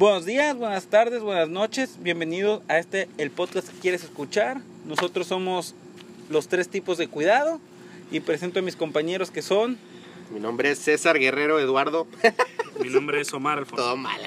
Buenos días, buenas tardes, buenas noches. Bienvenidos a este, el podcast que quieres escuchar. Nosotros somos los tres tipos de cuidado y presento a mis compañeros que son... Mi nombre es César Guerrero Eduardo. Mi nombre es Omar Alfonso. Todo mal.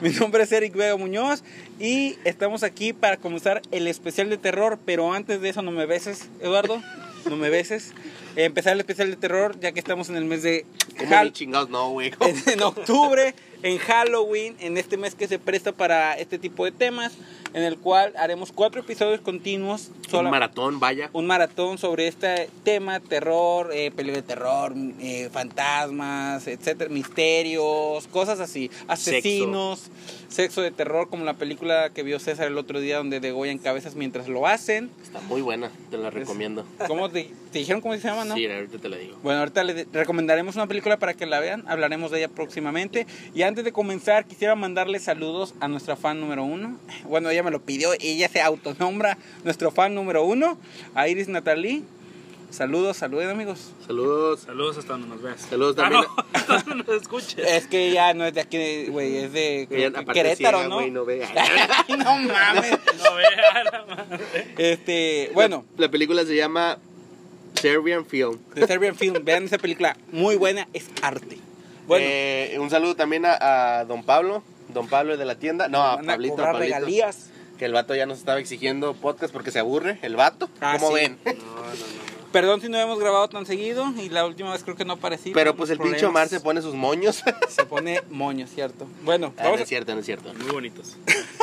Mi nombre es Eric Vega Muñoz y estamos aquí para comenzar el especial de terror, pero antes de eso no me beses, Eduardo, no me beses. Empezar el especial de terror ya que estamos en el mes de ¿Cómo chingados no, güey? en, en octubre, en Halloween, en este mes que se presta para este tipo de temas, en el cual haremos cuatro episodios continuos, Un sola- maratón, vaya. un maratón sobre este tema, terror, eh, de terror, eh, fantasmas, etcétera, misterios, cosas así, asesinos, sexo. de terror, como la película que vio César el otro día donde degollan cabezas mientras lo hacen. Está muy buena, te la recomiendo. ¿Cómo te, te dijeron cómo se llama, no? Sí, ahorita te la digo. Bueno, ahorita les recomendaremos una película para que la vean, hablaremos de ella próximamente. Y antes de comenzar, quisiera mandarle saludos a nuestra fan número uno. Bueno, ella me lo pidió, ella se autonombra nuestro fan número uno, a Iris Natalie. Saludos, saludos amigos. Saludos. Saludos hasta donde nos veas. Saludos Ah, también. no, hasta donde nos escuches. Es que ya no es de aquí, güey, es de Ella, Querétaro, ciega, ¿no? güey, no ve. Ay, no mames. No vea la madre. Este, bueno, La película se llama Serbian Film. de Serbian Film, vean esa película, muy buena, es arte. Bueno, Eh, un saludo también a, a Don Pablo. Don Pablo de la tienda. No, a van a Pablito. Pablito. regalías. Que el vato ya nos estaba exigiendo podcast porque se aburre. El vato. Ah, ¿Cómo sí. ven? No, no, no. Perdón si no hemos grabado tan seguido y la última vez creo que no aparecí. Pero pues el problemas. pinche Omar se pone sus moños. Se pone moño, ¿cierto? Bueno, Ah, vamos, no es cierto, no es cierto. Muy bonitos.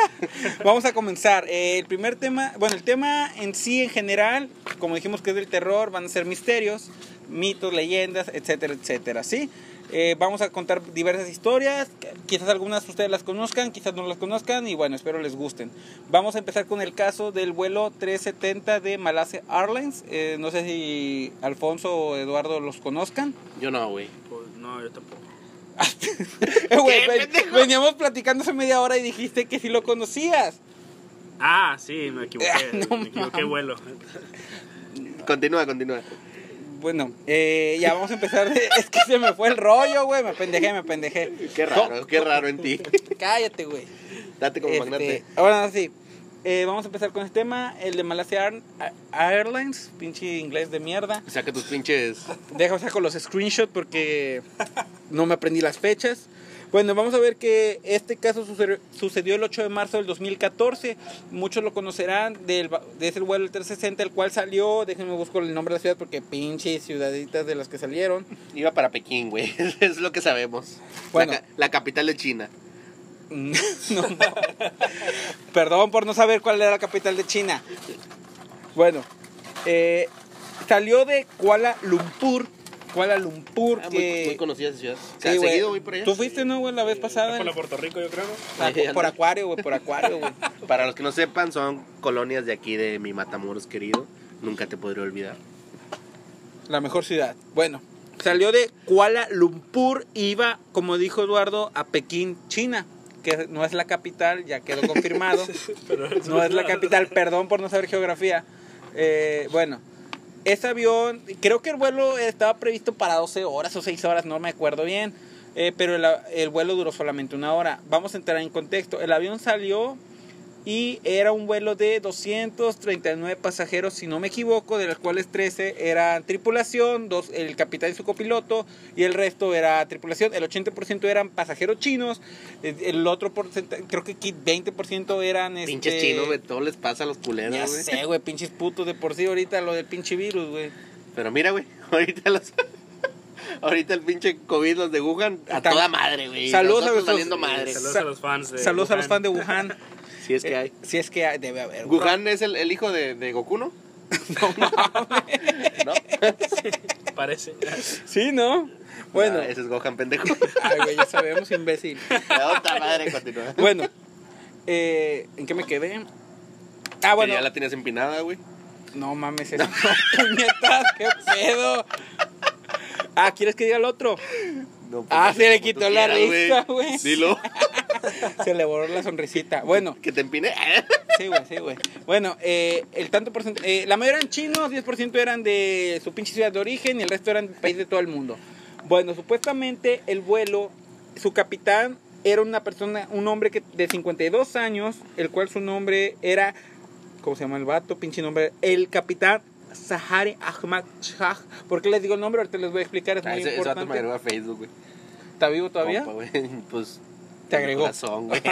vamos a comenzar. Eh, el primer tema, bueno, el tema en sí, en general, como dijimos que es del terror, van a ser misterios, mitos, leyendas, etcétera, etcétera, ¿sí? Eh, vamos a contar diversas historias, quizás algunas ustedes las conozcan, quizás no las conozcan y bueno, espero les gusten. Vamos a empezar con el caso del vuelo 370 de Malasia Airlines. Eh, no sé si Alfonso o Eduardo los conozcan. Yo no, güey. Pues, no, yo tampoco. Veníamos platicando hace media hora y dijiste que sí lo conocías. Ah, sí, me equivoqué. No me equivoqué vuelo. Continúa, continúa. Bueno, eh, ya vamos a empezar. Es que se me fue el rollo, güey. Me pendejé, me pendejé. Qué raro, qué raro en ti. Cállate, güey. Date como Este, magnate. ahora sí. Eh, vamos a empezar con este tema, el de Malasia Air- Airlines, pinche inglés de mierda. Saca tus pinches. Deja saco los screenshots porque no me aprendí las fechas. Bueno, vamos a ver que este caso sucedió, el 8 de marzo del 2014. Muchos lo conocerán del, de ese vuelo el 360, el cual salió. Déjenme buscar el nombre de la ciudad porque pinche ciudaditas de las que salieron. Iba para Pekín, güey. Es lo que sabemos. Bueno. La, ca- la capital de China. No. Perdón por no saber cuál era la capital de China. Bueno, eh, salió de Kuala Lumpur. Kuala Lumpur, Ah, muy, que. muy conocida esa ciudad. Sí, ¿Ha güey. seguido, güey, por allá? Tú fuiste, ¿no, güey, la vez pasada? Por la Puerto Rico, yo creo. Ah, por acuario, güey, por acuario, güey. Para los que no sepan, son colonias de aquí de mi Matamoros querido. Nunca te podré olvidar. La mejor ciudad. Bueno, salió de Kuala Lumpur, iba, como dijo Eduardo, a Pekín, China, que no es la capital, ya quedó confirmado. No es la capital, perdón por no saber geografía. Eh, bueno, ese avión, creo que el vuelo estaba previsto para 12 horas o 6 horas, no me acuerdo bien, eh, pero el, el vuelo duró solamente una hora. Vamos a entrar en contexto. El avión salió y era un vuelo de 239 pasajeros, si no me equivoco, de los cuales 13 eran tripulación, dos, el capitán y su copiloto, y el resto era tripulación. El 80% eran pasajeros chinos, el, otro porcentaje, creo que aquí 20% eran... Pinches este, chinos, güey. Todo les pasa a los culeros, Ya güey. sé, güey, pinches putos de por sí ahorita lo del pinche virus, güey. Pero mira, güey. Ahorita los. Ahorita el pinche COVID, los de Wuhan, a toda madre, güey. Saludos a madre. Saludos Sa- a los fans de Saludos a los fans de Wuhan. Si es que Eh, hay. Si es que hay, debe haber. Wuhan es el, el hijo de, de Goku, ¿no? ¿No? Parece. Sí, ¿no? Bueno. Ah, ese es Gohan, pendejo. Ay, güey, ya sabemos, imbécil. A otra madre, continúa. Bueno, eh, ¿en qué me quedé? Ah, bueno. Que ya la tienes empinada, güey. No mames, eso no, puñetas, qué pedo. Ah, ¿quieres que diga el otro? No, pues, Ah, se le quitó la quieras, risa, güey. Dilo. Se le borró la sonrisita. Bueno, Que te empine. sí, güey, sí, güey. Bueno, eh, el tanto por ciento, eh, la mayoría eran chinos, 10% eran de su pinche ciudad de origen y el resto eran del país de todo el mundo. Bueno, supuestamente el vuelo, su capitán era una persona, un hombre que, de 52 años, el cual su nombre era, ¿cómo se llama el vato? Pinche nombre, el capitán Sahari Ahmad Shah. ¿Por qué les digo el nombre? Ahorita les voy a explicar, es Ah, muy ese, ese vato me importante. agregó a Facebook, güey. ¿Está vivo todavía? Güey. Pues. Te agregó. Corazón, güey.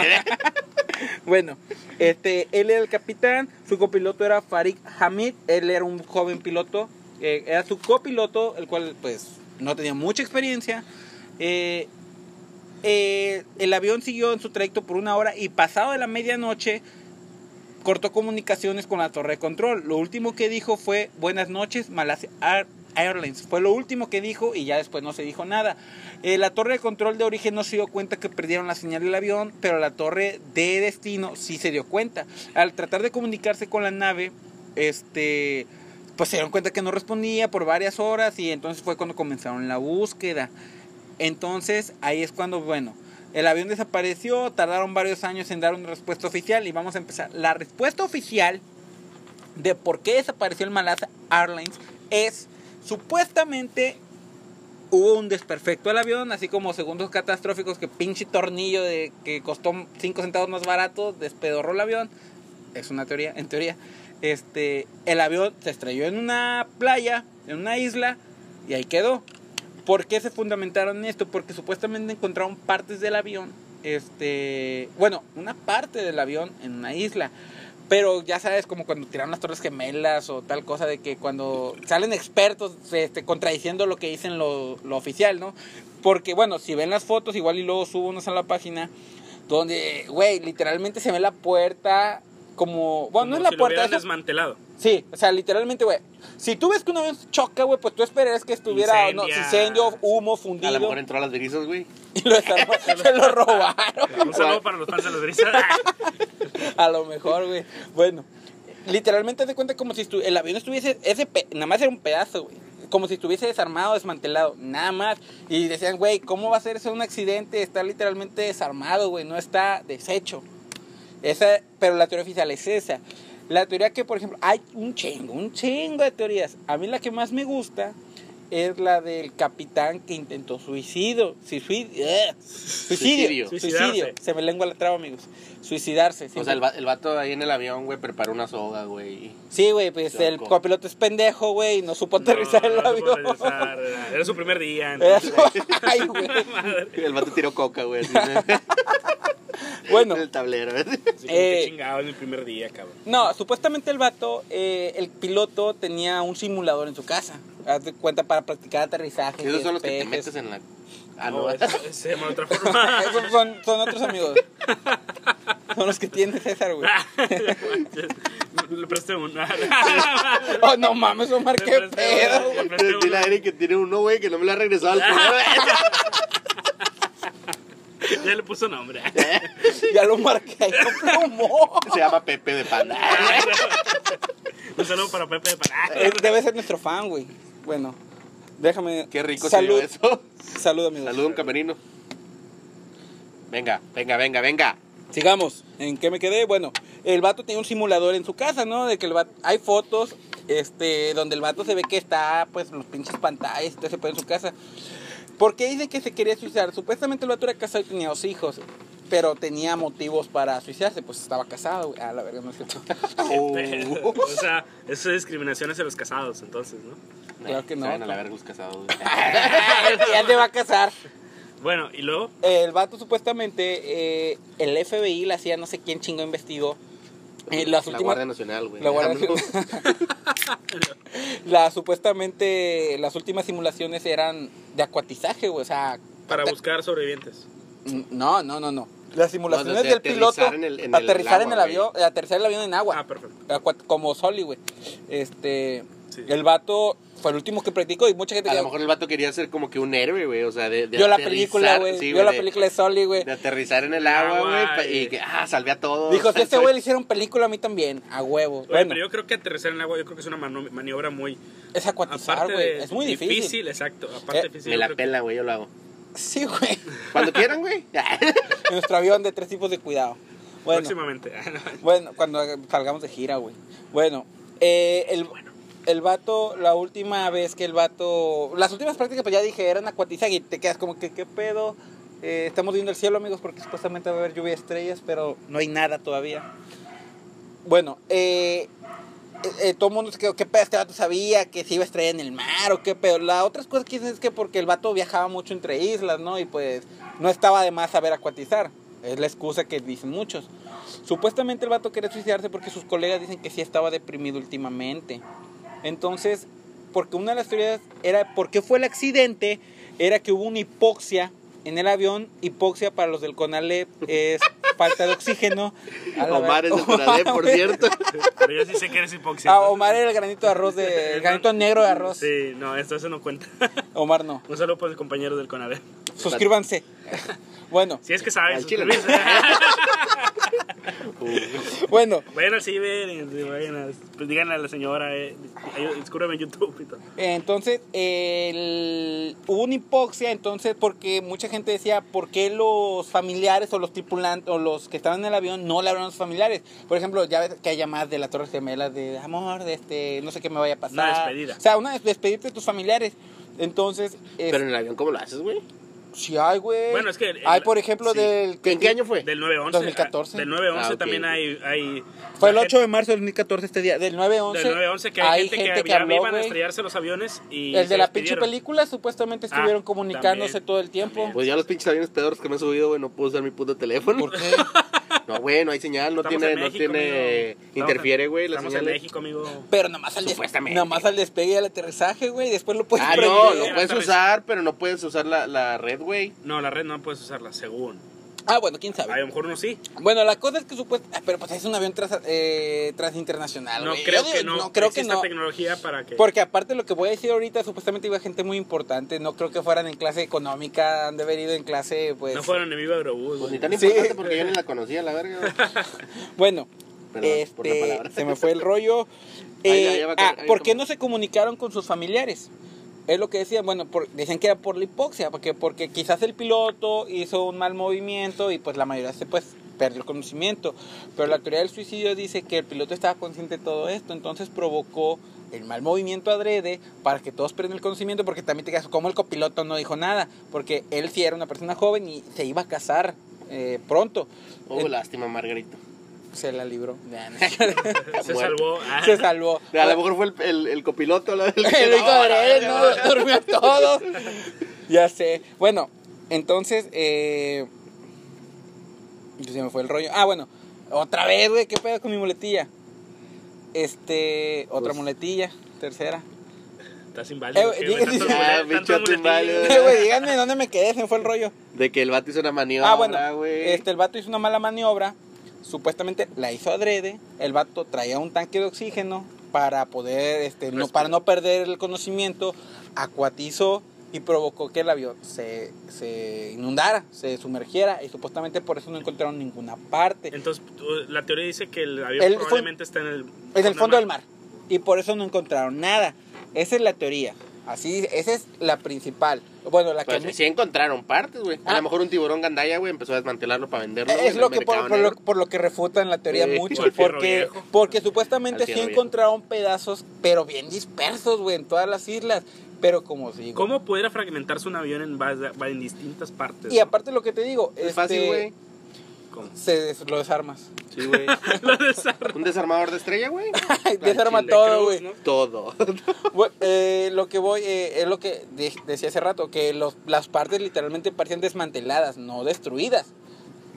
Bueno, este, él era el capitán, su copiloto era Farid Hamid, él era un joven piloto, eh, era su copiloto, el cual pues no tenía mucha experiencia. Eh, eh, el avión siguió en su trayecto por una hora y pasado de la medianoche cortó comunicaciones con la torre de control. Lo último que dijo fue buenas noches, Malasia Air- Airlines. Fue lo último que dijo y ya después no se dijo nada. Eh, la torre de control de origen no se dio cuenta que perdieron la señal del avión, pero la torre de destino sí se dio cuenta. Al tratar de comunicarse con la nave, este, pues se dieron cuenta que no respondía por varias horas y entonces fue cuando comenzaron la búsqueda. Entonces ahí es cuando, bueno, el avión desapareció, tardaron varios años en dar una respuesta oficial y vamos a empezar. La respuesta oficial de por qué desapareció el Malasia Airlines es supuestamente hubo un desperfecto al avión, así como segundos catastróficos que pinche tornillo de que costó 5 centavos más barato despedorró el avión. Es una teoría, en teoría. Este, el avión se estrelló en una playa, en una isla y ahí quedó. ¿Por qué se fundamentaron en esto? Porque supuestamente encontraron partes del avión, este, bueno, una parte del avión en una isla. Pero ya sabes, como cuando tiraron las torres gemelas o tal cosa de que cuando salen expertos este, contradiciendo lo que dicen lo, lo oficial, ¿no? Porque, bueno, si ven las fotos, igual y luego subo unas a la página, donde, güey, literalmente se ve la puerta como... Bueno, no es la si lo puerta, es- desmantelado. Sí, o sea, literalmente, güey. Si tú ves que un avión choca, güey, pues tú esperarías que estuviera no, incendio, humo, A fundido. lo mejor entró a las brisas, güey. Y lo se lo robaron. Un saludo para los fans de los brisas. A lo mejor, güey. Bueno, literalmente te cuenta como si estu- el avión estuviese. Ese pe- nada más era un pedazo, güey. Como si estuviese desarmado, desmantelado. Nada más. Y decían, güey, ¿cómo va a ser eso un accidente? Está literalmente desarmado, güey. No está deshecho. Esa, pero la teoría oficial es esa. La teoría que, por ejemplo, hay un chingo, un chingo de teorías. A mí la que más me gusta es la del capitán que intentó suicidio. Suicidio. Suicidio. Suicidio. Se me lengua la traba, amigos. Suicidarse. O sea, el, va- el vato ahí en el avión, güey, preparó una soga, güey. Sí, güey, pues Loco. el copiloto es pendejo, güey, y no supo aterrizar No, el no avión. aterrizar, Era era su primer día. Era Entonces, su- Ay, güey. El vato tiró coca, güey. Bueno, En el tablero. ¿ves? Sí, Eh, que chingado es mi primer día, cabrón. no, supuestamente el vato, eh, el piloto tenía un simulador en su casa. Haz de cuenta para practicar aterrizaje. Esos son los que te metes en la. Ah, No, no. eso, se llama otra forma. Esos son, son otros amigos. Son los que tiene César, güey. Le presté una. Oh, no mames, Omar, qué pedo, Dile a. Eric que tiene uno, güey, que no me lo ha regresado al primero. Ya le puso nombre. Ya lo marqué ahí. Se llama Pepe de Panda. Un saludo para Pepe de. Eh, Debe ser nuestro fan, güey. Bueno, déjame. Qué rico Salud. se vio eso. Salud, amigos. Un camerino. Venga, venga, venga, venga. Sigamos. ¿En qué me quedé? Bueno, el vato tenía un simulador en su casa, ¿no? De que el vato, hay fotos este, donde el vato se ve que está, pues, en los pinches pantallas, todo se puede en su casa. ¿Por qué dicen que se quería suicidar? Supuestamente el vato era casado y tenía dos hijos, pero tenía motivos para suicidarse, pues estaba casado, güey. Ah, la verga, no es cierto. Oh. O sea, eso es discriminación hacia los casados, entonces, ¿no? Claro que no. Se van a la verga los casados. ya te va a casar. Bueno, y luego, El vato supuestamente, eh, el FBI, la CIA, no sé quién chingo investigó. eh, las La últimas, Guardia Nacional, güey. La Guardia la, supuestamente las últimas simulaciones eran de acuatizaje, güey, o sea, para te- buscar sobrevivientes. no, no, no, no. Las simulaciones No, de del piloto aterrizar en el- en el aterrizar en el agua, avión, aterrizar el avión en agua, Ah, perfecto. Como Soli, güey. Este, Sí. el vato fue el último que practicó y mucha gente A que- lo mejor el vato quería ser como que un héroe, güey. O sea, de, de vio la aterrizar, película, güey, sí, vio la película de Soli, güey. De aterrizar en el agua, güey. y- Y que, ah, salvé a todos. Dijo, si a este güey le hicieron película a mí también, a huevo. Oye, bueno, pero yo creo que aterrizar en el agua, yo creo que es una maniobra muy. es acuatizar, güey, es muy difícil. exacto. Aparte Eh, difícil. Me yo la pela, güey, yo lo hago. Sí, güey. Cuando quieran, güey. En nuestro avión de tres tipos de cuidado. Bueno, Próximamente. Bueno, cuando salgamos de gira, güey. Bueno, eh, el, el vato, la última vez que el vato. Las últimas prácticas, pues ya dije, eran acuatizaje y te quedas como que, ¿qué pedo? Eh, estamos viendo el cielo, amigos, porque supuestamente va a haber lluvia de estrellas, pero no hay nada todavía. Bueno, eh, eh, todo el mundo se quedó, ¿qué pedo? Este vato sabía que se iba a estrellar en el mar o qué pedo. La otra cosa que dicen es que porque el vato viajaba mucho entre islas, ¿no? Y pues no estaba de más saber acuatizar. Es la excusa que dicen muchos. Supuestamente el vato quería suicidarse porque sus colegas dicen que sí estaba deprimido últimamente. Entonces, porque una de las teorías era por qué fue el accidente, era que hubo una hipoxia en el avión. Hipoxia para los del Conalep es falta de oxígeno. Omar es de Conalep, por cierto. Pero yo sí sé que eres hipócrita. Ah, Omar era el granito de arroz, de, el granito negro de arroz. Sí, no, esto eso no cuenta. Omar no. Un saludo para mis compañeros del CONADE. Suscríbanse. Bueno, Si es que saben, Al chile. Suscribirse. bueno, vayan al ciber, vayan a, pues díganle a la señora, eh, en YouTube y todo. entonces el- hubo una hipoxia, entonces porque mucha gente decía, ¿por qué los familiares o los tripulantes o los que estaban en el avión no le hablaron a los familiares? Por ejemplo, ya ves que hay llamadas de la Torre Gemela de amor, de este, no sé qué me vaya a pasar. Una despedida. O sea, una des- despedirte de tus familiares. Entonces, es- Pero en el avión, ¿cómo lo haces, güey? Sí hay, güey. Bueno, es que el- hay, por ejemplo, sí. del... ¿En qué año fue? Del 9-11. 2014. Del 9-11 Ah, ok. también hay, hay... Fue el la 8 de marzo del 2014 este día. Del 9-11. Del 9-11 que hay, gente, que, ya iban a estrellarse los aviones y El de la pinche película supuestamente estuvieron Ah, comunicándose también, todo el tiempo. también. Pues ya los pinches aviones pedorros que me he subido, güey, no puedo usar mi puto teléfono. ¿Por qué? No, güey, no hay señal, no Estamos tiene, en no tiene, amigo. Interfiere, güey, la Estamos señal. en México, amigo. Pero nomás al, Supuestamente. nomás al despegue y al aterrizaje, güey. Después lo puedes Ah, prender. no, lo puedes usar, pero no puedes usar la, la red, güey. No, la red no puedes usarla, según. Ah, bueno, quién A sabe. lo mejor uno sí. Bueno, la cosa es que supuestamente. Pero pues es un avión tras, eh, transinternacional, No creo Yo que digo, no. creo que no. tecnología para que... Porque aparte de lo que voy a decir ahorita, supuestamente iba gente muy importante. No creo que fueran en clase económica. Han de haber ido en clase, pues. No fueron en vivo Aerobús. Pues ni tan Sí. importante porque yo ni la conocía, la verga. Bueno, Perdón por la este, palabra. se me fue el rollo. Eh, ahí va a ah, ¿Por qué no se comunicaron con sus familiares? Es lo que decían, bueno, por, decían que era por la hipoxia, porque, porque quizás el piloto hizo un mal movimiento y pues la mayoría se pues perdió el conocimiento. Pero la teoría del suicidio dice que el piloto estaba consciente de todo esto, entonces provocó el mal movimiento adrede para que todos pierdan el conocimiento, porque también te quedas como el copiloto no dijo nada, porque él sí era una persona joven y se iba a casar eh, pronto. Oh, Eh, lástima, Margarito. Se la libró. Se salvó. Ah, se salvó. A lo mejor fue el, el, el copiloto. El él, no, durmió todo. Ya sé. Bueno, entonces, eh. Se me fue el rollo. Ah, bueno. Otra vez, güey, ¿qué pedo con mi muletilla? Este. Otra Pues- muletilla. Tercera. Estás inválido. Eh, díganme dónde me quedé, se me fue el rollo. De que el vato hizo una maniobra, Ah, bueno. Este, el vato hizo una mala maniobra. Supuestamente la hizo adrede. El vato traía un tanque de oxígeno para poder, este, no, para no perder el conocimiento. Acuatizó y provocó que el avión se, se inundara, se sumergiera. Y supuestamente por eso no encontraron ninguna parte. Entonces, la teoría dice que el avión probablemente está en el, En el fondo del mar. Y por eso no encontraron nada. Esa es la teoría. Así, esa es la principal. Bueno, la que... Pues sí encontraron partes, güey. A Ah. lo mejor un tiburón gandaya, güey, empezó a desmantelarlo para venderlo. Es lo que por, por lo, por lo que refutan la teoría Sí. mucho. Porque, porque supuestamente sí viejo. encontraron pedazos, pero bien dispersos, güey, en todas las islas. Pero como si. ¿Cómo pudiera fragmentarse un avión en, base- en distintas partes? Y aparte lo que te digo, Es este, fácil, güey. ¿Cómo? Se des- lo desarmas. Sí, güey. Lo un desarmador de estrella, güey. Desarma De todo, güey. ¿no? Todo. Eh, lo que voy eh, es lo que de- decía hace rato, que los, las partes literalmente parecían desmanteladas, no destruidas.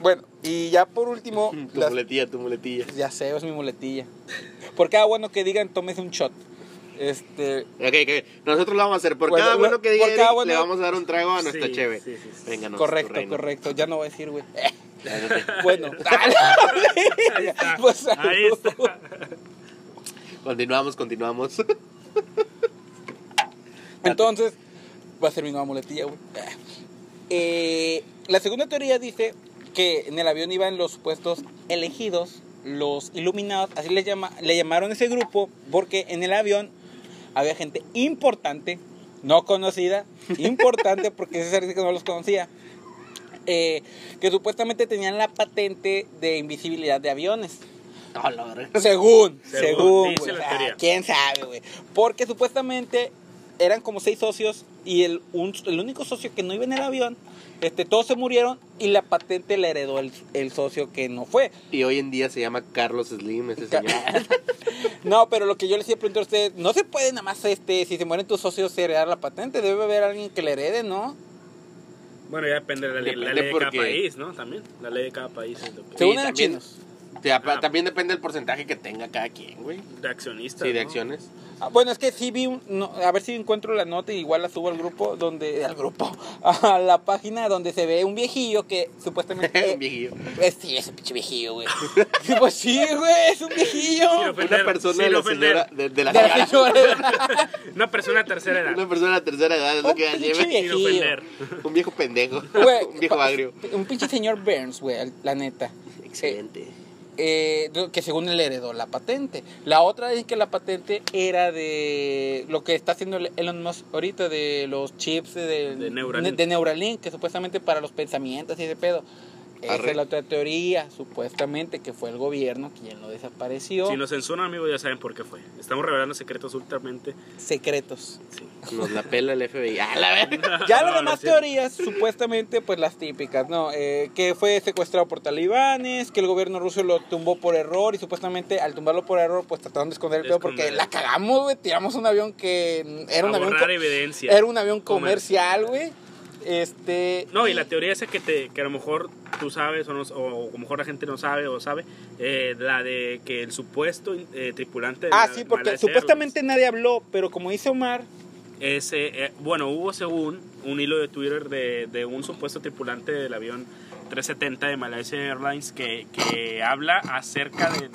Bueno, y ya por último, tu las- muletilla, tu muletilla. ya sé, es mi muletilla. Por cada bueno que digan, tómese un shot. Este, Ok, ok. Nosotros lo vamos a hacer. Por Bueno, cada bueno que diga Eric, bueno- le vamos a dar un trago a nuestra Sí, cheve. sí, sí, sí. Vénganos, correcto, correcto. Ya no voy a decir, güey. Bueno, Ahí está. Pues, Ahí está. Continuamos, continuamos. Entonces, va a ser mi nueva muletilla, güey. Eh, la segunda teoría dice que en el avión iban los supuestos elegidos, los iluminados, así le, llama, le llamaron ese grupo, porque en el avión había gente importante, no conocida, importante porque dice que no los conocía, eh, que supuestamente tenían la patente de invisibilidad de aviones. No, la verga. Según, Según, Ah. ¿Quién sabe, güey? Porque supuestamente eran como seis socios y el, un- el único socio que no iba en el avión Este, todos se murieron y la patente la heredó el, el socio que no fue. Y hoy en día se llama Carlos Slim, ese señor. No, pero lo que yo les decía preguntar a ustedes, no se puede nada más, este, si se mueren tus socios, heredar la patente. Debe haber alguien que le herede, ¿no? Bueno, ya depende de la ley, la de cada porque- país, ¿no? También. La ley de cada país es lo que... Según Sí, eran también. chinos. Te- También depende del porcentaje que tenga cada quien, güey. De accionistas. Sí, de ¿no? acciones. Ah, Bueno, es que sí vi, un- no, a ver si encuentro la nota y igual la subo al grupo, donde, al grupo, a la página donde se ve un viejillo que supuestamente... Un viejillo. Eh, sí, ese pinche viejillo, güey. Sí, pues sí, güey, es un viejillo. Ofender, Una persona de la ofender. señora. De, de la De la señora. señora. Una persona de tercera edad. Una persona de tercera edad es lo Un que lleva. Un viejo pendejo. Güey, un viejo agrio. Un pinche señor Burns, güey, la neta. Excelente. Eh, que según él heredó la patente. La otra es que la patente era de lo que está haciendo el- Elon Musk ahorita, de los chips de, De Neuralink. de Neuralink, que supuestamente para los pensamientos y ese pedo. Esa Arre. es la otra teoría, supuestamente, que fue el gobierno quien lo desapareció. Si nos censuran, amigos, ya saben por qué fue. Estamos revelando secretos ultramente. Secretos. Sí. Nos la pela el FBI. ¡Ah, la verga! Ya No, las demás teorías, supuestamente, pues las típicas, ¿no? Eh, que fue secuestrado por talibanes, que el gobierno ruso lo tumbó por error y supuestamente al tumbarlo por error, pues trataron de esconder el pedo porque la cagamos, güey. Tiramos un avión que era un A avión, evidencia. era un avión comercial, güey. Este. No, y la teoría esa que, te, que a lo mejor tú sabes o, no, o a lo mejor la gente no sabe o sabe, eh, la de que el supuesto eh, tripulante de Ah, la sí, porque supuestamente nadie habló, pero como dice Omar, ese, eh, bueno, hubo según un hilo de Twitter de, de un supuesto tripulante del avión 370 de Malaysia Airlines que, que habla acerca de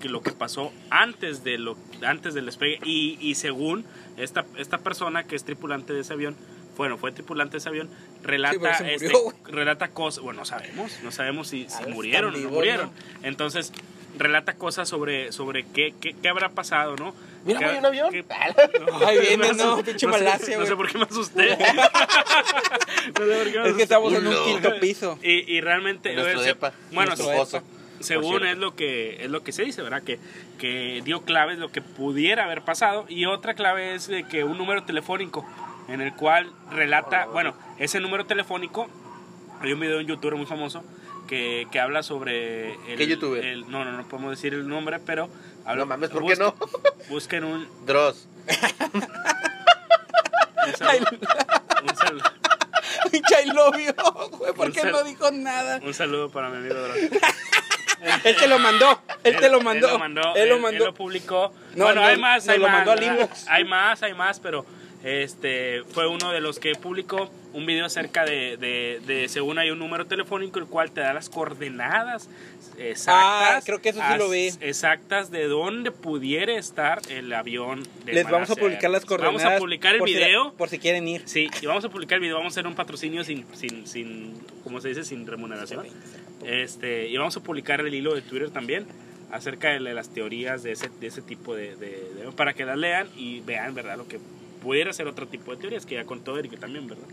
que lo que pasó antes de lo antes del despegue y, y según esta, esta persona que es tripulante de ese avión bueno fue tripulante de ese avión relata Sí, este, relata cosas bueno no sabemos no sabemos si, murieron o no murieron entonces relata cosas sobre sobre qué, qué, qué habrá pasado no Mira, ¿Qué- güey, un avión. qué- Ahí viene, me no, asu- pinche no sé- Malasia, No sé por qué me asusté. no sé por qué me es que asusté. estamos en un No. quinto piso. Y, y realmente. En nuestro se- depa, bueno, nuestro según es lo que es lo que se dice, ¿verdad? Que, que dio claves lo que pudiera haber pasado. Y otra clave es de que un número telefónico en el cual relata. Bueno, ese número telefónico. Hay un video en YouTube muy famoso que, que habla sobre. El, ¿Qué youtuber? el- no, no, no podemos decir el nombre, pero. habla- No mames, ¿por qué no? Busquen un. Dross. Un saludo, un saludo, I love you, güey, ¿por Un qué sal- no dijo nada? un saludo para mi amigo Dross. Él te lo mandó, él te lo mandó. Él lo mandó. Él lo él- mandó. él lo publicó. No, bueno, no, hay más, hay lo más. mandó inbox. Hay más, hay más, pero este fue uno de los que publicó un video acerca de, de, de según hay un número telefónico el cual te da las coordenadas exactas. Ah, creo que eso sí lo vi. Exactas de dónde pudiera estar el avión. de Les vamos a publicar las coordenadas. Vamos a publicar el por si la- video. por si quieren ir. Sí, y vamos a publicar el video, vamos a hacer un patrocinio sin, sin, sin ¿cómo se dice? Sin remuneración. Este, y vamos a publicar el hilo de Twitter también acerca de las teorías de ese, de ese tipo de, de- de- para que las lean y vean, ¿verdad? Lo que pudiera ser otro tipo de teorías que ya contó Eric también, ¿verdad?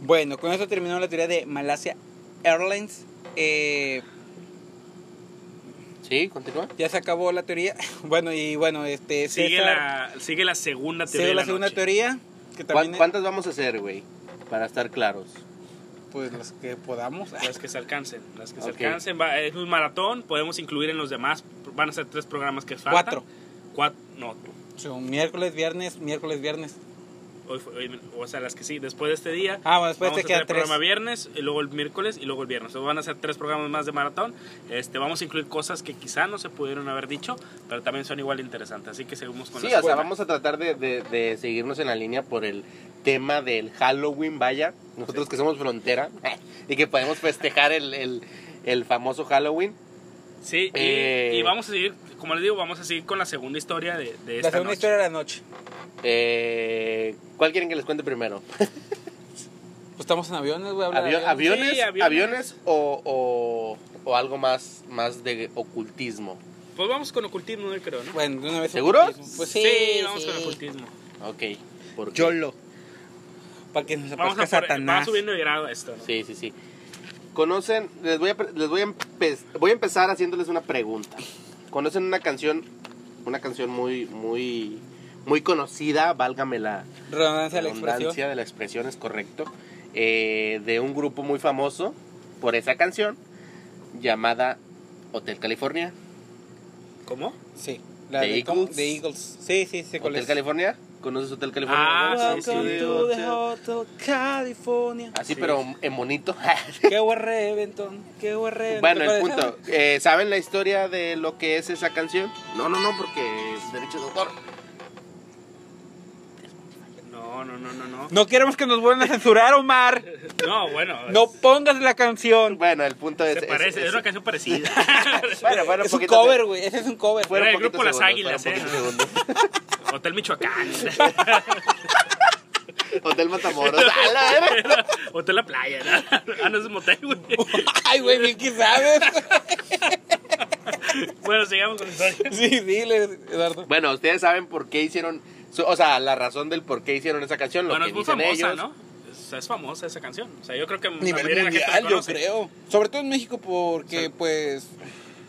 Bueno, con eso terminó la teoría de Malasia Airlines. Eh, Sí, continúa. ya se acabó la teoría. Bueno, y bueno, este. Sigue César, la, sigue la segunda teoría. sigue de la la segunda noche. teoría. Que ¿Cuán- también. ¿Cuántas vamos a hacer, güey? Para estar claros. Pues las que podamos. Las que se alcancen, las que se alcancen. Va- es un maratón, podemos incluir en los demás. Van a ser tres programas que faltan. Cuatro. Cuatro. No, Son miércoles, viernes, miércoles, viernes. Hoy fue- hoy- o sea, las que sí, después de este día. Ah, bueno, después vamos te a quedan hacer el programa tres. viernes, y luego el miércoles y luego el viernes. Entonces van a ser tres programas más de maratón. Este, vamos a incluir cosas que quizá no se pudieron haber dicho, pero también son igual interesantes. Así que seguimos con Sí, la o sea, vamos a tratar de, de- de seguirnos en la línea por el tema del Halloween, vaya. Nosotros que somos frontera y que podemos festejar el, el, el famoso Halloween. Sí, y, Eh. y vamos a seguir, como les digo, vamos a seguir con la segunda historia de, de esta La segunda noche. historia de la noche. Eh, ¿Cuál quieren que les cuente primero? Pues estamos en aviones, güey. Avio- aviones. ¿Aviones, Sí, aviones. aviones o, o, o algo más, más de ocultismo? Pues vamos con ocultismo, yo creo, ¿no? Bueno, una vez. ¿Seguros? Pues sí, sí, vamos sí. con ocultismo. Ok. ¿por qué? Yolo. Para que nos Vamos aparezca Satanás. va subiendo de grado esto, ¿no? Sí, sí, sí. Conocen, les voy a, les voy a, empe- voy a empezar haciéndoles una pregunta. ¿Conocen una canción, una canción muy, muy, muy conocida, válgame la Redundancia de la expresión. redundancia de la expresión, es correcto, eh, de un grupo muy famoso por esa canción llamada Hotel California. ¿Cómo? Sí. La ¿The de. Eagles? The Eagles. Sí, sí, sí. ¿cuál ¿Hotel? California? ¿Conoces Hotel California? Ah, sí, Welcome sí. to the Hotel. California. Así, Sí. pero en bonito. Qué buen reventón, qué buen reventón. bueno, el ¿Te punto. eh, ¿Saben la historia de lo que es esa canción? No, no, no, porque es derecho de autor. No, no, no, no, no. No queremos que nos vuelvan a censurar, Omar. No, bueno. No pongas la canción. Bueno, el punto es. Se es- parece, es, es- una canción parecida. Bueno, bueno, Es un poquito cover, güey. Ese es un cover. fueron Era el grupo Las Águilas, ¿eh? Hotel Michoacán. Hotel Matamoros. Hotel La Playa. ¿no? Ah, no es un motel, güey. Ay, güey, bien que sabes. Bueno, sigamos con historia. Sí, dile, Eduardo. Bueno, ustedes saben por qué hicieron. Su- O sea, la razón del por qué hicieron esa canción, lo Bueno, que es muy dicen famosa, ellos. ¿no? Es, es famosa esa canción. O sea, yo creo que Nivel la la mundial, yo creo. Sobre todo en México, porque, Sí. pues,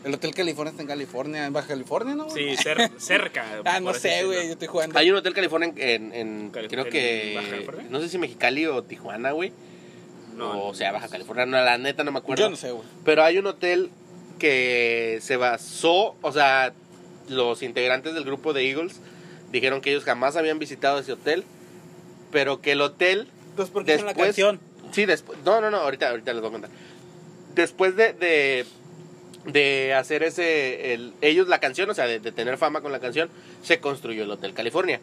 el Hotel California está en California, en Baja California, ¿no? Sí, cer- cerca. Ah, no sé, güey, yo estoy jugando. Hay un hotel California en, en- Cali- creo en que Baja California. no sé si Mexicali o Tijuana, güey. No, o sea, Baja California, no, la neta no me acuerdo. Yo no sé, güey. Pero hay un hotel que se basó, o sea, los integrantes del grupo de Eagles dijeron que ellos jamás habían visitado ese hotel, pero que el hotel Entonces, ¿por qué hicieron la Después- canción? Sí, después. No, no, no, ahorita, ahorita les voy a contar. Después de, de, de hacer ese. El, ellos la canción, o sea, de, de tener fama con la canción, se construyó el Hotel California.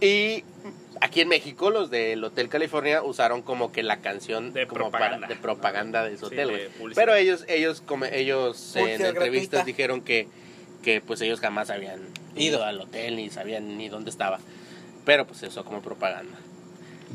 Y aquí en México, los del Hotel California usaron como que la canción De como propaganda. para- de propaganda de su Sí, hotel, de. Pero ellos, ellos, como ellos en entrevistas gratuita. dijeron que, que pues ellos jamás habían ido al hotel ni sabían ni dónde estaba. Pero pues eso como propaganda.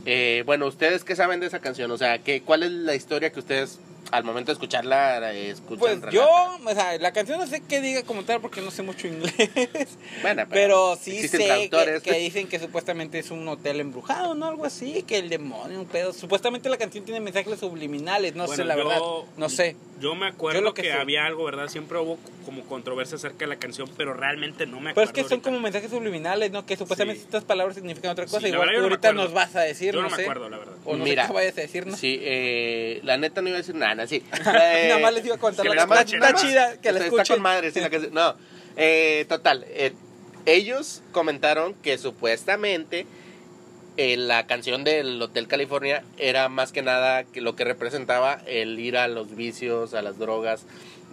Eh, bueno, ¿ustedes qué saben de esa canción? O sea, ¿qué, ¿cuál es la historia que ustedes al momento de escucharla escuchan? Pues yo, o sea, la canción no sé qué diga como tal porque no sé mucho inglés. Bueno, Pero sí existen sé que, que dicen que supuestamente es un hotel embrujado, ¿no? Algo así, que el demonio, un pedo. Supuestamente la canción tiene mensajes subliminales, no sé la yo- verdad. No sé. Yo me acuerdo Yo lo que, había algo, ¿verdad? Siempre hubo como controversia acerca de la canción, pero realmente no me Pero acuerdo. es que son ahorita. como mensajes subliminales, ¿no? Que supuestamente Sí. estas palabras significan otra cosa. Sí, Igual tú no ahorita nos vas a decir, Yo no, no, me sé. acuerdo, la verdad. O no Mira, sé qué vayas a decir, ¿no? Sí, eh, la neta no iba a decir nada, sí. Nada más les iba a contar que la la está, más. chida, que la está, escuchen. está con madre, sí, la canción. No, eh, total. eh, ellos comentaron que supuestamente eh, la canción del Hotel California era más que nada que lo que representaba el ir a los vicios, a las drogas,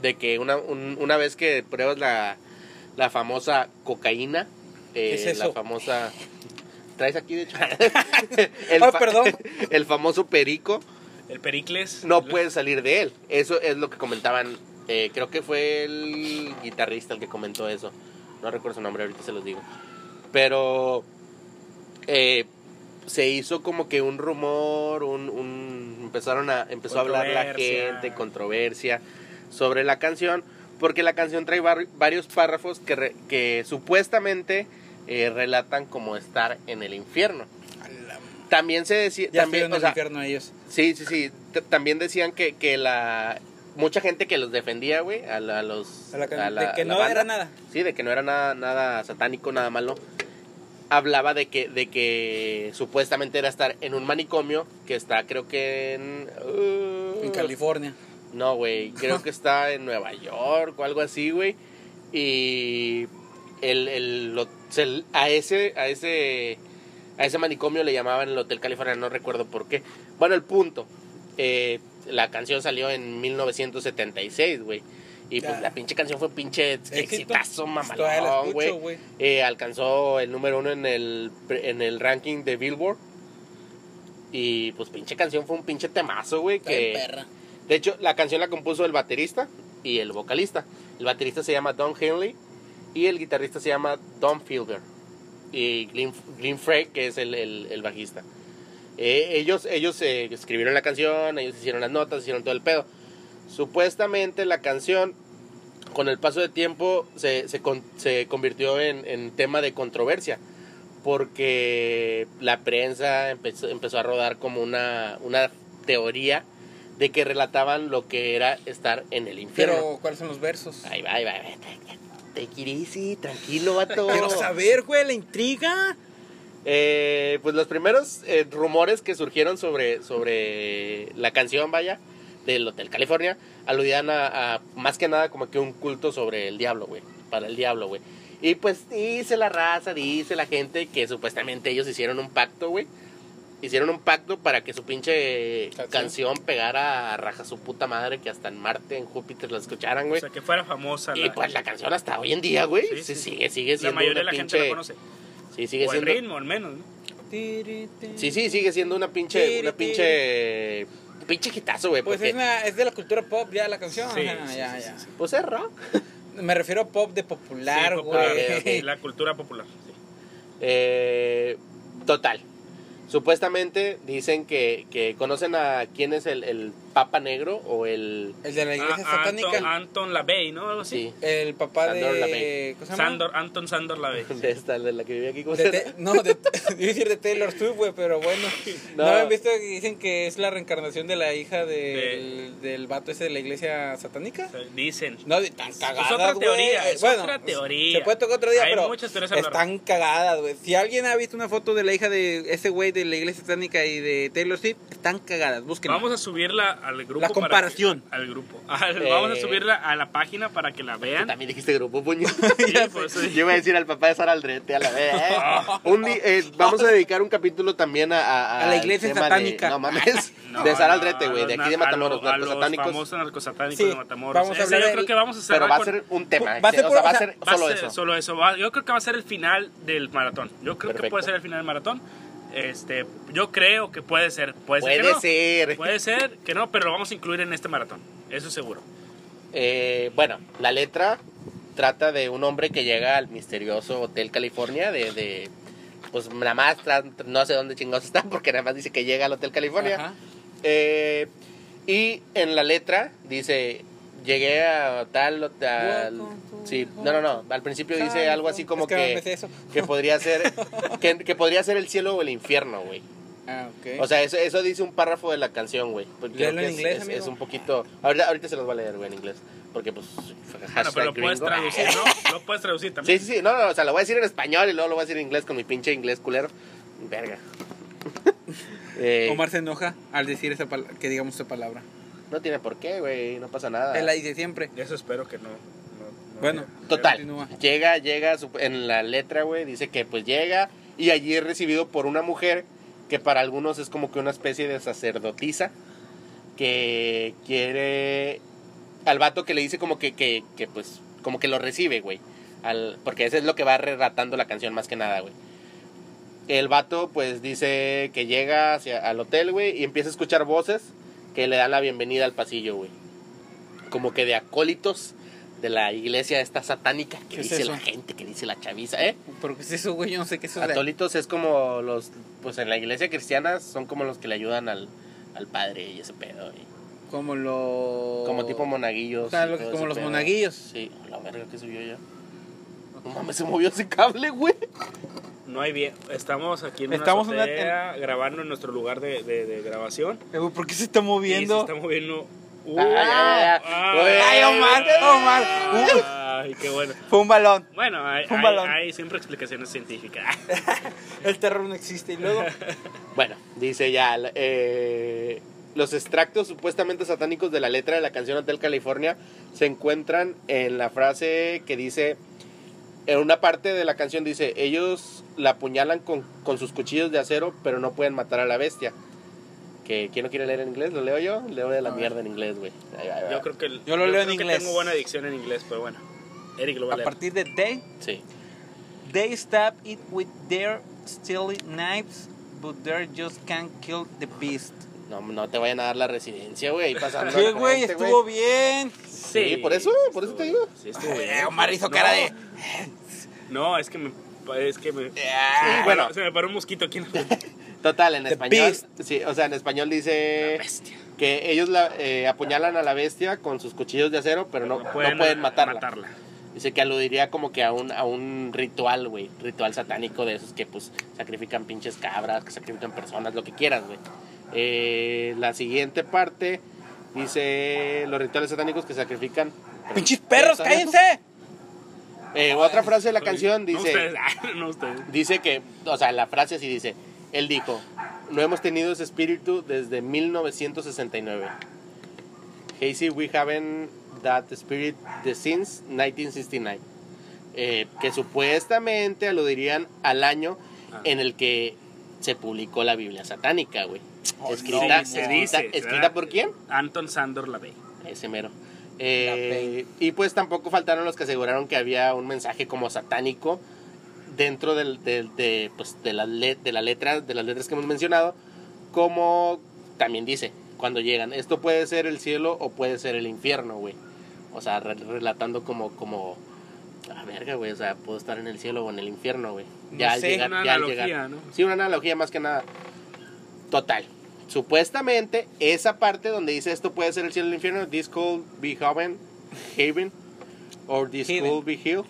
de que una, un- una vez que pruebas la, la famosa cocaína, eh, ¿Qué es la eso? famosa... Traes aquí, de hecho. el, Ah, perdón. el famoso perico El Pericles. no puedes salir de él. Eso es lo que comentaban. eh, creo que fue el guitarrista el que comentó eso. No recuerdo su nombre, ahorita se los digo. Pero eh, se hizo como que un rumor, un, un- empezaron a empezó a hablar la gente, controversia sobre la canción, porque la canción trae var- varios párrafos que, re- que supuestamente eh, relatan como estar en el infierno. También se decía, Ya también, o sea, infierno ellos. Sí, sí, sí. También decían que, que la... Mucha gente que los defendía, güey, a, la- a los... A la a la- de que no banda. era nada. Sí, de que no era nada, nada satánico, nada malo. Hablaba de que, de que supuestamente era estar en un manicomio que está, creo que en... uh, En California. no, güey, creo que está en Nueva York o algo así, güey. Y el, el, lo- se- a ese, a ese, a ese manicomio le llamaban el Hotel California, no recuerdo por qué. Bueno, el punto, eh, la canción salió en 1976, güey. Y pues Ya. la pinche canción fue pinche exitazo, mamalón, güey. Eh, alcanzó el número uno en el, en el ranking de Billboard. Y pues pinche canción fue un pinche temazo, güey. Que, perra. de hecho, la canción la compuso el baterista y el vocalista. El baterista se llama Don Henley y el guitarrista se llama Don Fielder. Y Glenn, Glenn Frey, que es el, el- el bajista. Eh, ellos ellos eh, escribieron la canción, ellos hicieron las notas, hicieron todo el pedo. Supuestamente la canción, con el paso de tiempo, se, se, con- se convirtió en, en tema de controversia. Porque la prensa empezó, empezó a rodar como una, una teoría de que relataban lo que era estar en el infierno. Pero, ¿cuáles son los versos? Ahí va, ahí va, ahí va. Take it easy, tranquilo, vato. Quiero saber, güey, la intriga. Eh, pues los primeros eh, rumores que surgieron sobre, sobre la canción, vaya, del Hotel California, aludían a, a más que nada como que un culto sobre el diablo, güey. Para el diablo, güey. Y pues dice la raza, dice la gente que supuestamente ellos hicieron un pacto, güey. Hicieron un pacto para que su pinche Canción. canción pegara a raja su puta madre, que hasta en Marte, en Júpiter la escucharan, O güey. sea, que fuera famosa. Y la- pues la canción hasta hoy en día, güey, Sí, se sí, sí. sigue, sigue La siendo mayoría de la gente la conoce. Sí, sigue o el siendo... ritmo, al menos. ¿no? Sí, sí, sigue siendo una pinche, una pinche, pinche hitazo, güey. Pues porque, es, una- es de la cultura pop ya la canción. Sí, ya, sí, ya. sí, sí. Pues es rock. Me refiero a pop de popular, güey. La cultura popular. sí. Eh, total. Supuestamente dicen que, que conocen a quién es el, el Papa Negro o el... El de la iglesia Ah, satánica. Anton, Anton LaVey, ¿no? Algo así. Sí, El papá Sandor de. LaVey. ¿Cómo se llama? Sandor, Anton Sandor LaVey. de esta, de la que vivía aquí. ¿cómo De Te- no, de, iba a decir de Taylor Swift, güey, pero bueno. No. No. han visto que dicen que es la reencarnación de la hija del, del vato ese de la iglesia satánica? Dicen. No, de- tan Es cagadas, otra güey. teoría, es Bueno, otra teoría. Se puede tocar otro día, Hay pero muchas teorías están cagadas, güey. Si alguien ha visto una foto de la hija de ese güey de la iglesia satánica y de Taylor Swift, están cagadas. Busquen. Vamos a subirla al grupo. La para comparación. que- al grupo. Al- Vamos a Eh. subirla a la página para que la vean. también dijiste grupo, puño. Sí, por eso Yo iba a decir al papá de Sara Aldrete a la vez. Un di- eh, vamos a dedicar un capítulo también a, a, A la iglesia tema de- satánica. no mames. No, de Sara Aldrete, güey. De los aquí de Matamoros, lo- a los satánicos. famosos narcosatánicos Sí, de Matamoros. vamos a hablar yo creo que vamos a cerrar Pero va a ser un tema. Va a ser o sea, va a ser solo eso. Solo eso. Yo creo que va a ser el final del maratón. Yo creo que puede ser el final del maratón. Este, yo creo que puede ser. Puede ser. que Puede no. ser. Puede ser que no, pero lo vamos a incluir en este maratón. Eso seguro. Eh, bueno, la letra trata de un hombre que llega al misterioso Hotel California de... de pues nada más, no sé dónde chingados está, porque nada más dice que llega al Hotel California. Eh, y en la letra dice, llegué a tal, tal... Welcome to Sí, no, no, no, al principio dice algo así como Es que que, podría ser, que, que podría ser el cielo o el infierno, güey. Ah, ok. O sea, eso, eso dice un párrafo de la canción, güey. Porque creo Léelo que en es- inglés, es, amigo. es un poquito... Ahorita, ahorita se los voy a leer, güey, en inglés. Porque, pues, Bueno, pero lo puedes gringo. traducir, ¿no? Lo puedes traducir también. Sí, sí, sí. No, no, o sea, lo voy a decir en español y luego lo voy a decir en inglés con mi pinche inglés culero. Verga. Eh, Omar se enoja al decir esa pal- que digamos esa palabra. No tiene por qué, güey. No pasa nada. Él la dice siempre. Eso espero que no. no- no- Bueno, Total. continúa. Llega, llega, en la letra, güey, dice que pues llega y allí es recibido por una mujer que para algunos es como que una especie de sacerdotisa que quiere al vato que le dice como que, que, que pues, como que lo recibe, güey. Al, porque eso es lo que va relatando la canción más que nada, güey. El vato pues dice que llega hacia al hotel, güey, y empieza a escuchar voces que le dan la bienvenida al pasillo, güey. Como que de acólitos de la iglesia esta satánica que ¿Qué es dice la gente, que dice la chaviza, ¿eh? ¿Pero qué es eso, güey? Yo no sé qué es eso. Atólitos es como los, pues en la iglesia cristiana son como los que le ayudan al, al padre y ese pedo. y- Como los... como tipo monaguillos. O sea, y lo que- como los pedo. monaguillos. Sí, la verga que subió ya. No mames, se movió ese cable, güey. No hay bien. Estamos aquí en Estamos una en una- azotea, grabando en nuestro lugar de, de- de grabación. Eh, güey, ¿Por qué se está Y moviendo? se está moviendo. Uh, Ah, ya, ya. Güey. ¡Ay, Omar! ¡Omar! Uh, Ay, qué bueno. fue un balón. Bueno, hay, Un hay- balón. hay siempre explicaciones científicas. El terror no existe. Y luego... Bueno, dice ya, eh, los extractos supuestamente satánicos de la letra de la canción Hotel California se encuentran en la frase que dice, en una parte de la canción dice, ellos la apuñalan con, con sus cuchillos de acero, pero no pueden matar a la bestia. Que, ¿Quién no quiere leer en inglés? ¿Lo leo yo? Leo de la A ver. mierda en inglés, güey. Yo creo que Yo lo leo en que inglés. tengo buena dicción en inglés, pero bueno. Eric lo va a A leer. partir de they, Sí. they stab it with their steely knives, but they just can't kill the beast. No, no te vayan a dar la residencia, güey. ahí pasando ¿Qué, la güey? gente, Estuvo bien. Sí, por eso, por eso te digo. Sí, estuvo bien. Eh, Omar hizo No, cara de... No, es que me. Es que me. Ah, bueno. Se me paró un mosquito aquí en la Total, en The español. Beast. Sí, o sea, en español dice bestia. que ellos la, eh, apuñalan a la bestia con sus cuchillos de acero, pero no, no pueden, matarla. Dice que aludiría como que a un, a un ritual, güey. Ritual satánico de esos que, pues, sacrifican pinches cabras, que sacrifican personas, lo que quieras, güey. Eh, la siguiente parte dice los rituales satánicos que sacrifican. ¡Pinches perros, cállense! Eh, otra frase de la canción No dice... ustedes, no ustedes. Dice que, o sea, la frase así dice, él dijo, no hemos tenido ese espíritu desde 1969. Hazy, we haven't that spirit the since 1969. Eh, que supuestamente aludirían al año Ah. en el que se publicó la Biblia satánica, güey. Escrita, Sí, se escrita, dice, escrita por quién? Anton Sandor Lavey. Ese mero. Eh, y pues tampoco faltaron los que aseguraron que había un mensaje como satánico dentro del, del- de, pues, de, las le- de la letra, de las letras que hemos mencionado, como también dice, cuando llegan, esto puede ser el cielo o puede ser el infierno, güey. O sea, re- relatando como, como, a verga, güey, o sea, puedo estar en el cielo o en el infierno, güey. Ya al sé, llegar, una ya al analogía, llegar. ¿no? Sí, una analogía más que nada. Total. Supuestamente, esa parte donde dice esto puede ser el cielo o el infierno, this could be heaven, heaven, or this Heaven. could be hell.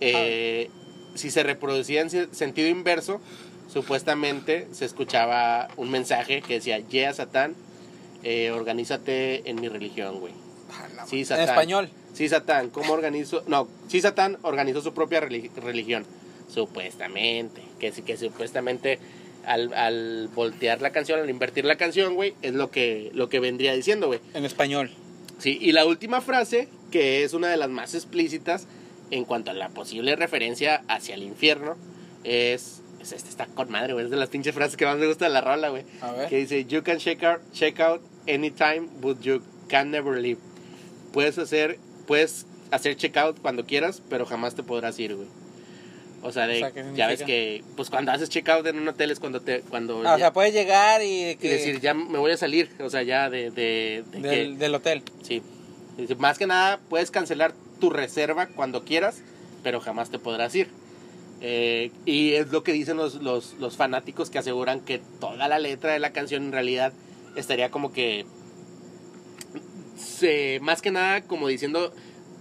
Eh, si se reproducía en se- sentido inverso, supuestamente se escuchaba un mensaje que decía, yeah, Satán, eh, organízate en mi religión, güey. Sí, En Satán. español. Sí, Satán, ¿cómo organizó? No, sí, Satán organizó su propia relig- religión. Supuestamente. Que, sí- que supuestamente al, al voltear la canción, al invertir la canción, güey, es lo que, lo que vendría diciendo, güey. En español. Sí, y la última frase, que es una de las más explícitas en cuanto a la posible referencia hacia el infierno, es. es esta está con madre, güey. Es de las pinches frases que más me gusta de la rola, güey. A ver. Que dice: You can check out, check out anytime, but you can never leave. Puedes hacer, puedes hacer check out cuando quieras, pero jamás te podrás ir, güey. O sea, de, O sea, ¿qué ya ves que, pues cuando haces check out en un hotel es cuando te, cuando Ah, o ya- sea, puedes llegar y, y que- decir, ya me voy a salir, o sea, ya de, de, de que- del, hotel. Sí. Más que nada, puedes cancelar tu reserva cuando quieras, pero jamás te podrás ir. Eh, y es lo que dicen los, los, los fanáticos que aseguran que toda la letra de la canción en realidad estaría como que... se- más que nada como diciendo,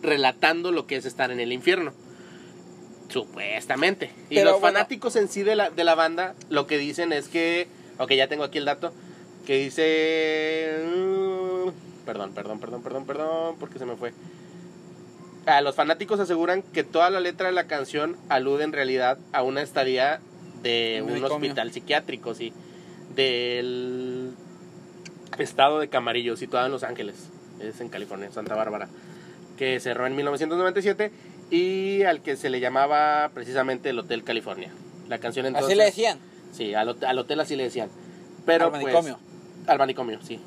relatando lo que es estar en el infierno. Supuestamente. Y Pero los bueno. fanáticos en sí de la, de la banda lo que dicen es que... Ok, ya tengo aquí el dato. Que dice... mm, Perdón, perdón, perdón, perdón, perdón, porque se me fue. Ah, los fanáticos aseguran que toda la letra de la canción alude en realidad a una estadía de Un hospital psiquiátrico, sí. Del estado de Camarillo, situado en Los Ángeles. Es en California, Santa Bárbara. Que cerró en 1997 y al que se le llamaba precisamente el Hotel California. La canción entonces... Así le decían. Sí, al, al hotel así le decían. Pero Al pues, manicomio. al manicomio, sí.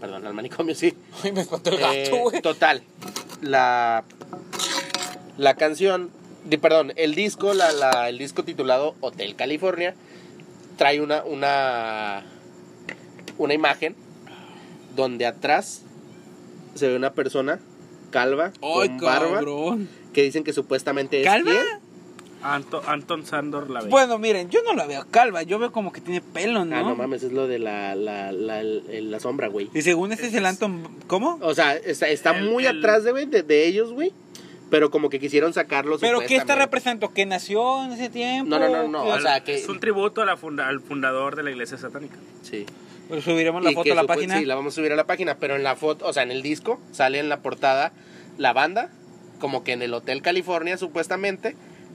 Perdón, al manicomio, sí. Ay, me espantó el Eh, gato, güey. total. La, la canción, perdón, el disco, la, la- el disco titulado Hotel California, trae una, una, una imagen donde atrás se ve una persona calva, Ay, con barba, cabrón. Que dicen que supuestamente es ¿Calva? quién. Anto- Anton Sandor Lavey. Bueno, miren, yo no la veo calva, yo veo como que tiene pelo, ¿no? Ah, no mames, es lo de la, la, la, la sombra, güey. Y según este es el Anton, ¿cómo? O sea, está, está El- muy el- atrás de, de, de ellos, güey. Pero como que quisieron sacarlo ¿Pero qué está representando? ¿Que nació en ese tiempo? No, no, no, no, o sea, que- Es un tributo a la funda- al fundador de la iglesia satánica. Sí. Pues subiremos la Y foto a la supo- página. Sí, la vamos a subir a la página, pero en la foto, o sea, en el disco, sale en la portada la banda, como que en el Hotel California, supuestamente,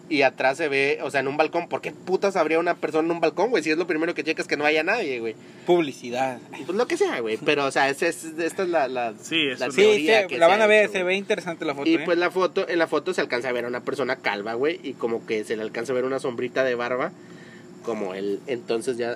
y atrás se ve, o sea, en un balcón. ¿Por qué putas habría una persona en un balcón, güey? Si es lo primero que checas que no haya nadie, güey. Publicidad. Pues lo que sea, güey. Pero, o sea, es- es- esta es la, la, Sí, es la teoría sí, que la van a ver, hecho, se güey. ve interesante la foto. Y ¿eh? pues la foto, en la foto se alcanza a ver a una persona calva, güey, y como que se le alcanza a ver una sombrita de barba, como el entonces ya,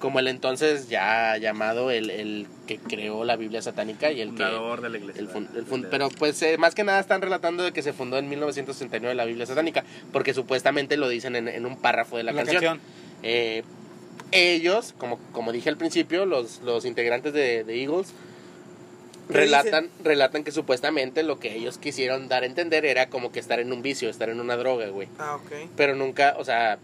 como el entonces ya llamado el, el que creó la Biblia satánica y el que, fundador de la iglesia. el fun- el fun- pero pues eh, más que nada están relatando de que se fundó en 1969 la Biblia satánica, porque supuestamente lo dicen en, en un párrafo de la, la canción. canción. Eh, ellos, como, como dije al principio, los, los integrantes de, de Eagles, ¿Qué relatan, relatan que supuestamente lo que ellos quisieron dar a entender era como que estar en un vicio, estar en una droga, güey. Ah, ok. Pero nunca, o sea,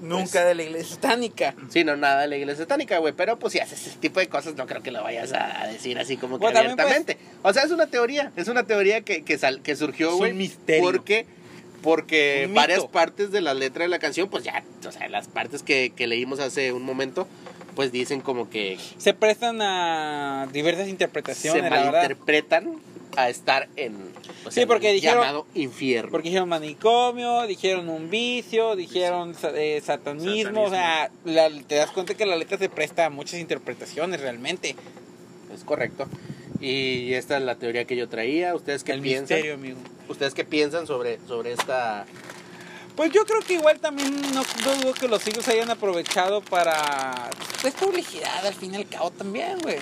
Nunca de la iglesia satánica. sí, no nada de la iglesia satánica, güey. Pero pues si haces ese tipo de cosas, no creo que lo vayas a decir así como que Bueno, pues. O sea, es una teoría, es una teoría que, que, sal- que surgió, Es un güey. misterio. Porque, porque varias partes de la letra de la canción, pues ya, o sea, las partes que, que leímos hace un momento, pues dicen como que Se prestan a diversas se interpretaciones, la verdad. malinterpretan a estar en o Sí, en porque dijeron- llamado infierno. Porque dijeron manicomio, dijeron un vicio, dijeron eh, satanismo, o sea, la- te das cuenta que la letra se presta a muchas interpretaciones realmente. Es correcto. Y esta es la teoría que yo traía. ¿Ustedes qué El piensan? misterio, amigo. ¿Ustedes qué piensan sobre, sobre esta Pues yo creo que igual también no, no dudo que los hijos hayan aprovechado para... Pues publicidad al fin y al cabo también, güey.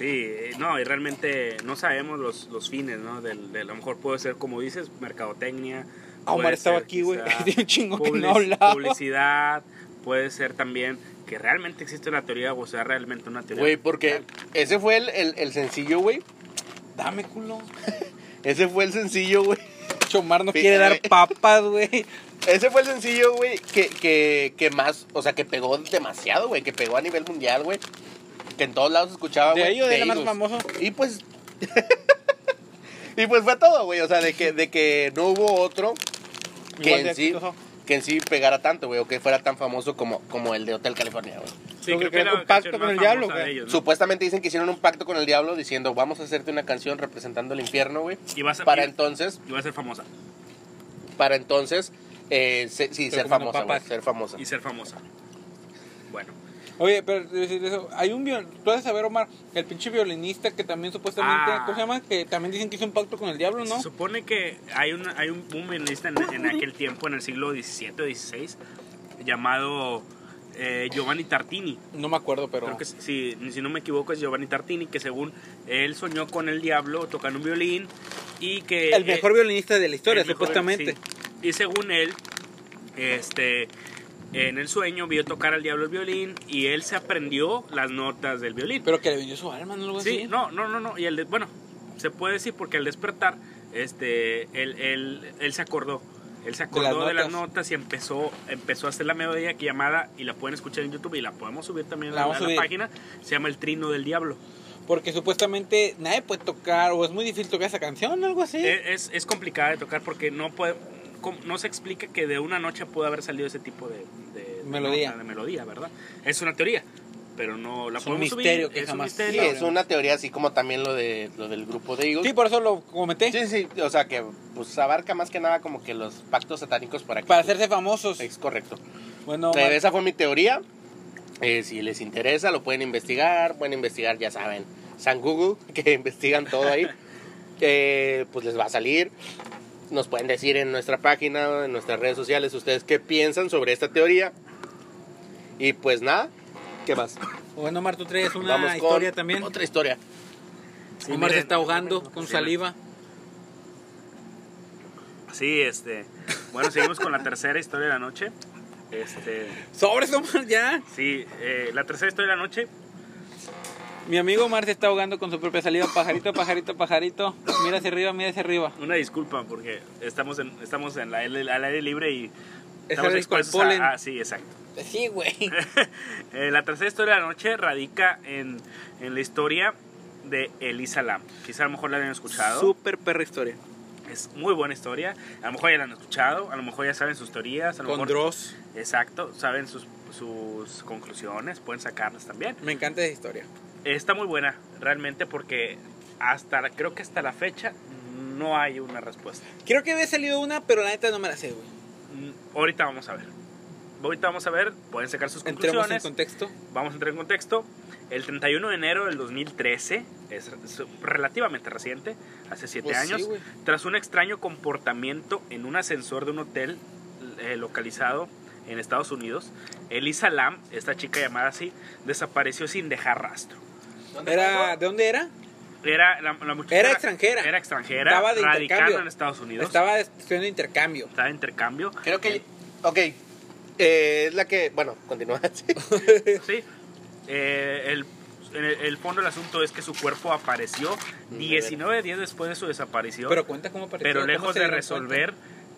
Sí, no, y realmente no sabemos los, los fines, ¿no? Del, de, a lo mejor puede ser, como dices, mercadotecnia. Ah, Omar estaba ser aquí, güey. un chingo que no hablaba. Publicidad, puede ser también que realmente existe una teoría, o sea, realmente una teoría. Güey, porque ese fue el, el, el sencillo, güey. Dame culo. Ese fue el sencillo, güey. Chomar no quiere dar papas, güey. Ese fue el sencillo, güey, que, que, que más, o sea, que pegó demasiado, güey, que pegó a nivel mundial, güey. Que en todos lados escuchaba, De güey. ellos era más famoso. Y pues. y pues fue todo, güey. O sea, de que, de que no hubo otro que Igual de en, sí, exitoso. que en sí pegara tanto, güey, o que fuera tan famoso como, como el de Hotel California, güey. Sí, Creo creo que que era un pacto con el diablo, famosa de güey. ellos, ¿no? Supuestamente dicen que hicieron un pacto con el diablo diciendo, vamos a hacerte una canción representando el infierno, güey. Y va a ser, Para y- entonces, y va a ser famosa. para entonces, eh, se- sí, ser famosa, güey, ser famosa. Y ser famosa. Bueno. Oye, pero hay un viol... tú has de saber, Omar, el pinche violinista que también supuestamente, Ah. ¿cómo se llama? Que también dicen que hizo un pacto con el diablo, ¿no? Se supone que hay, un hay un, un violinista en, en aquel tiempo, en el siglo XVII o XVI, llamado eh, Giovanni Tartini. No me acuerdo, pero... Creo que si, si no me equivoco es Giovanni Tartini, que según él soñó con el diablo tocando un violín y que... el mejor eh, violinista de la historia, mejor- supuestamente. sí. Y según él, este, en el sueño vio tocar al diablo el violín y él se aprendió las notas del violín. Pero que le vendió su alma, ¿no? Algo Sí, así. no, no, no, no. Y el de- bueno, se puede decir porque al despertar, este, él, él, él se acordó. Él se acordó de las, notas. notas y empezó, empezó a hacer la melodía que llamada, y la pueden escuchar en YouTube y la podemos subir también La a, la página, se llama El Trino del Diablo. Porque supuestamente nadie puede tocar, o es muy difícil tocar esa canción, algo así. E- Es, es complicada de tocar porque no puede, no se explica que de una noche puede haber salido ese tipo de, de- de Melodía. nota, de melodía, ¿verdad? Es una teoría, pero no la Es un podemos misterio subir, que es un jamás- Sí, misterio. es una teoría así como también lo, de, lo del grupo de Eagles. Sí, por eso lo comenté. Sí, sí, o sea que pues abarca más que nada como que los pactos satánicos para. Para hacerse famosos. Es correcto. Bueno, esa fue mi teoría. Eh, si les interesa, lo pueden investigar. Pueden investigar, ya saben, San Google, que investigan todo ahí. Eh, pues les va a salir. Nos pueden decir en nuestra página, en nuestras redes sociales, ustedes qué piensan sobre esta teoría. Y pues nada, ¿qué más? bueno, Omar, tú traes una Vamos con historia también. Otra historia. Sí, Omar se está ahogando con sí, saliva. Sí, este. Bueno, seguimos con la tercera historia de la noche. Este. Sobres, Omar, ya. Sí, eh, la tercera historia de la noche. Mi amigo Omar se está ahogando con su propia saliva. Pajarito, pajarito, pajarito. Mira hacia arriba, mira hacia arriba. Una disculpa porque estamos en, estamos en la, al aire libre y. Es Estamos al expuestos a- polen. Ah, sí, exacto. Sí, güey. Eh, la tercera historia de la noche radica en, en la historia de Elisa Lam. Quizá a lo mejor la hayan escuchado. Súper perra historia. Es muy buena historia. A lo mejor ya la han escuchado, a lo mejor ya saben sus teorías, a lo Con mejor Dross. exacto, saben sus, sus conclusiones, pueden sacarlas también. Me encanta esa historia. Está muy buena realmente porque hasta creo que hasta la fecha no hay una respuesta. Creo que había salido una, pero la neta no me la sé, güey. Mm, Ahorita vamos a ver. Ahorita vamos a ver, pueden sacar sus Entremos en conclusiones. contexto. Vamos a entrar en contexto. El 31 de enero del 2013, es, relativamente reciente, hace 7 Pues años, tras un extraño comportamiento en un ascensor de un hotel eh, localizado en Estados Unidos, Elisa Lam, esta chica llamada así, desapareció sin dejar rastro. Era, ¿De dónde era? Era, la, la muchacha Era extranjera. Era extranjera, Estaba de radicando intercambio. en Estados Unidos. Estaba estudiando intercambio. Estaba de intercambio. Creo que... Ok. Eh, es la que... Bueno, continúa. sí. Sí. Eh, el, el, el fondo del asunto es que su cuerpo apareció 19 días después de su desaparición, Pero pero, cuenta cómo apareció. cómo lejos de resolver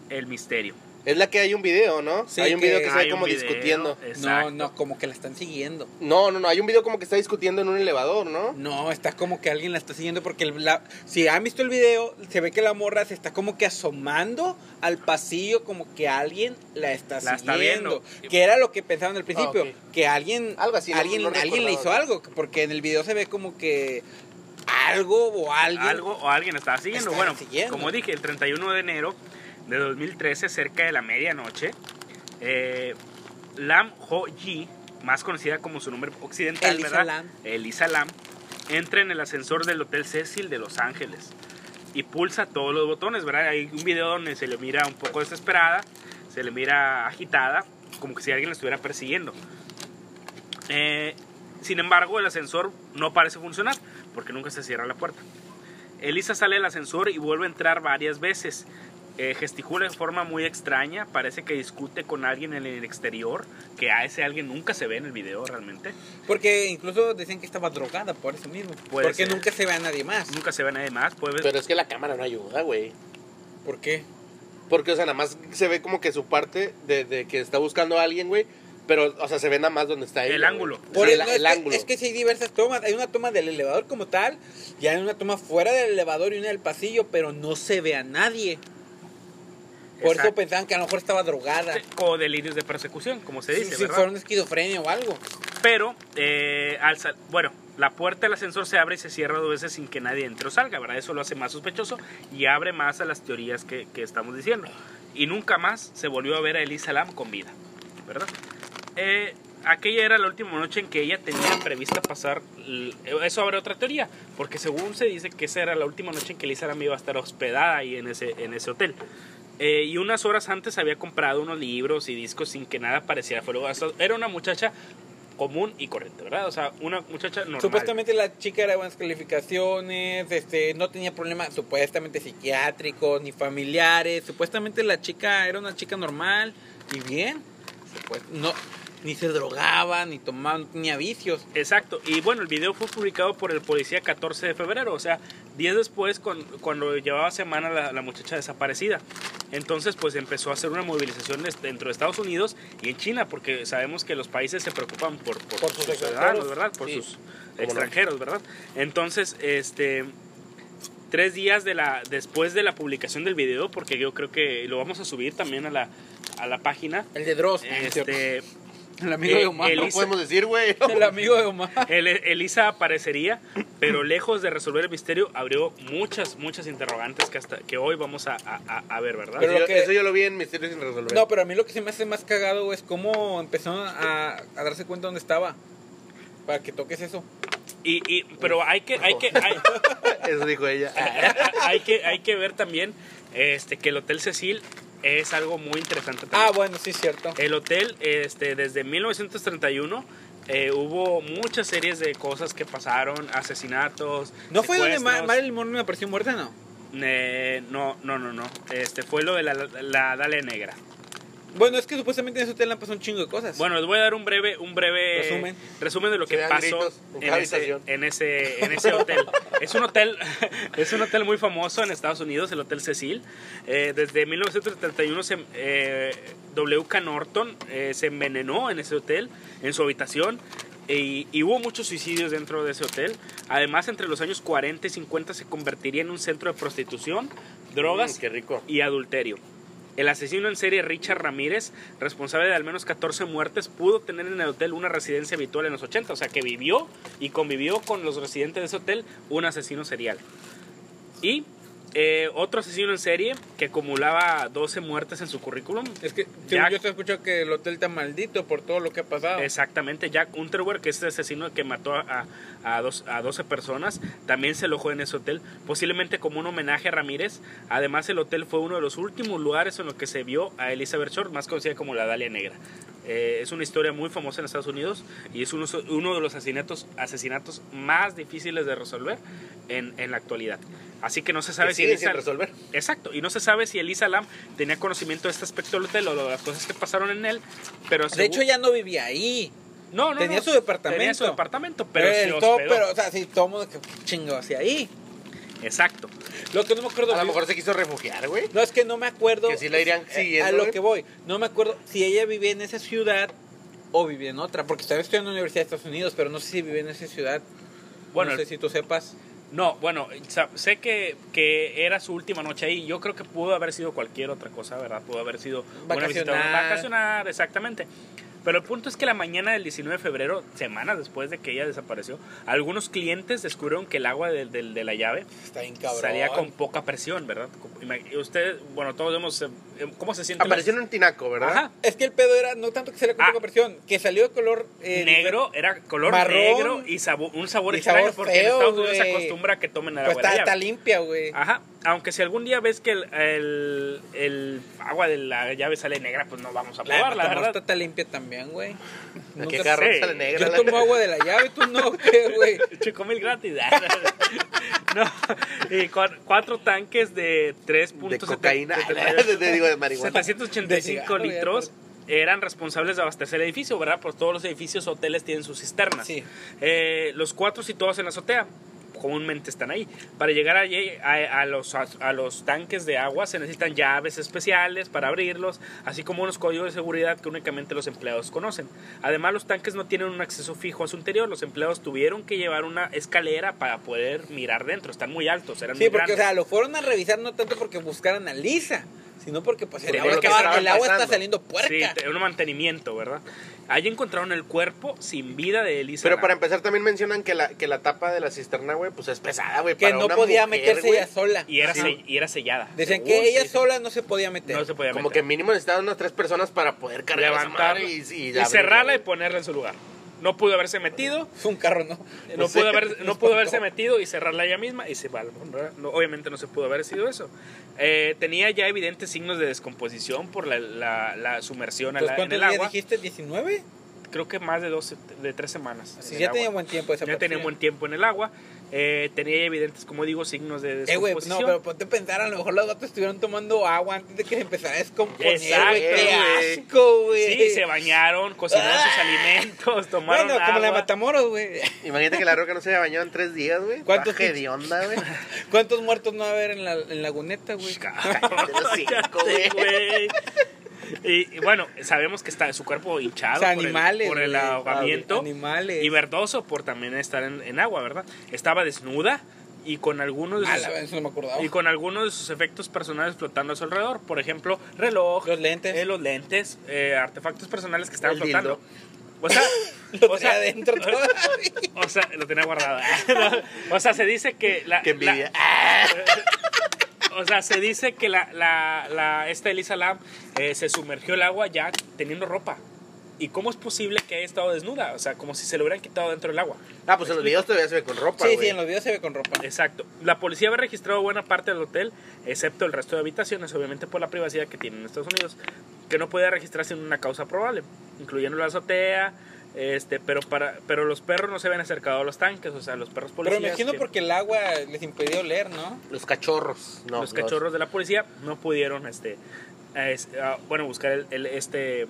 el misterio. Es la que hay un video, ¿no? Sí, hay un que video que se ve como video, discutiendo. exacto. No, no, como que la están siguiendo. No, no, no. Hay un video como que está discutiendo en un elevador, ¿no? No, está como que alguien la está siguiendo porque el- la- si han visto el video, se ve que la morra se está como que asomando al pasillo como que alguien la está La está siguiendo. viendo. Que era lo que pensaban al principio, Ah, que alguien Algo así, alguien, no alguien le hizo algo, porque en el video se ve como que algo o alguien. algo o alguien estaba siguiendo. Estaba bueno, siguiendo. como dije, el 31 de enero de 2013, cerca de la medianoche, eh, Lam Ho Yi, más conocida como su nombre occidental, Elisa ¿verdad? Lam. Elisa Lam, entra en el ascensor del Hotel Cecil de Los Ángeles y pulsa todos los botones, ¿verdad? Hay un video donde se le mira un poco desesperada, se le mira agitada, como que si alguien la estuviera persiguiendo. Eh, sin embargo, el ascensor no parece funcionar porque nunca se cierra la puerta. Elisa sale del ascensor y vuelve a entrar varias veces. Eh, gesticula de forma muy extraña, parece que discute con alguien en el exterior, que a ese alguien nunca se ve en el video realmente. Porque incluso decían que estaba drogada por eso mismo. Puede porque ser. nunca se ve a nadie más. Nunca se ve a nadie más. Puede Pero es que la cámara no ayuda, güey. ¿Por qué? Porque, o sea, nada más se ve como que su parte de, de que está buscando a alguien, güey. Pero, o sea, se ve nada más donde está ella, El ángulo. Por el, ángulo. es que sí hay diversas tomas. Hay una toma del elevador como tal, y hay una toma fuera del elevador y una del pasillo, pero no se ve a nadie. Por eso Exacto. pensaban que a lo mejor estaba drogada. O delirios de persecución, como se dice, si ¿verdad? fuera una esquizofrenia o algo. Pero, eh, al sal- bueno, la puerta del ascensor se abre y se cierra dos veces sin que nadie entre o salga, ¿verdad? Eso lo hace más sospechoso y abre más a las teorías que, que estamos diciendo. Y nunca más se volvió a ver a Elisa Lam con vida, ¿verdad? Eh, aquella era la última noche en que ella tenía prevista pasar. l- Eso abre otra teoría, porque según se dice que esa era la última noche en que Elisa Lam iba a estar hospedada ahí en ese, en ese hotel. Eh, y unas horas antes había comprado unos libros y discos sin que nada pareciera fuera. o sea, Era una muchacha común y corriente, ¿verdad? O sea, una muchacha normal. Supuestamente la chica era de buenas calificaciones, este, no tenía problemas supuestamente psiquiátricos ni familiares. Supuestamente la chica era una chica normal y bien. No, ni se drogaba, ni tomaba, no tenía vicios. Exacto. Y bueno, el video fue publicado por el policía 14 de febrero, o sea, días después con- cuando llevaba semana la, la muchacha desaparecida. Entonces, pues empezó a hacer una movilización dentro de Estados Unidos y en China, porque sabemos que los países se preocupan por, por, Por sus ciudadanos. ¿verdad? Por Sí. sus extranjeros, ¿verdad? Entonces, este tres días de la después de la publicación del video, porque yo creo que lo vamos a subir también a la, a la página. El de Dross. Este, el amigo eh, de Omar. Elisa- podemos decir, güey. El amigo de Omar. el- Elisa aparecería, pero lejos de resolver el misterio, abrió muchas, muchas interrogantes que hasta que hoy vamos a, a- a ver, ¿verdad? Pero Eso lo yo- que- Eso yo lo vi en Misterios sin resolver. No, pero a mí lo que se me hace más cagado es cómo empezó a, a darse cuenta dónde estaba. Para que toques eso. Y, y- pero hay que, hay que, hay, Eso dijo ella. hay que, hay que ver también este, que el Hotel Cecil es algo muy interesante. también. Ah, bueno, sí, cierto. El hotel, este, desde 1931, eh, hubo muchas series de cosas que pasaron, asesinatos. ¿No fue donde Ma- secuestros. Marilyn Monroe apareció muerta, no? Eh, no, no, no, no. Este fue lo de la, la Dalia Negra. Bueno, es que supuestamente en ese hotel han pasado un chingo de cosas. Bueno, les voy a dar un breve, un breve Resumen. resumen de lo Se que pasó en ese, en ese, en ese hotel. es un hotel, es un hotel muy famoso en Estados Unidos, el Hotel Cecil. Eh, desde 1971 se, eh, W.K. Norton eh, se envenenó en ese hotel, en su habitación. Y, y hubo muchos suicidios dentro de ese hotel. Además, entre los años 40 y 50 se convertiría en un centro de prostitución, drogas Mm, qué rico. y adulterio. El asesino en serie Richard Ramírez, responsable de al menos 14 muertes, pudo tener en el hotel una residencia habitual en los 80, o sea que vivió y convivió con los residentes de ese hotel un asesino serial. Y eh, otro asesino en serie que acumulaba 12 muertes en su currículum. Es que Jack- yo te escucho que el hotel está maldito por todo lo que ha pasado. Exactamente, Jack Unterweger, que es el asesino que mató a, a, dos, a 12 personas, también se alojó en ese hotel, posiblemente como un homenaje a Ramírez. Además, el hotel fue uno de los últimos lugares en los que se vio a Elizabeth Short, más conocida como la Dalia Negra. Eh, es una historia muy famosa en Estados Unidos y es uno, uno de los asesinatos, asesinatos más difíciles de resolver en, en la actualidad. Así que no se sabe Que si Elisa... sin resolver. Exacto, y no se sabe si Elisa Lam tenía conocimiento de este aspecto del hotel o de las cosas que pasaron en él, pero de hecho, ya no vivía ahí. no, no, tenía no. su departamento. Tenía su departamento, pero Eh, se el todo, hospedó. pero, o sea, sí, todo mundo que chingo hacia ahí. Exacto. Lo que no me acuerdo. A lo mejor se quiso refugiar, güey. No, es que no me acuerdo. Que sí la irían eh, siguiendo, A lo que voy. No me acuerdo si ella vivía en esa ciudad o vivía en otra. Porque estaba estudiando en la Universidad de Estados Unidos, pero no sé si vivía en esa ciudad. Bueno, no sé si tú sepas. No, bueno, sé que, que era su última noche ahí. Yo creo que pudo haber sido cualquier otra cosa, ¿verdad? Pudo haber sido una visita vacacionar, exactamente. Pero el punto es que la mañana del 19 de febrero, semanas después de que ella desapareció, algunos clientes descubrieron que el agua de, de- de la llave Está bien cabrón. salía con poca presión, ¿verdad? Usted, bueno, todos vemos eh, cómo se siente. Apareció en un tinaco, ¿verdad? Ajá. Es que el pedo era no tanto que saliera con Ah. poca presión, que salió de color eh, negro, era color marrón negro y sabor, un sabor y extraño sabor porque en feo, Estados Unidos se acostumbra a que tomen el Pues agua de la está, llave. está limpia, güey. Ajá, aunque si algún día ves que el, el, el agua de la llave sale negra, pues no vamos a La probar, la neta, no verdad. está tan limpia también, güey. ¿A qué carro sé. sale negra? Yo la- tomo agua de la llave, tú no, ¿qué, güey? Chico mil gratis. no, y cua- cuatro tanques de 3. De cocaína. Te digo, de marihuana. 785 De cigarro, ya, litros eran responsables de abastecer el edificio, ¿verdad? Pues todos los edificios, hoteles tienen sus cisternas. Sí. Eh, los cuatro situados en la azotea comúnmente están ahí. Para llegar allí a, a los, a, a los tanques de agua se necesitan llaves especiales para abrirlos, así como unos códigos de seguridad que únicamente los empleados conocen. Además, los tanques no tienen un acceso fijo a su interior. Los empleados tuvieron que llevar una escalera para poder mirar dentro. Están muy altos, eran Sí, muy porque, o sea, lo fueron a revisar no tanto porque buscaran a Lisa, sino porque pues el agua, el está saliendo puerca. Sí, un mantenimiento, ¿verdad? Allí encontraron el cuerpo sin vida de Elisa. Pero Lam. para empezar también mencionan que la, que la tapa de la cisterna, güey, pues es pesada, güey. que para no una podía mujer, meterse güey. ella sola. y, era Sí. se- y era sellada. Decían que ella sí, sola no se podía meter. no se podía Como meter. que mínimo necesitaban unas tres personas para poder cargar esa levantarla madre y, y, y, y abrirla, cerrarla y ponerla en su lugar. No pudo haberse metido, Fue un carro, ¿no? no pudo, haber, no pudo haberse metido y cerrarla ella misma y se va. No, obviamente no se pudo haber sido eso. Eh, tenía ya evidentes signos de descomposición por la, la- la sumersión a Pues, la- en ¿Cuántos el agua. dijiste? ¿19? Creo que más de dos, de tres semanas. Sí, en ya el tenía agua. buen tiempo esa Ya tenía buen tiempo en el agua. Eh, tenía evidentes, como digo, signos de Eh, güey, descomposición. no, pero ponte a pensar, a lo mejor los gatos estuvieron tomando agua antes de que se empezara a descomponer, Exacto, güey. ¡Qué güey. asco, güey! Sí, se bañaron, cocinaron sus Ah. alimentos, tomaron Bueno, como la de agua. Matamoros, güey. Imagínate que la roca no se había bañado en tres días, güey. ¿Cuántos de onda, güey. ¿Cuántos muertos no va a haber en la en Laguneta, güey? Güey. Y, y bueno, sabemos que está su cuerpo hinchado O sea, por el- animales, por el, ahogamiento Animales. y verdoso por también estar en, en agua, ¿verdad? Estaba desnuda y con algunos de Ah, sus, no me y con algunos de sus efectos personales flotando a su alrededor. Por ejemplo, reloj, Los lentes. eh, los lentes, eh, artefactos personales que estaban El flotando. dildo. O sea, Lo o sea, adentro o sea, lo tenía guardado. o sea, se dice que la, Qué envidia. la- o sea, se dice que la, la, la- esta Elisa Lam eh, se sumergió el agua ya teniendo ropa. ¿Y cómo es posible que haya estado desnuda? O sea, como si se lo hubieran quitado dentro del agua. Ah, pues en los videos todavía se ve con ropa, Sí, güey. sí, en los videos se ve con ropa. Exacto. La policía había registrado buena parte del hotel, excepto el resto de habitaciones, obviamente por la privacidad que tienen en Estados Unidos, que no podía registrarse en una causa probable, incluyendo la azotea, este, pero para, pero los perros no se habían acercado a los tanques, o sea, los perros Pero policías. me imagino que- porque el agua les impedía oler, ¿no? Los cachorros. No, los cachorros de la policía no pudieron, este, es- ah, bueno, buscar el, el- este,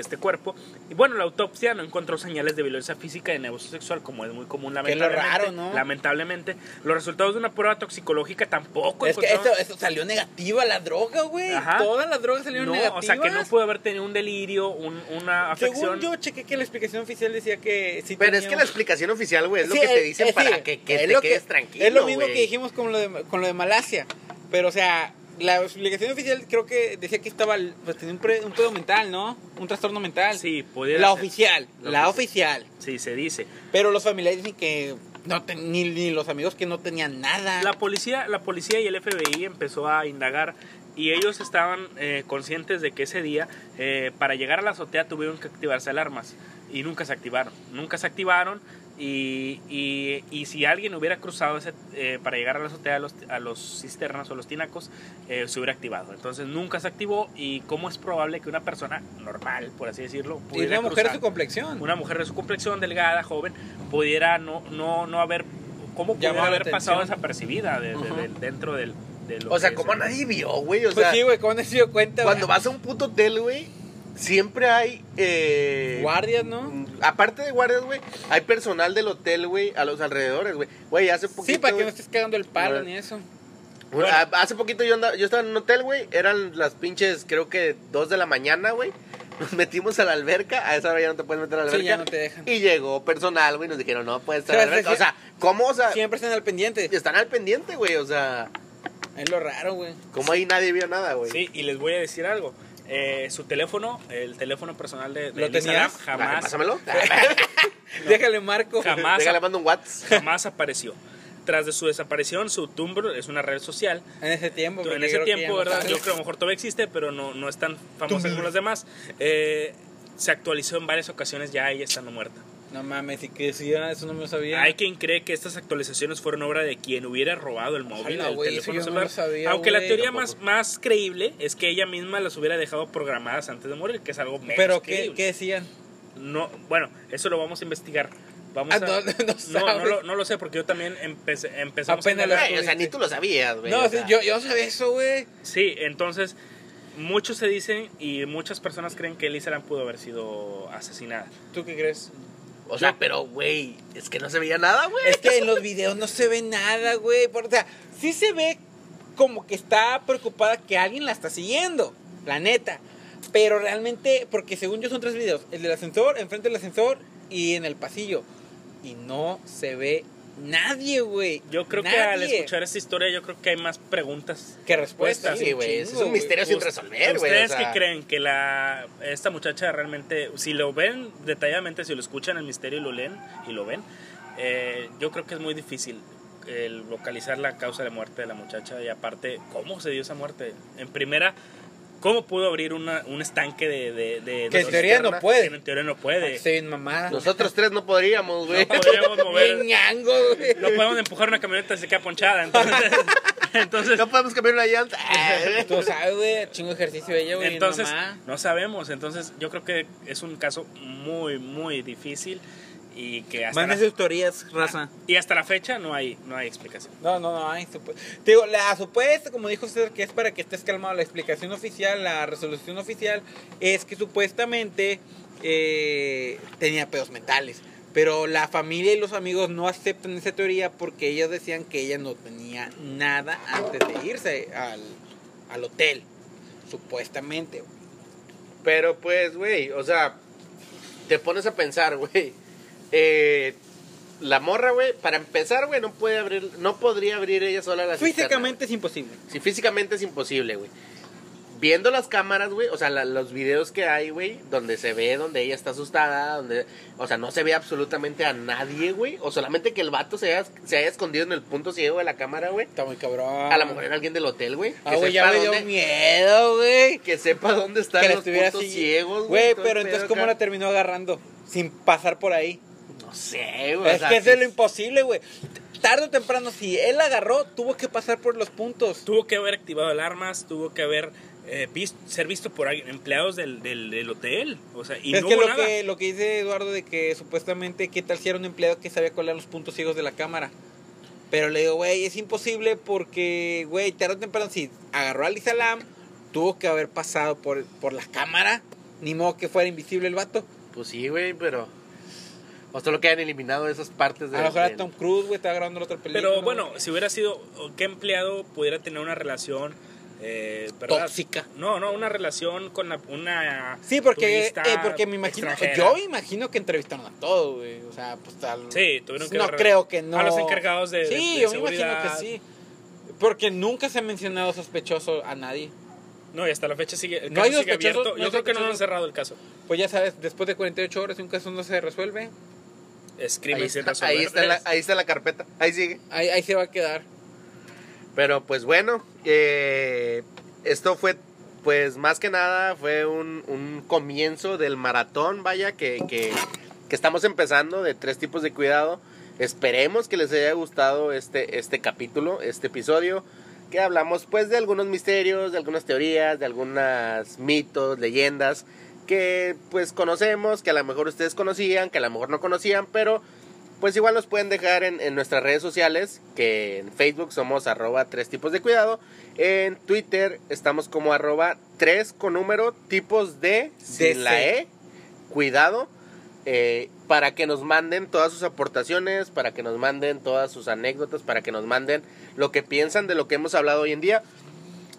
este cuerpo. Y bueno, la autopsia no encontró señales de violencia física y de negocio sexual, como es muy común Que es lo lamentablemente. raro, ¿no? Lamentablemente, los resultados de una prueba toxicológica tampoco Es que eso, eso salió negativa la droga, güey. Todas las drogas salieron No, negativas. o sea, que no pudo haber tenido un delirio, un- una afección. Según yo chequé que la explicación oficial decía que sí Pero tenía es que un- la explicación oficial, güey, es Sí, lo que te es- dicen es para sí, que, que te que- quedes tranquilo, Es lo mismo que dijimos con lo, de, con lo de Malasia. Pero, o sea, la explicación oficial creo que decía que estaba, pues tenía un, pre- un pedo mental, ¿no? Un trastorno mental. Sí, pudiera La ser. oficial, La la oficial. Sí, se dice. Pero los familiares dicen que no ni, ni los amigos que no tenían nada. La policía, la policía y el FBI empezó a indagar y ellos estaban eh, conscientes de que ese día eh, para llegar a la azotea tuvieron que activarse alarmas y nunca se activaron, nunca se activaron y, y, y si alguien hubiera cruzado ese, eh, para llegar a la azotea a los, a los cisternas o los tinacos eh, se hubiera activado, entonces nunca se activó y cómo es probable que una persona normal, por así decirlo, y pudiera una mujer de su complexión. una mujer de su complexión delgada, joven, pudiera no, no, no haber, ¿cómo pudiera haber pasado desapercibida de- de- dentro del... de lo O sea, como nadie vio, güey. O pues sea, sí, güey, ¿cómo no se dio cuenta? cuando vas a un puto hotel, güey, siempre hay. Eh, Guardias, ¿no? Aparte de guardias, güey, hay personal del hotel, güey, a los alrededores, güey. Güey, hace poquito. Sí, para que no estés cagando el palo ni eso. bueno, a- hace poquito yo, andaba, yo estaba en un hotel, güey. Eran las pinches, creo que dos de la mañana, güey. Nos metimos a la alberca. A esa hora ya no te puedes meter a la Sí, alberca. ya no te dejan. Y llegó personal, güey. Nos dijeron, no puedes estar O sea, en la alberca. sí, O sea, ¿cómo? O sea, Siempre están al pendiente. están al pendiente, güey. O sea, Es lo raro, güey. como ahí nadie vio nada, güey. Sí, y les voy a decir algo. Eh, su teléfono, el teléfono personal de, de ¿Lo Dale, jamás, pásamelo. Déjale marco. Jamás. Déjale, mando un WhatsApp. jamás apareció. Tras de su desaparición, su Tumblr es una red social. En ese tiempo. en ese tiempo, no ¿verdad? sale. Yo creo que a lo mejor todavía existe, pero no, no es tan famosa Tumblr. como las demás. Eh, se actualizó en varias ocasiones ya ella estando muerta. No mames, y que si era eso no me lo sabía. Hay quien cree que estas actualizaciones fueron obra de quien hubiera robado el móvil, Ojalá, el teléfono no celular. sabía, Aunque la teoría Tampoco. más, más creíble es que ella misma las hubiera dejado programadas antes de morir, que es algo menos Pero, ¿qué. ¿qué decían? No, bueno, eso lo vamos a investigar. Vamos Ah, a, no, no no, no, sabes. lo, no lo sé porque yo también empecé, empezamos Apenas a. Güey, o sea, ni tú lo sabías, güey. No, o sea. yo, yo sabía eso, güey. Sí, entonces muchos se dicen y muchas personas creen que Elisa Lam pudo haber sido asesinada. ¿Tú qué crees? O sea, pero, güey, es que no se veía nada, güey. Es que en los videos no se ve nada, güey. O sea, sí se ve como que está preocupada que alguien la está siguiendo, la neta. Pero realmente, porque según yo son tres videos, el del ascensor, enfrente del ascensor y en el pasillo. Y no se ve nadie, güey. Yo creo que al escuchar esta historia yo creo que hay más preguntas. ¿Qué respuesta? Sí, güey, es un misterio sin resolver, güey. ¿Ustedes o sea. qué creen? Que la esta muchacha realmente, si lo ven detalladamente, si lo escuchan el misterio y lo leen y lo ven, eh, yo creo que es muy difícil el localizar la causa de muerte de la muchacha y aparte, ¿cómo se dio esa muerte? En primera, ¿cómo pudo abrir una, un estanque de... de, de- Que de en teoría no puede. Que en teoría no puede. Bien mamada. Nosotros tres no podríamos, güey. No podríamos mover... Ñango, güey. No podemos empujar una camioneta y se queda ponchada. Entonces, entonces, No podemos cambiar una llanta. Tú sabes, güey, chingo ejercicio ella, güey. entonces mamá. no sabemos. Entonces yo creo que es un caso muy, muy difícil y que hasta, Manden la, sus teorías, raza. y hasta la fecha no hay, no hay explicación. No, no, no hay Te digo, la supuesta, como dijo usted, que es para que estés calmado, la explicación oficial, la resolución oficial, es que supuestamente eh, tenía pedos mentales. Pero la familia y los amigos no aceptan esa teoría porque ellos decían que ella no tenía nada antes de irse al, al hotel. Supuestamente. Pero pues, güey, o sea, te pones a pensar, güey. Eh, la morra, güey, para empezar, güey, no puede abrir, no podría abrir ella sola la cisterna, Físicamente es imposible. güey. Sí, físicamente es imposible, güey. Viendo las cámaras, güey, o sea, la- los videos que hay, güey, donde se ve, donde ella está asustada, donde, o sea, no se ve absolutamente a nadie, güey, o solamente que el vato se haya, se haya escondido en el punto ciego de la cámara, güey. Está muy cabrón. A lo mejor era alguien del hotel, güey. que Ah, güey, ya sepa me dio dónde- miedo, güey. Que sepa dónde están que los estuviera puntos así. ciegos, Güey, todo pero entonces, ¿cómo la terminó agarrando? Sin pasar por ahí. No sé, güey. o Es sea, que eso es lo imposible, güey. Tarde o temprano, si él agarró, tuvo que pasar por los puntos. Tuvo que haber activado alarmas, tuvo que haber eh, vis- ser visto por alguien- empleados del, del, del hotel. O sea, y es no que hubo lo, nada. que lo que dice Eduardo de que supuestamente, ¿qué tal si era un empleado que sabía colar los puntos ciegos de la cámara? Pero le digo, güey, es imposible porque, güey, tarde o temprano, si agarró a Lisa Lam, tuvo que haber pasado por, por la cámara. Ni modo que fuera invisible el vato. Pues sí, güey, pero. O solo que hayan eliminado esas partes de. A lo mejor era Tom Cruise, güey, estaba grabando la otra película. Pero bueno, si hubiera sido, ¿qué empleado pudiera tener una relación eh. Tóxica. No, no, una relación con la- una. Sí, porque, eh, porque me imagino, extranjera. yo me imagino que entrevistaron a todos, güey. O sea, pues tal. Sí, tuvieron que No ver creo que no. a los encargados de- Sí, de- de yo me imagino que sí. Porque nunca se ha mencionado sospechoso a nadie. No, y hasta la fecha sigue, el No caso hay sigue sospechosos, abierto. no Yo creo que no han cerrado el caso. Pues ya sabes, después de 48 horas, si un caso no se resuelve, Es crimen Ahí sin está, resolver. ahí, está la, ahí está la carpeta. Ahí sigue. ahí, ahí se va a quedar. Pero pues bueno, eh, esto fue, pues más que nada, fue un, un comienzo del maratón, vaya, que, que, que estamos empezando de tres tipos de cuidado. Esperemos que les haya gustado este, este capítulo, este episodio, que hablamos pues de algunos misterios, de algunas teorías, de algunos mitos, leyendas, que pues conocemos, que a lo mejor ustedes conocían, que a lo mejor no conocían, pero pues igual nos pueden dejar en, en nuestras redes sociales, que en Facebook somos arroba tres tipos de cuidado, en Twitter estamos como arroba tres con número tipos de, sin DC. la E, cuidado, eh, para que nos manden todas sus aportaciones, para que nos manden todas sus anécdotas, para que nos manden lo que piensan de lo que hemos hablado hoy en día.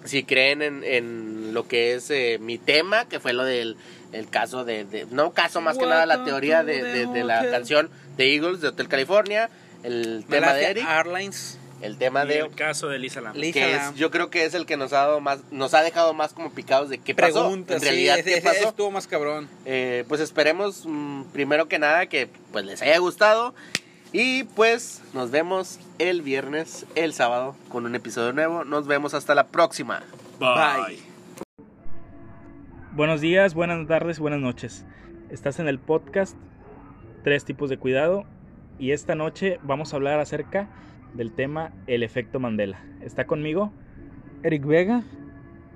Si creen en, en lo que es eh, mi tema, que fue lo del el caso de, de- no caso más que nada la teoría de, the de- de la canción de Eagles de Hotel California, el tema de Eric Airlines. el tema Y de el caso de Lisa Lam. Que Lam. es, yo creo que es el que nos ha dado más, nos ha dejado más como picados de qué pasó, Preguntas, en realidad sí, qué ese- pasó. estuvo más cabrón. Eh, pues esperemos mm, primero que nada que pues les haya gustado y pues nos vemos el viernes, el sábado con un episodio nuevo. Nos vemos hasta la próxima. Bye. Buenos días, buenas tardes, buenas noches. Estás en el podcast Tres tipos de cuidado y esta noche vamos a hablar acerca del tema el efecto Mandela. Está conmigo Eric Vega,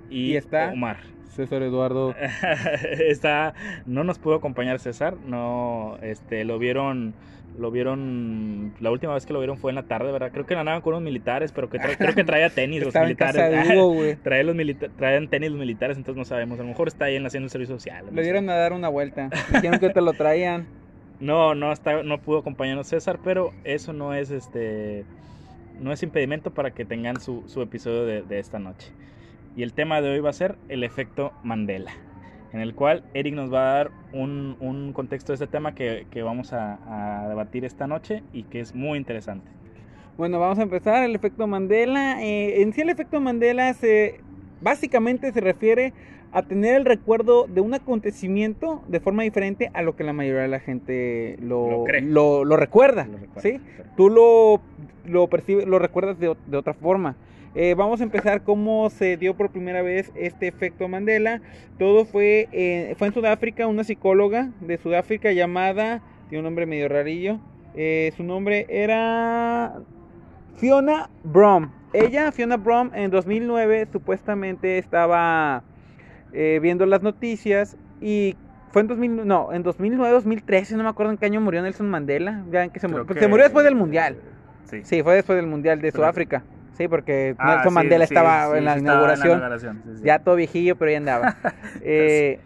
y, Y está- Omar. César Eduardo. está no nos pudo acompañar César, no este lo vieron lo vieron la última vez que lo vieron fue en la tarde, ¿verdad? Creo que andaban con unos militares, pero que tra- creo que traía tenis los militares. Hugo. Traían los milita- traían tenis los militares, entonces no sabemos. A lo mejor está ahí en haciendo el servicio social. no Le dieron a dar una vuelta. Dijeron que te lo traían. No, no está, no pudo acompañarnos César, pero eso no es este, no es impedimento para que tengan su, su episodio de, de esta noche. Y el tema de hoy va a ser el efecto Mandela, en el cual Eric nos va a dar un, un contexto de este tema que, que vamos a, a debatir esta noche y que es muy interesante. Bueno, vamos a empezar. El efecto Mandela. eh, en sí, el efecto Mandela se básicamente se refiere a tener el recuerdo de un acontecimiento de forma diferente a lo que la mayoría de la gente lo, Lo cree. lo- lo recuerda. Lo recuerdo. ¿sí? Tú lo, lo percibes, lo recuerdas de, de otra forma. Eh, vamos a empezar cómo se dio por primera vez este efecto Mandela. Todo fue, eh, fue en Sudáfrica, una psicóloga de Sudáfrica llamada, tiene un nombre medio rarillo, eh, su nombre era Fiona Brom. Ella, Fiona Brom, en 2009 supuestamente estaba eh, viendo las noticias y fue en 2000, no, en 2009, 2013, no me acuerdo en qué año murió Nelson Mandela. Ya en que se, murió, que- se murió después del Mundial. Sí. Sí, fue después del Mundial de Pero- Sudáfrica. Sí, porque Ah, Nelson sí, Mandela sí, estaba sí, en la inauguración. Ya todo viejillo, pero ya andaba. Eh,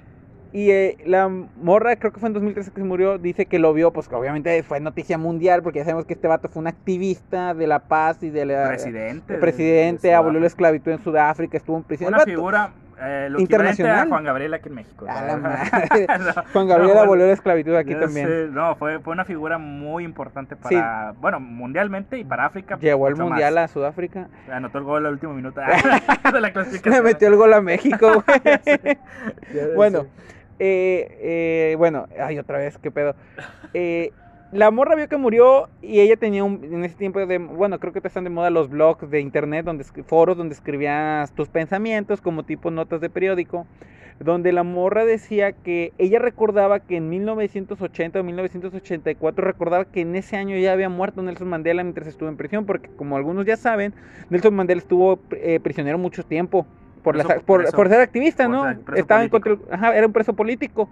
y eh, la morra, creo que fue en 2013 que se murió, dice que lo vio, pues que obviamente fue noticia mundial, porque ya sabemos que este vato fue un activista de la paz y de la... presidente. de- presidente, de abolió la esclavitud en Sudáfrica, estuvo en prisión. Una figura eh, lo Internacional. a Juan Gabriel aquí en México. A ¿sabes? la madre. No, Juan Gabriel no, abolió la esclavitud aquí también. sé, no, fue, fue una figura muy importante para, bueno, mundialmente y para África. Llevó el mucho mundial más. a Sudáfrica. Anotó el gol al último minuto de la clasificación. Le metió el gol a México, güey. Bueno, eh, eh, bueno, ay, otra vez, qué pedo. Eh, la morra vio que murió y ella tenía un, en ese tiempo de, bueno, creo que te están de moda los blogs de internet, donde foros donde escribías tus pensamientos como tipo notas de periódico, donde la morra decía que ella recordaba que en 1980 o 1984 recordaba que en ese año ya había muerto Nelson Mandela mientras estuvo en prisión, porque como algunos ya saben, Nelson Mandela estuvo eh, prisionero mucho tiempo por, Preso- las- por, ser activista, por ¿no? ser Estaba en contra, ajá, era un preso político.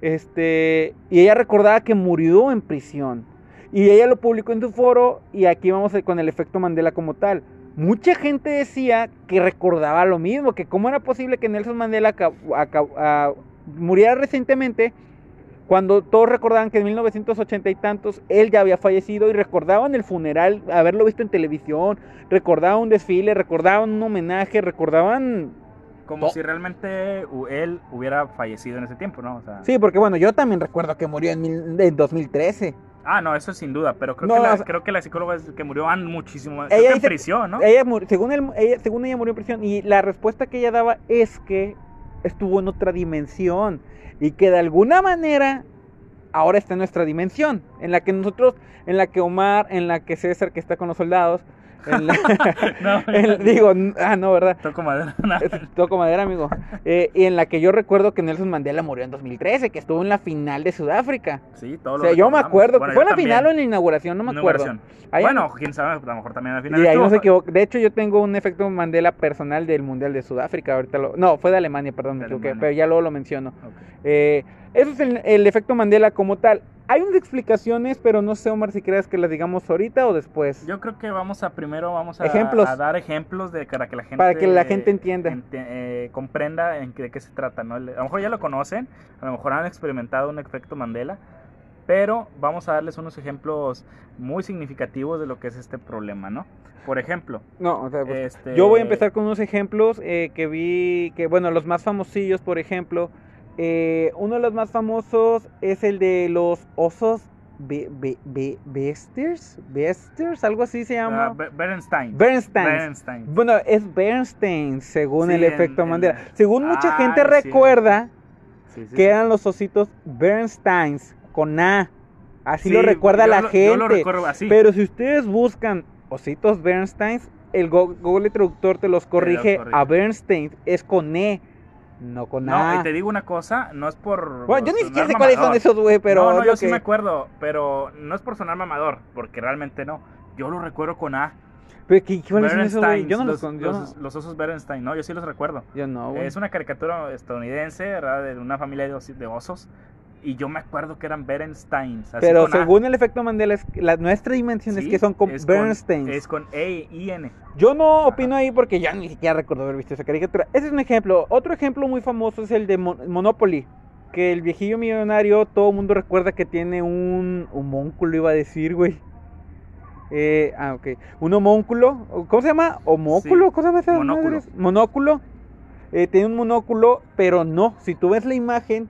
Este, y ella recordaba que murió en prisión. Y ella lo publicó en su foro y aquí vamos con el efecto Mandela como tal. Mucha gente decía que recordaba lo mismo, que cómo era posible que Nelson Mandela muriera recientemente cuando todos recordaban que en 1980 y tantos él ya había fallecido y recordaban el funeral, haberlo visto en televisión, recordaban un desfile, recordaban un homenaje, recordaban Como No. si realmente él hubiera fallecido en ese tiempo, ¿no? O sea, Sí, porque bueno, yo también recuerdo que murió en, mil- en 2013. Ah, no, eso sin duda, pero creo, No, que, la, o sea- creo que la psicóloga es- que murió han muchísimo. Ella Creo que en dice- prisión, ¿no? Ella, mur- según, él- ella, según ella murió en prisión y la respuesta que ella daba es que estuvo en otra dimensión y que de alguna manera ahora está en nuestra dimensión, en la que nosotros, en la que Omar, en la que César que está con los soldados, en la- No, en- digo, ah, no, ¿verdad? toco madera. Es- Toco madera, amigo. Eh, y en la que yo recuerdo que Nelson Mandela murió en 2013, que estuvo en la final de Sudáfrica. Sí, todo O lo sea, yo me acuerdo, Bueno, ¿fue en la final o en la inauguración? No me acuerdo. Ahí- Bueno, quién sabe, a lo mejor también al final. Y ahí no se equivoca. De hecho, yo tengo un efecto Mandela personal del Mundial de Sudáfrica. Ahorita lo... No, fue de Alemania, perdón, me equivoqué, pero ya luego lo menciono. Eh, eso es el, el efecto Mandela como tal. Hay unas explicaciones, pero no sé, Omar, si crees que las digamos ahorita o después. Yo creo que vamos a primero vamos a, Ejemplos. a dar ejemplos de para que la gente Para que la gente entienda. ente- eh, comprenda en qué, de qué se trata, ¿no? A lo mejor ya lo conocen, a lo mejor han experimentado un efecto Mandela, pero vamos a darles unos ejemplos muy significativos de lo que es este problema, ¿no? Por ejemplo, No, o sea, pues, este, yo voy a empezar con unos ejemplos eh, que vi, que bueno, los más famosillos, por ejemplo. Eh, uno de los más famosos es el de los osos Be- Be- Be- Besters, Besters, algo así se llama. Be- Bernstein. Bernstein. Bernstein. Bueno, es Bernstein, según Sí, el efecto en- Mandela. Según mucha Ah, gente recuerda Sí, que eran los ositos Bernsteins con A. Así Sí, lo recuerda la lo- gente. Yo lo recuerdo así. Pero si ustedes buscan ositos Bernsteins, el Go- Google Traductor te los corrige, corrige. a Bernstein. Es con E, no con no, A. y te digo una cosa, no es por. Bueno, yo ni siquiera sé cuáles son esos, güey, pero. no, no, yo sí me acuerdo, pero no es por sonar mamador, porque realmente no. Yo lo recuerdo con A. Pero, ¿qué- ¿Cuáles son esos, güey? Yo no los, los, yo no- los- los osos Bernstein, no, yo sí los recuerdo. yo no, güey. Es una caricatura estadounidense, ¿verdad? De una familia de osos. Y yo me acuerdo que eran Bernsteins. así Pero con A. según el efecto Mandela, es la, nuestra dimensión es que son con es Bernsteins. es con E I N. Yo no opino ahí porque ya ni siquiera recuerdo haber visto esa caricatura. Ese es un ejemplo. Otro ejemplo muy famoso es el de Mon- Monopoly. Que el viejillo millonario, todo el mundo recuerda que tiene un homónculo, iba a decir, güey. Eh, ah, ok. Un homónculo. ¿Cómo se llama? ¿Homóculo? Sí, ¿Cómo se llama? esas monóculo. Monóculo. Eh, tiene un monóculo, pero no. Si tú ves la imagen,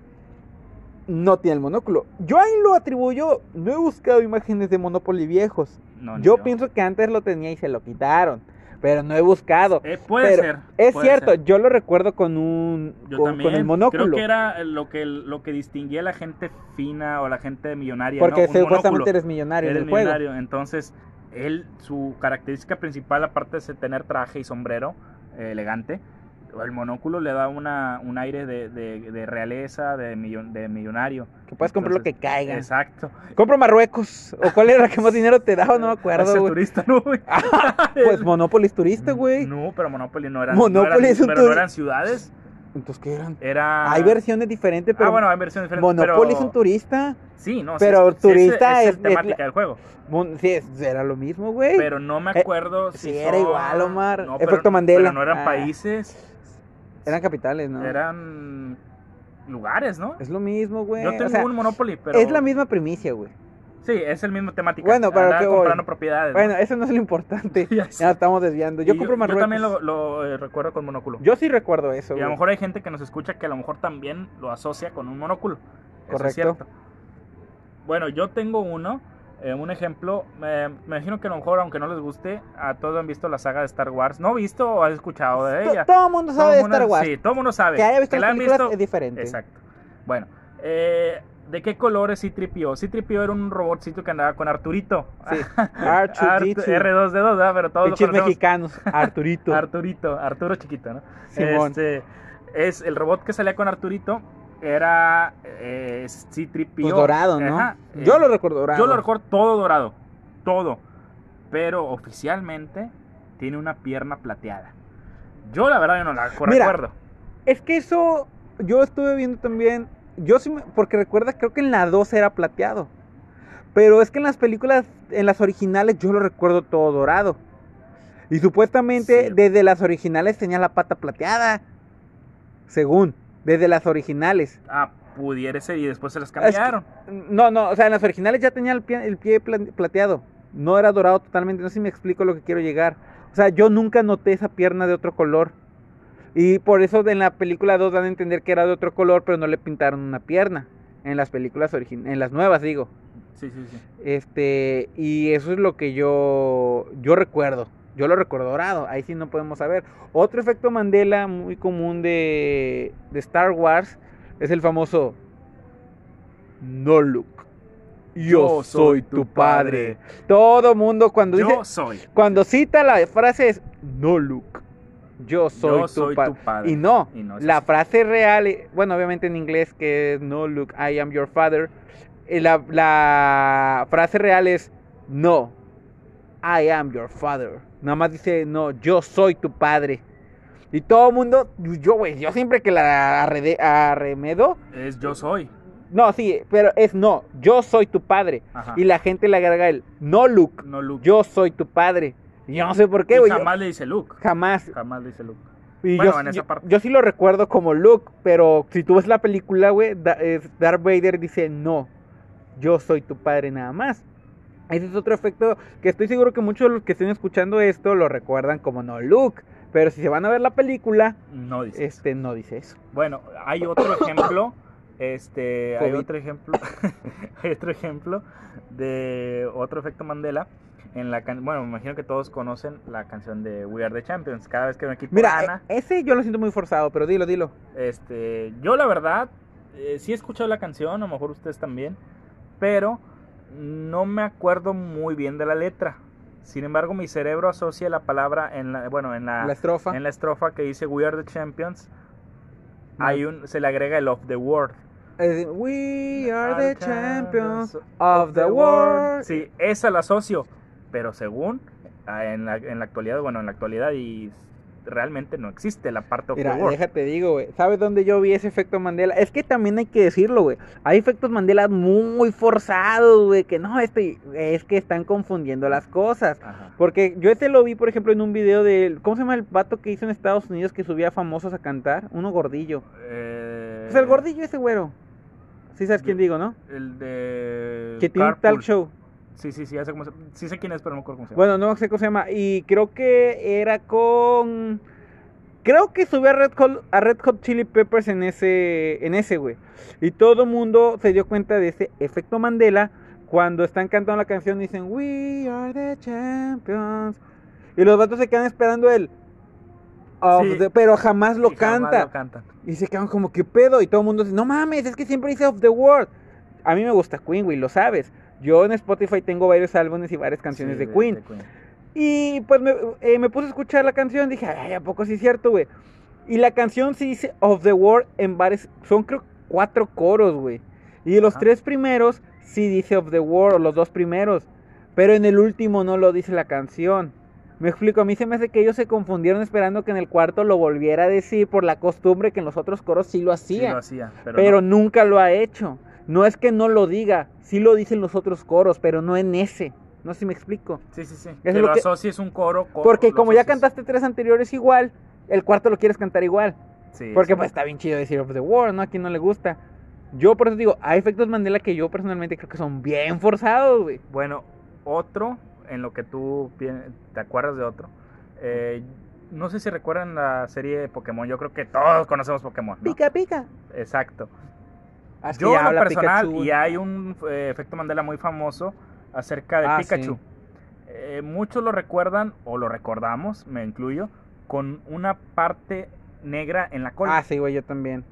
no tiene el monóculo. Yo ahí lo atribuyo. No he buscado imágenes de Monopoly viejos. No, Yo pienso que antes lo tenía y se lo quitaron. Pero no he buscado. Eh, puede Pero ser. Es puede cierto, ser. yo lo recuerdo con un Yo con, también. con el monóculo. Creo que era lo que, lo que distinguía a la gente fina o la gente millonaria. porque ¿no? Supuestamente eres millonario en el juego. Entonces, él, su característica principal, aparte de tener traje y sombrero eh, elegante, el monóculo le da una, un aire de, de- de realeza, de, millon- de millonario. Que puedes comprar lo que caiga. Exacto. Compro Marruecos. ¿O cuál era la que más dinero te daba? No me acuerdo, güey. turista, ¿no, güey? Pues Monopoly es turista, güey. No, pero Monopoly no eran, Monopoly no eran, es un pero no eran ciudades. Entonces, ¿qué eran? Era... Hay versiones diferentes, pero ah, bueno, hay versiones diferentes. Monopoly pero... es un turista. Sí, no, Pero sí, turista es, es- es, es temática la- del juego. Mon- Sí, era lo mismo, güey. Pero no me Eh, acuerdo si sí, era igual, Omar. No, Efecto pero- Mandela. Pero no eran Ah. países, Eran capitales, ¿no? eran lugares, ¿no? Es lo mismo, güey. Yo tengo O sea, un Monopoly, pero... Es la misma primicia, güey. Sí, es el mismo temática. Bueno, pero Andaba ¿qué voy? comprando propiedades. ¿no? Bueno, eso no es lo importante. Ya estamos desviando. Yo Y compro Marruecos. Yo también lo, lo, eh, recuerdo con monóculo. Yo sí recuerdo eso, y a lo mejor hay gente que nos escucha que a lo mejor también lo asocia con un monóculo. Eso es Correcto. cierto. Bueno, yo tengo uno, eh, un ejemplo. me me imagino que a lo mejor, aunque no les guste, a todos han visto la saga de Star Wars. ¿No visto o has escuchado de ella? Todo el mundo Todo sabe de mundo- Star Wars. Sí, todo el mundo sabe. Que haya visto las películas visto- es diferente. Exacto. Bueno, eh, ¿de qué color es C-3PO? C-3PO era un robotcito que andaba con Arturito. Sí. Artu- R2D2. R2D2, ¿verdad? Pero todos lo Pinches conocemos. mexicanos. Arturito. Arturito, Arturo chiquito, ¿no? Simón. Este, es el robot que salía con Arturito era eh, C-3PO. Pues dorado, ¿no? Ajá, Yo eh, lo recuerdo dorado. Yo lo recuerdo todo dorado, todo. Pero oficialmente tiene una pierna plateada. Yo la verdad yo no la Mira, recuerdo. Es que eso yo estuve viendo también. Yo sí, me- porque recuerda, creo que en la 2 era plateado. Pero es que en las películas, en las originales, yo lo recuerdo todo dorado. Y supuestamente Sí. desde las originales tenía la pata plateada. Según, desde las originales. Ah, pudiera ser y después se las que- cambiaron. No, no, o sea, en las originales ya tenía el pie, el pie pla- plateado. No era dorado totalmente, no sé si me explico lo que quiero llegar. O sea, yo nunca noté esa pierna de otro color. Y por eso en la película 2 dan a entender que era de otro color, pero no le pintaron una pierna. En las películas originales, en las nuevas digo. Sí, sí, sí. Este, y eso es lo que yo yo recuerdo. Yo lo recuerdo dorado, ahí sí no podemos saber. Otro efecto Mandela muy común de, de Star Wars es el famoso No Luke. Yo, soy tu padre. Todo mundo cuando Yo dice soy. cuando cita la frase es No Luke. Yo soy, Yo tu, soy pa-". tu padre. Y no, Y no es la así. frase real, eh, bueno, obviamente en inglés que es No Luke, I am your father. eh, La, la frase real es No, I am your father. Nada más dice No, yo soy tu padre. Y todo el mundo, yo, güey, yo siempre que la arrede- arremedo, Es yo soy. no, sí, pero es no, yo soy tu padre. Ajá. Y la gente le agrega el No Luke, No Luke. yo soy tu padre. Y yo no sé por qué, güey. yo- jamás le dice Luke. Jamás. Jamás le dice Luke. Y Bueno, yo, en esa parte. yo sí lo recuerdo como Luke, pero si tú ves la película, güey, Darth Vader dice, no, yo soy tu padre nada más. Ese es otro efecto que estoy seguro que muchos de los que estén escuchando esto lo recuerdan como no Luke. Pero si se van a ver la película, No dice. eso. este no dice eso. Bueno, hay otro ejemplo. Este, hay otro ejemplo. hay otro ejemplo de otro efecto Mandela. En la can- bueno, me imagino que todos conocen la canción de We Are the Champions. Cada vez que un equipo Mira, gana, e- ese yo lo siento muy forzado, pero dilo, dilo. este, yo la verdad eh, sí he escuchado la canción, a lo mejor ustedes también, pero no me acuerdo muy bien de la letra. Sin embargo, mi cerebro asocia la palabra en la, bueno, en la, La estrofa. en la estrofa que dice We are the champions. Hay un, se le agrega el of the world. Es- We are the champions of the world. Sí, esa la asocio. Pero según ah, en la, en la actualidad, bueno, en la actualidad y realmente no existe la parte of Mira, the world. déjate digo, güey. ¿Sabes dónde yo vi ese efecto Mandela? Es que también hay que decirlo, güey. Hay efectos Mandela muy forzados, güey. Que no, este, es que están confundiendo las cosas. Ajá. Porque yo este lo vi, por ejemplo, en un video de. ¿Cómo se llama el vato que hizo en Estados Unidos que subía famosos a cantar? Uno gordillo. Eh, Pues el gordillo ese güero. Sí sabes quién digo, ¿no? El de. Que tiene un talk show. Sí, sí, sí, ya sé, cómo se- sí sé quién es, pero no me acuerdo cómo se llama. Bueno, no sé cómo se llama. Y creo que era con. Creo que subió a Red Hot, a Red Hot Chili Peppers en ese, en ese, güey. Y todo el mundo se dio cuenta de ese efecto Mandela cuando están cantando la canción dicen We are the champions. Y los vatos se quedan esperando el. Sí. the- pero jamás lo Y jamás canta. lo cantan. Y se quedan como, ¿qué pedo? Y todo el mundo dice, no mames, es que siempre dice of the world. A mí me gusta Queen, güey, lo sabes. Yo en Spotify tengo varios álbumes y varias canciones Sí, de Queen. Y pues me, eh, me puse a escuchar la canción, dije, ay, ¿a poco sí es cierto, güey? Y la canción sí dice Of the World en varios, son creo cuatro coros, güey. Y los Ajá. tres primeros sí dice Of the World, los dos primeros. Pero en el último no lo dice la canción. Me explico, a mí se me hace que ellos se confundieron esperando que en el cuarto lo volviera a decir por la costumbre que en los otros coros sí lo Sí, hacía. lo hacía. Pero, pero no. nunca lo ha hecho. No es que no lo diga, sí lo dicen los otros coros, pero no en ese. No sé si me explico. Sí, sí, sí. es que lo que- asocies un coro. co- Porque como ya cantaste tres anteriores igual, el cuarto lo quieres cantar igual. Sí, Porque sí. pues está bien chido decir of the world, ¿no? A quien no le gusta. Yo por eso digo, hay efectos Mandela que yo personalmente creo que son bien forzados, güey. Bueno, otro, en lo que tú te acuerdas de otro. eh, no sé si recuerdan la serie de Pokémon. Yo creo que todos conocemos Pokémon. ¿no? Pica, pica. Exacto. Así Yo, en lo personal, Pikachu. y hay un eh, efecto Mandela muy famoso acerca de Ah, Pikachu. sí. Eh, muchos lo recuerdan, o lo recordamos, me incluyo, con una parte negra en la cola. Ah, sí, güey, yo también.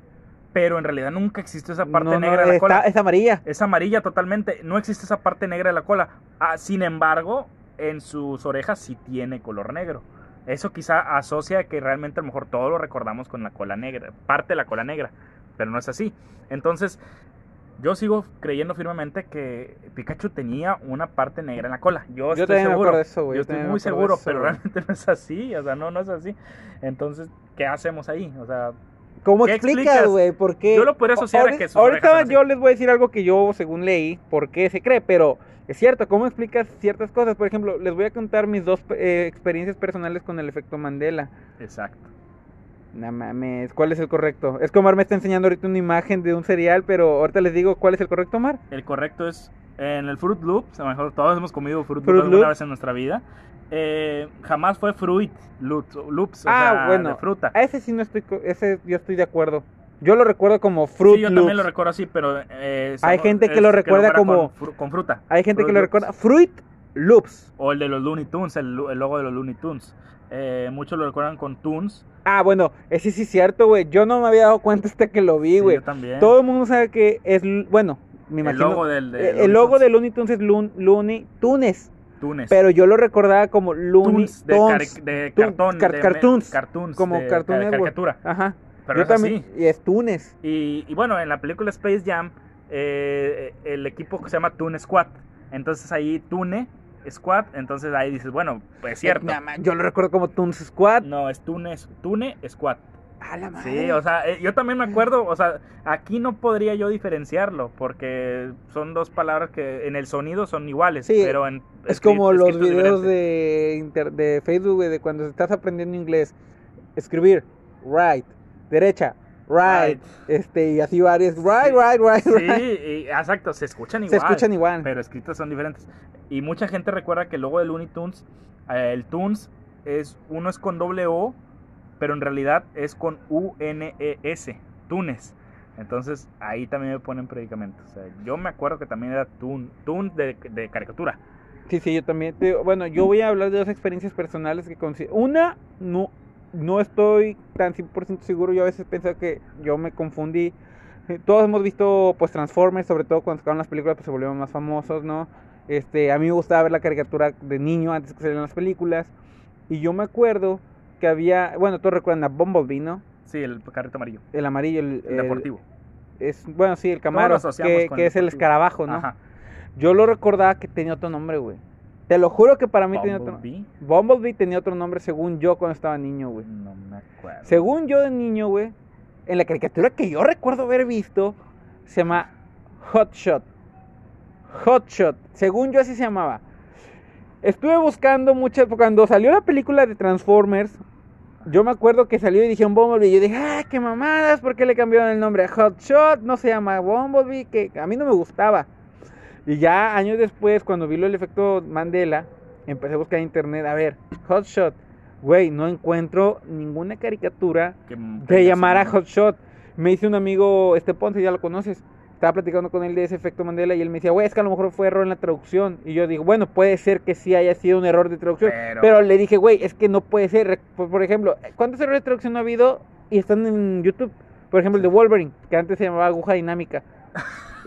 Pero en realidad nunca existió esa parte No, no, negra en la está- cola. Es amarilla. Es amarilla totalmente. No existe esa parte negra de la cola. Ah, sin embargo, en sus orejas sí tiene color negro. Eso quizá asocia que realmente a lo mejor todos lo recordamos con la cola negra, parte de la cola negra, pero no es así. Entonces, yo sigo creyendo firmemente que Pikachu tenía una parte negra en la cola. Yo, Yo estoy me seguro. de eso, güey. Yo estoy muy seguro, pero realmente no es así. O sea, no, no es así. Entonces, ¿qué hacemos ahí? O sea, ¿Cómo ¿Qué explicas, güey? ¿Por qué? Yo lo podría asociar a que sus Ahorita yo les voy a decir algo que yo, según leí, por qué se cree, pero es cierto, ¿cómo explicas ciertas cosas? Por ejemplo, les voy a contar mis dos eh, experiencias personales con el efecto Mandela. exacto. No mames, ¿cuál es el correcto? Es que Omar me está enseñando ahorita una imagen de un cereal, pero ahorita les digo cuál es el correcto, Omar. El correcto es en el Fruit Loops, a lo mejor todos hemos comido Fruit, Fruit Loops alguna Loops. vez en nuestra vida. Eh, jamás fue Fruit Loops, Loops o ah, sea, bueno, de fruta. a ese sí no estoy, ese yo estoy de acuerdo. Yo lo recuerdo como Fruit sí, yo Loops. también lo recuerdo así, pero eh, Hay gente que lo recuerda como- con, fru- con fruta. Hay gente que lo recuerda Fruit Loops. O el de los Looney Tunes, el, el logo de los Looney Tunes. Eh, muchos lo recuerdan con Tunes. Ah, bueno, ese sí es cierto, güey. Yo no me había dado cuenta hasta que lo vi, Sí, güey. yo también. Todo el mundo sabe que es, bueno, me el imagino. logo del de eh, Looney el logo Tunes. de Looney Tunes es Loon- Looney Tunes, Tunes. pero yo lo recordaba como Looney Tunes de, cari- de cartón. car- de cartoons, cartoons, como de Cartoon ca- Network. caricatura. Ajá. Pero yo es también, así. y es Tunes. Y, y bueno, en la película Space Jam, eh, el equipo se llama Toon Squad. Entonces ahí Tune Squad, entonces ahí dices, bueno, pues es cierto. Eh, ma- yo lo recuerdo como Tunes Squad. No, es Tune, Tune Squad. A la madre. Sí, o sea, eh, yo también me acuerdo, o sea, aquí no podría yo diferenciarlo, porque son dos palabras que en el sonido son iguales, Sí, pero en... es como los videos de, inter- de Facebook, de cuando estás aprendiendo inglés. Escribir, right, derecha, right, Right. este, y así varias, right, Sí. right, right, Sí, right. y- exacto, se escuchan Se igual. escuchan igual. pero escritas son diferentes. Y mucha gente recuerda que el logo de eh, el Tunes, es, uno es con doble O, pero en realidad es con U-N-E-S, Tunes. Entonces ahí también me ponen predicamentos. Yo me acuerdo que también era Toon, Toon de, caricatura. Sí, sí, yo también. te- bueno, yo voy a hablar de dos experiencias personales que considero. Una, no, no estoy tan 100% seguro. Yo a veces pienso que yo me confundí. Todos hemos visto pues Transformers, sobre todo cuando sacaron las películas, pues se volvieron más famosos, ¿no? Este, a mí me gustaba ver la caricatura de niño antes que salieran las películas. Y yo me acuerdo que había, bueno, todos recuerdan a Bumblebee, ¿no? Sí, el carrito amarillo. El amarillo, el, El deportivo. Es, bueno, sí, el Camaro, que, que el es el escarabajo, ¿no? Ajá. Yo lo recordaba que tenía otro nombre, güey. Te lo juro que para mí tenía otro Bumblebee. Bumblebee tenía otro nombre según yo cuando estaba niño, güey. No me acuerdo. Según yo de niño, güey, en la caricatura que yo recuerdo haber visto, se llama Hot Shot. Hot Shot. Según yo así se llamaba. Estuve buscando muchas... Cuando salió la película de Transformers, yo me acuerdo que salió y dijeron Bumblebee. Y yo dije, ah, qué mamadas, ¿por qué le cambiaron el nombre a Hot Shot? No se llama Bumblebee, que a mí no me gustaba. Y ya años después, cuando vi lo del efecto Mandela, empecé a buscar en internet, a ver, Hot Shot. Güey, no encuentro ninguna caricatura Que de llamar a Hot Shot. Me dice un amigo, este Ponce, ya lo conoces. Estaba platicando con él de ese efecto Mandela y él me decía, güey, es que a lo mejor fue error en la traducción. Y yo digo, bueno, puede ser que sí haya sido un error de traducción. Pero- Pero, le dije, güey, es que no puede ser. Re- Por, por ejemplo, ¿cuántos errores de traducción ha habido y están en YouTube? Por ejemplo, el de Wolverine, que antes se llamaba aguja dinámica.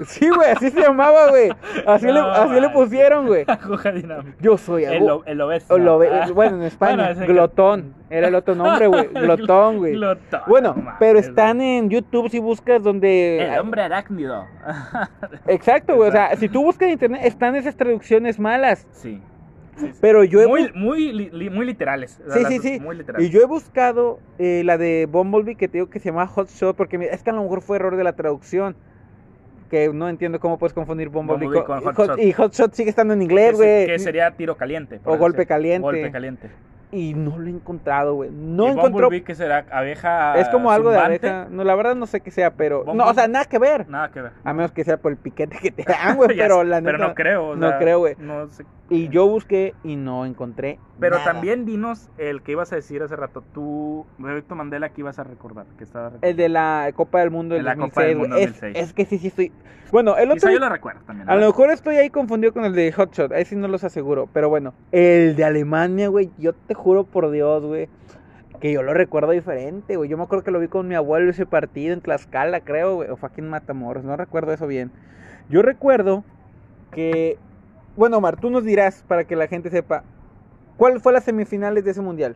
Sí, güey, así se llamaba, güey. Así, le, así le pusieron, güey. Aguja dinámica. Yo soy El, aguja. el obeso. Ah. bueno, en España, Bueno, ese que- glotón. Era el otro nombre, güey. Glotón, güey. Glotón, Bueno, no pero están en YouTube si buscas donde... El hombre arácnido. Exacto, güey. O sea, si tú buscas en internet, están esas traducciones malas. sí. Pero yo he... Muy, muy, li- li- muy literales. Sí, sí, sí. Muy literales. Y yo he buscado eh, la de Bumblebee que te digo que se llama Hot Shot porque mira, es que a lo mejor fue error de la traducción. Que no entiendo cómo puedes confundir Bumblebee, Bumblebee con, con y, Hot Hot, Shot. y Hot Shot sigue estando en inglés, güey. que sería tiro caliente. O golpe caliente. Golpe caliente. Y no lo he encontrado, güey. No y encontró. Que será abeja Es como algo de zumbante. abeja. No, la verdad no sé qué sea, pero. No, o sea, nada que ver. Nada que ver. A menos que sea por el piquete que te dan, güey. Pero sé, la neta. pero no creo. o no creo, güey. no sé. Y yo busqué y no encontré. Pero nada. también dinos el que ibas a decir hace rato. Tú, Bebeto Mandela, que ibas a recordar. Que estaba El de la Copa del Mundo del De la 2006, Copa del. Mundo es, 2006. es que sí, sí estoy. Bueno, el Quizá otro. yo lo recuerdo también. A lo mejor estoy ahí confundido con el de Hot Shot. Ahí sí no los aseguro. Pero bueno, el de Alemania, güey. Yo te juro por Dios, güey. Que yo lo recuerdo diferente, güey. Yo me acuerdo que lo vi con mi abuelo ese partido en Tlaxcala, creo, güey. O en Matamoros. No recuerdo eso bien. Yo recuerdo que. Bueno, Omar, tú nos dirás para que la gente sepa. ¿Cuál fue las semifinales de ese mundial?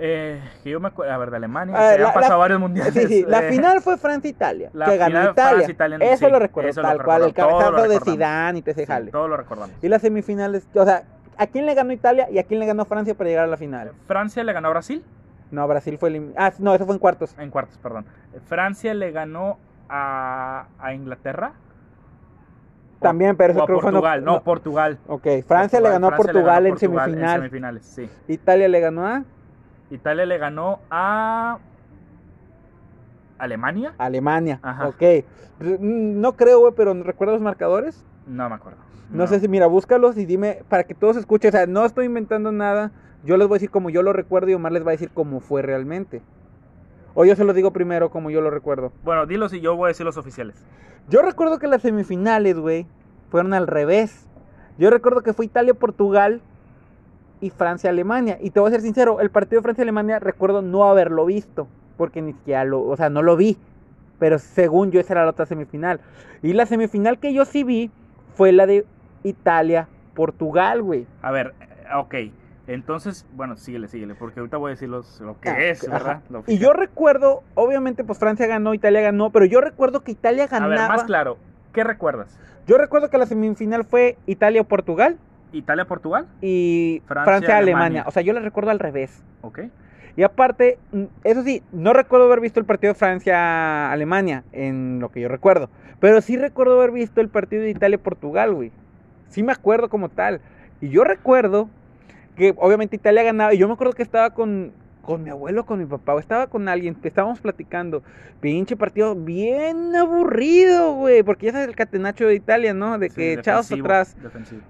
Eh, que yo me acuerdo, a ver, de Alemania. Ah, que la- han pasado la- varios mundiales. Sí, sí, la eh, final fue Francia-Italia. la Que ganó Italia. Eso sí, lo recuerdo, eso lo tal cual. El lo cabezazo de. Zidane y te se sí, jale. todo lo recordamos. Y las semifinales, o sea, ¿a quién le ganó Italia y a quién le ganó Francia para llegar a la final? Francia le ganó a Brasil No, Brasil fue eliminado. Ah, no, eso fue en cuartos. en cuartos, perdón. Francia le ganó a, a Inglaterra. También, pero eso o creo no- Portugal. No, no. Portugal. Ok, Francia le ganó a Portugal, en, Portugal semifinal. En semifinales, sí. Italia le ganó a Italia le ganó a Alemania. Alemania. Ajá. Ok. No creo, güey, pero ¿recuerdas los marcadores? No me acuerdo. No, sé si, mira, búscalos y dime para que todos escuchen. O sea, no estoy inventando nada. Yo les voy a decir como yo lo recuerdo y Omar les va a decir cómo fue realmente. O yo se los digo primero como yo lo recuerdo. Bueno, dilo si yo voy a decir los oficiales. Yo recuerdo que las semifinales, güey, fueron al revés. Yo recuerdo que fue Italia-Portugal y Francia-Alemania. Y te voy a ser sincero, el partido de Francia-Alemania recuerdo no haberlo visto. Porque ni siquiera lo, o sea, no lo vi. Pero según yo esa era la otra semifinal. Y la semifinal que yo sí vi fue la de Italia-Portugal, güey. A ver, ok. Entonces, bueno, síguele, síguele, porque ahorita voy a decir los, lo que Ah, es. ¿verdad? Lo Y yo recuerdo, obviamente, pues Francia ganó, Italia ganó, pero yo recuerdo que Italia A ganaba. ver, más claro, ¿qué recuerdas? Yo recuerdo que la semifinal fue Italia-Portugal ¿Italia-Portugal? y Francia, Francia-Alemania. Alemania. O sea, yo la recuerdo al revés. Ok. Y aparte, mm, eso sí, no recuerdo haber visto el partido de Francia-Alemania, en lo que yo recuerdo. Pero sí recuerdo haber visto el partido de Italia-Portugal, güey. Sí me acuerdo como tal. Y yo recuerdo que obviamente Italia ganaba. Y yo me acuerdo que estaba con, con mi abuelo, con mi papá, o estaba con alguien, que estábamos platicando. Pinche partido bien aburrido, güey. Porque ya sabes el catenacho de Italia, ¿no? De Sí, que echados atrás. defensivo.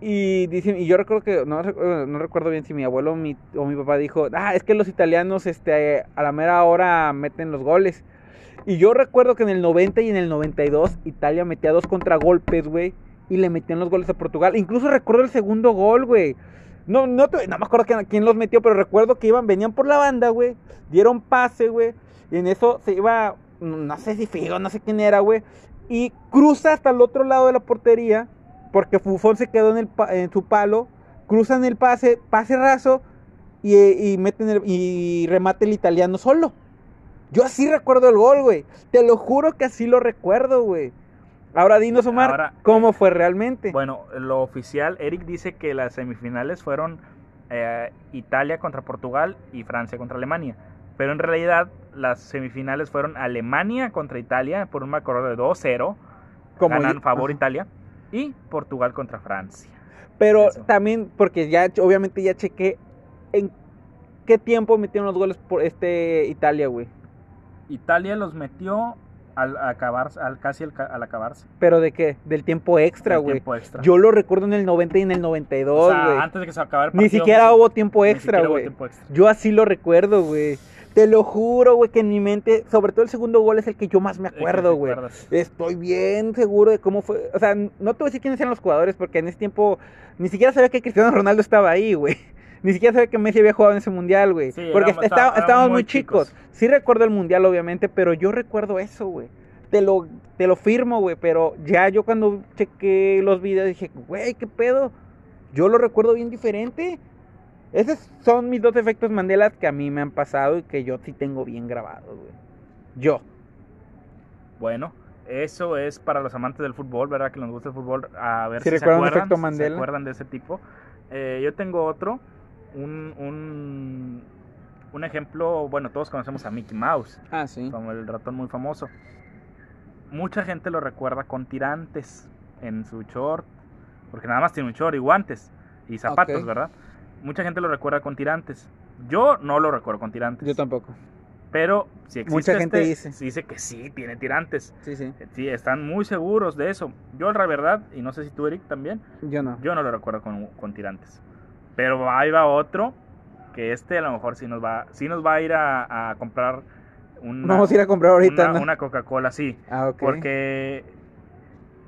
Y dicen, y yo recuerdo que, no, recuerdo- no recuerdo bien si mi abuelo o mi, o mi papá dijo, ah, es que los italianos este, a la mera hora meten los goles. Y yo recuerdo que en el 90 y en el 92 Italia metía dos contragolpes, güey. Y le metían los goles a Portugal. Incluso recuerdo el segundo gol, güey. No, no, te- no me acuerdo quién, los metió, pero recuerdo que iban, venían por la banda, güey. Dieron pase, güey. Y en eso se iba, no sé si Figo, no sé quién era, güey. Y cruza hasta el otro lado de la portería. Porque Fufón se quedó en, el, en su palo. Cruzan el pase, pase raso. Y, y meten el- y remate el italiano solo. Yo así recuerdo el gol, güey. Te lo juro que así lo recuerdo, güey. Ahora dinos, Omar, Ahora, ¿cómo fue realmente? Bueno, lo oficial, Eric dice que las semifinales fueron eh, Italia contra Portugal y Francia contra Alemania. Pero en realidad las semifinales fueron Alemania contra Italia por un marcador de 2-0, Como ganan favor Ajá. Italia, y Portugal contra Francia. Pero Eso. también, porque ya, obviamente ya chequé en qué tiempo metieron los goles por este Italia, güey. Italia los metió al acabar, al, casi al, ca- al acabarse. ¿Pero de qué? Del tiempo extra, güey. Yo lo recuerdo en el 90 y en el 92, O sea, güey. antes de que se acabara el Ni partido, siquiera pues, hubo tiempo extra, güey. Yo así lo recuerdo, güey. Te lo juro, güey, que en mi mente, sobre todo el segundo gol es el que yo más me acuerdo, güey. Estoy bien seguro de cómo fue. O sea, no te voy a decir quiénes eran los jugadores porque en ese tiempo ni siquiera sabía que Cristiano Ronaldo estaba ahí, güey. Ni siquiera sabía que Messi había jugado en ese mundial, güey. Sí, porque éramos- está- éramos estábamos muy chicos. Sí recuerdo el mundial, obviamente, pero yo recuerdo eso, güey. Te lo, te lo firmo, güey. Pero ya yo cuando chequé los videos dije, güey, ¿qué pedo? Yo lo recuerdo bien diferente. Esos son mis dos efectos Mandela que a mí me han pasado y que yo sí tengo bien grabados, güey. Yo. Bueno, eso es para los amantes del fútbol, ¿verdad? Que nos gusta el fútbol. A ver si se recuerdan acuerdan, efecto si Mandela. se acuerdan de ese tipo. Eh, yo tengo otro, un, un, un ejemplo, bueno, todos conocemos a Mickey Mouse, Ah, sí. como el ratón muy famoso. Mucha gente lo recuerda con tirantes en su short, porque nada más tiene un short y guantes y zapatos. ¿verdad? Mucha gente lo recuerda con tirantes. Yo no lo recuerdo con tirantes. Yo tampoco. Pero si existe Mucha gente este, dice. dice que sí, tiene tirantes. Sí, sí. Sí, están muy seguros de eso. Yo, la verdad, y no sé si tú, Eric, también, Yo no. yo no lo recuerdo con, con tirantes. Pero ahí va otro, que este a lo mejor sí nos va, sí nos va a ir a, a comprar una, Vamos a ir a comprar ahorita, una, ¿no? una Coca-Cola, sí. Ah, ok. Porque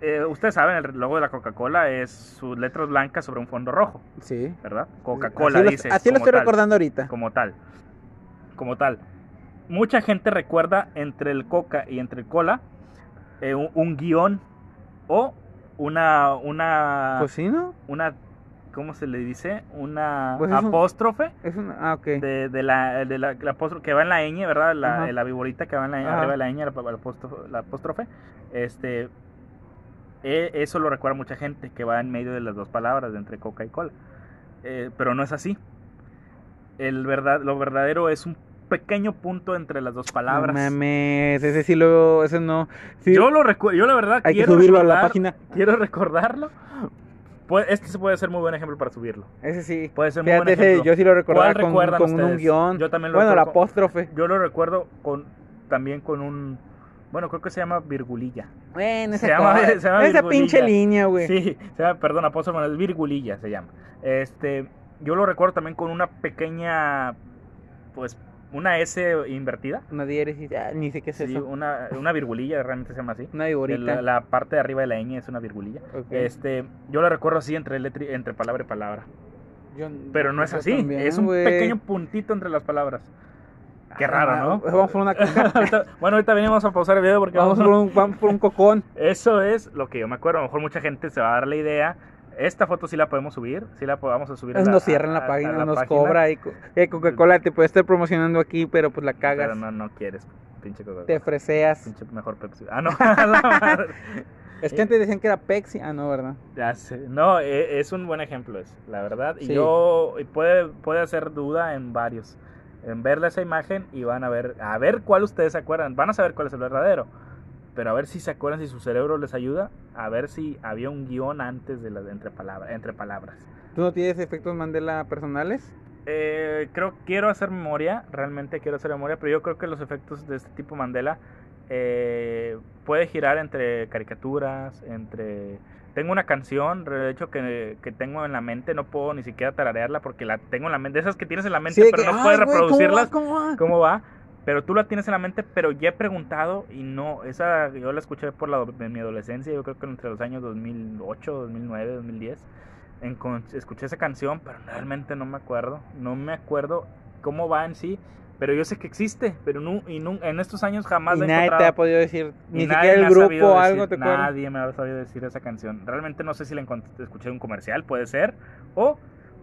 eh, ustedes saben, el logo de la Coca-Cola es sus letras blancas sobre un fondo rojo, Sí. ¿verdad? Coca-Cola dice. Así lo estoy tal recordando ahorita. como tal. Como tal. Mucha gente recuerda entre el coca y entre el cola eh, un, un guion o una una Pues sí, ¿no? una ¿cómo se le dice? Una Pues es un- apóstrofe Es una... Ah, ok. de, de la, de la, la apóstrofe que va en la ñ, ¿verdad? La, Ajá. la viborita que va en la ñ, Ajá. arriba de la ñ, apóstrofe, la apóstrofe. Este eh, eso lo recuerda mucha gente que va en medio de las dos palabras de entre coca y cola. Eh, pero no es así. El verdad, lo verdadero es un pequeño punto entre las dos palabras. No mames, ese sí lo... Ese no... Sí, Yo lo recuerdo, yo la verdad hay que quiero subirlo a la página. Quiero recordarlo. Pues, este se puede ser muy buen ejemplo para subirlo. Ese sí. Puede ser muy Fíjate, buen ejemplo. yo sí lo recordaba ¿Cuál con, un guion. Yo también lo Bueno, recuerdo con- apóstrofe. Yo lo recuerdo con también con un bueno, creo que se llama virgulilla. Bueno, Se esa, llama- se llama esa virgulilla. pinche línea, güey. Sí, se llama, perdón, apóstol, es virgulilla se llama. Este, yo lo recuerdo también con una pequeña pues una S invertida. Una diéresis, ah, ni sé qué es Sí, eso. una, una virgulilla, realmente se llama así. Una viborita. La, la parte de arriba de la ñ es una virgulilla. Ok. Este, yo lo recuerdo así entre, letri- entre palabra y palabra. Yo- Pero no es así, también, es un güey. pequeño puntito entre las palabras. Qué raro, ¿no? Vamos por una bueno, ahorita venimos a pausar el video porque vamos, vamos, por un, vamos por un cocón. Eso es lo que yo me acuerdo. A lo mejor mucha gente se va a dar la idea. Esta foto sí la podemos subir. Sí la podemos subir. a la- Nos cierran la a- página, a la nos página, cobra. Y, eh, Coca-Cola te puede estar promocionando aquí, pero pues la cagas. Pero no, no quieres, pinche Coca-Cola. Te freseas. Pinche mejor Pepsi. Ah, no. Es que antes decían que era Pepsi. Ah, no, ¿verdad? Ya sé. No, e- es un buen ejemplo, es, la verdad. Y Sí. yo y puede, puede hacer duda en varios. En verle esa imagen y van a ver, a ver cuál ustedes se acuerdan. Van a saber cuál es el verdadero. Pero a ver si se acuerdan, si su cerebro les ayuda. A ver si había un guion antes de las entre palabras. Entre palabras. ¿Tú no tienes efectos Mandela personales? Eh, creo quiero hacer memoria, realmente quiero hacer memoria, pero yo creo que los efectos de este tipo Mandela eh, puede girar entre caricaturas, entre... Tengo una canción, de hecho, que, que tengo en la mente, no puedo ni siquiera tararearla porque la tengo en la mente, de esas que tienes en la mente, de pero que, no puedes "Ay, güey, ¿cómo va? reproducirlas. ¿Cómo va? ¿Cómo va? Pero tú la tienes en la mente, pero ya he preguntado y no, esa yo la escuché por la, en mi adolescencia, yo creo que entre los años 2008, 2009, 2010, en, escuché esa canción, pero realmente no me acuerdo, no me acuerdo cómo va en sí, pero yo sé que existe, pero no, y no, en estos años jamás Y la he nadie te ha podido decir, ni siquiera el grupo o algo, decir- ¿te? Nadie me ha sabido decir esa canción. Realmente no sé si la escuché en un comercial, puede ser, o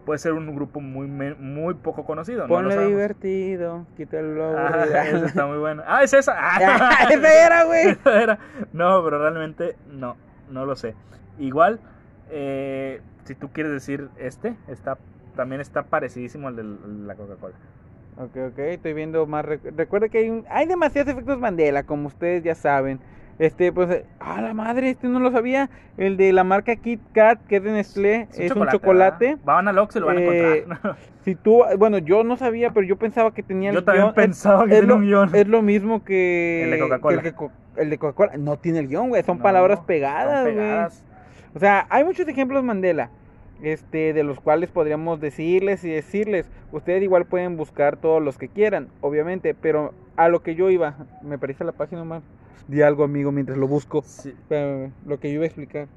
puede ser un grupo muy muy poco conocido. no lo Ponle sabemos. divertido, quítalo Ah, aburrida. esa está muy buena. Ah, es esa. Ah, esa era, güey. Era. No, pero realmente no, no lo sé. Igual, eh, si tú quieres decir este, está también está parecidísimo al de la Coca-Cola. Ok, ok, estoy viendo más. rec- Recuerda que hay, un- hay demasiados efectos Mandela, como ustedes ya saben. Este, pues, eh, ah, la madre, este no lo sabía. El de la marca Kit Kat, que es de Nestlé, es, un chocolate. Van al Oxxo y lo van a Eh, encontrar. Si tú, bueno, yo no sabía, pero yo pensaba que tenía el Yo también guion. pensaba que tenía un guion. Es lo mismo que El de Coca-Cola. el, de Coca-Cola. No tiene el guion, güey. Son No, palabras pegadas, güey. pegadas. O sea, hay muchos ejemplos Mandela, este, de los cuales podríamos decirles y decirles. Ustedes igual pueden buscar todos los que quieran, obviamente, pero a lo que yo iba, me parece la página más. Di algo, amigo, mientras lo busco. Sí. Espérame, lo que yo iba a explicar.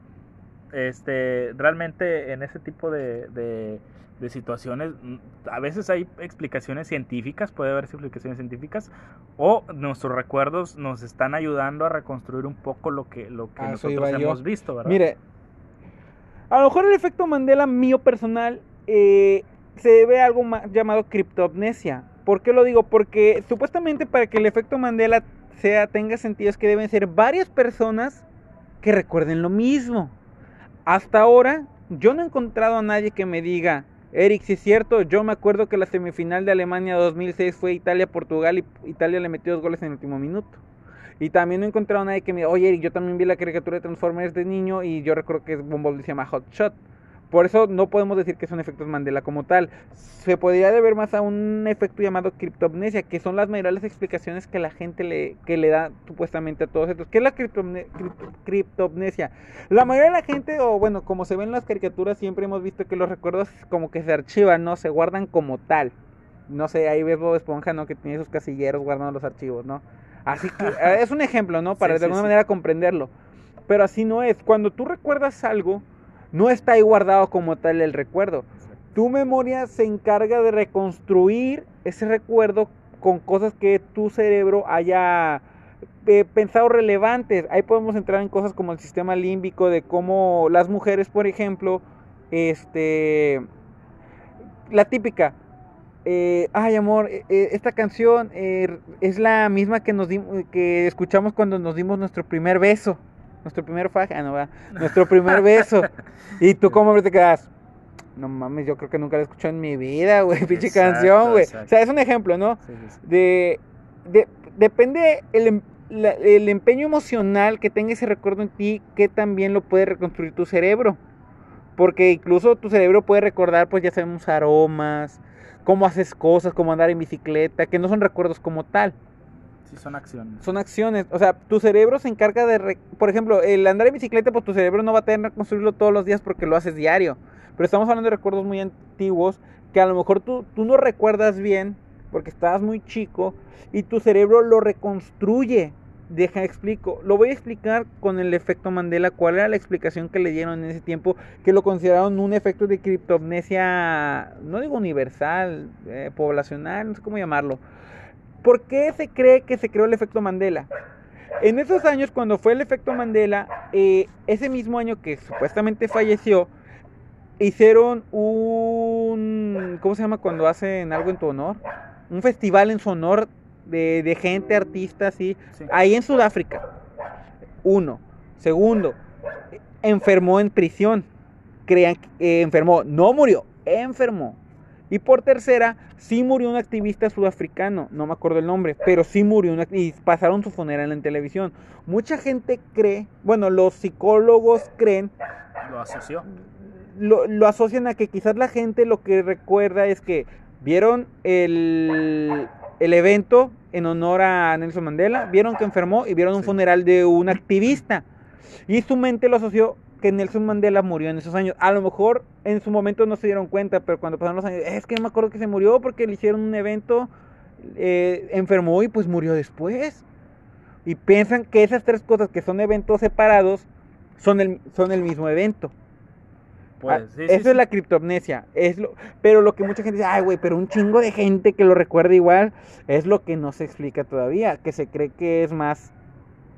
este, realmente en ese tipo de, de, de situaciones, mm, a veces hay explicaciones científicas, puede haber explicaciones científicas, o nuestros recuerdos nos están ayudando a reconstruir un poco lo que, lo que A eso nosotros yo. hemos visto, ¿verdad? Mire, a lo mejor el efecto Mandela mío personal eh, se debe a algo ma- llamado criptopnesia. ¿Por qué lo digo? Porque supuestamente para que el efecto Mandela sea, tenga sentido es que deben ser varias personas que recuerden lo mismo. Hasta ahora yo no he encontrado a nadie que me diga, Eric, si es cierto, yo me acuerdo que la semifinal de Alemania 2006 fue Italia-Portugal y Italia le metió dos goles en el último minuto. Y también no he encontrado a nadie que me diga, oye, Eric, yo también vi la caricatura de Transformers de niño y yo recuerdo que Bumblebee se llama Hot Shot. Por eso no podemos decir que son efectos Mandela como tal. Se podría deber más a un efecto llamado criptopnesia, que son las mayores explicaciones que la gente le, que le da supuestamente a todos estos. ¿Qué es la criptopne- cripto- criptopnesia? La mayoría de la gente, o bueno, como se ve en las caricaturas, siempre hemos visto que los recuerdos como que se archivan, ¿no? Se guardan como tal. No sé, ahí ves Bob Esponja, ¿no? Que tiene sus casilleros guardando los archivos, ¿no? Así que es un ejemplo, ¿no? Para Sí, de alguna sí. manera comprenderlo. Pero así no es. Cuando tú recuerdas algo, no está ahí guardado como tal el recuerdo. Tu memoria se encarga de reconstruir ese recuerdo con cosas que tu cerebro haya eh, pensado relevantes. Ahí podemos entrar en cosas como el sistema límbico, de cómo las mujeres, por ejemplo, este, la típica, eh, ay amor, eh, esta canción eh, es la misma que nos que escuchamos cuando nos dimos nuestro primer beso, nuestro primer faja, ah, no va, nuestro primer beso. Y tú como te quedas, no mames, yo creo que nunca la he escuchado en mi vida, güey, pinche canción, güey. O sea, es un ejemplo, ¿no? Sí, sí, sí. de, de- depende el, em- la- el empeño emocional que tenga ese recuerdo en ti, que también lo puede reconstruir tu cerebro. Porque incluso tu cerebro puede recordar, pues ya sabemos, aromas, cómo haces cosas, cómo andar en bicicleta, que no son recuerdos como tal, Sí, son acciones. son acciones. O sea, tu cerebro se encarga de, por ejemplo, el andar en bicicleta, pues tu cerebro no va a tener que construirlo todos los días porque lo haces diario. Pero estamos hablando de recuerdos muy antiguos que a lo mejor tú, tú no recuerdas bien porque estabas muy chico y tu cerebro lo reconstruye. Deja, explico. Lo voy a explicar con el efecto Mandela. ¿Cuál era la explicación que le dieron en ese tiempo? Que lo consideraron un efecto de criptomnesia, no digo universal, eh, poblacional, no sé cómo llamarlo. ¿Por qué se cree que se creó el efecto Mandela? En esos años, cuando fue el efecto Mandela, eh, ese mismo año que supuestamente falleció, hicieron un. ¿Cómo se llama cuando hacen algo en tu honor? Un festival en su honor de, de gente, artistas. Sí. Ahí en Sudáfrica. Uno. Segundo, enfermó en prisión. Crean que eh, enfermó. No murió, enfermó. Y por tercera, sí murió un activista sudafricano, no me acuerdo el nombre, pero sí murió un y pasaron su funeral en televisión. Mucha gente cree, bueno, los psicólogos creen, Lo asoció. lo, lo asocian a que quizás la gente lo que recuerda es que vieron el, el evento en honor a Nelson Mandela, vieron que enfermó y vieron un Sí. funeral de un activista. Y su mente lo asoció que Nelson Mandela murió en esos años. A lo mejor en su momento no se dieron cuenta, pero cuando pasaron los años, es que no me acuerdo que se murió porque le hicieron un evento eh, enfermó y pues murió después. Y piensan que esas tres cosas que son eventos separados son el, son el mismo evento. Pues, Ah, sí, sí, Eso sí. es la criptomnesia. Es lo, pero lo que mucha gente dice, ay, güey, pero un chingo de gente que lo recuerda igual, es lo que no se explica todavía, que se cree que es más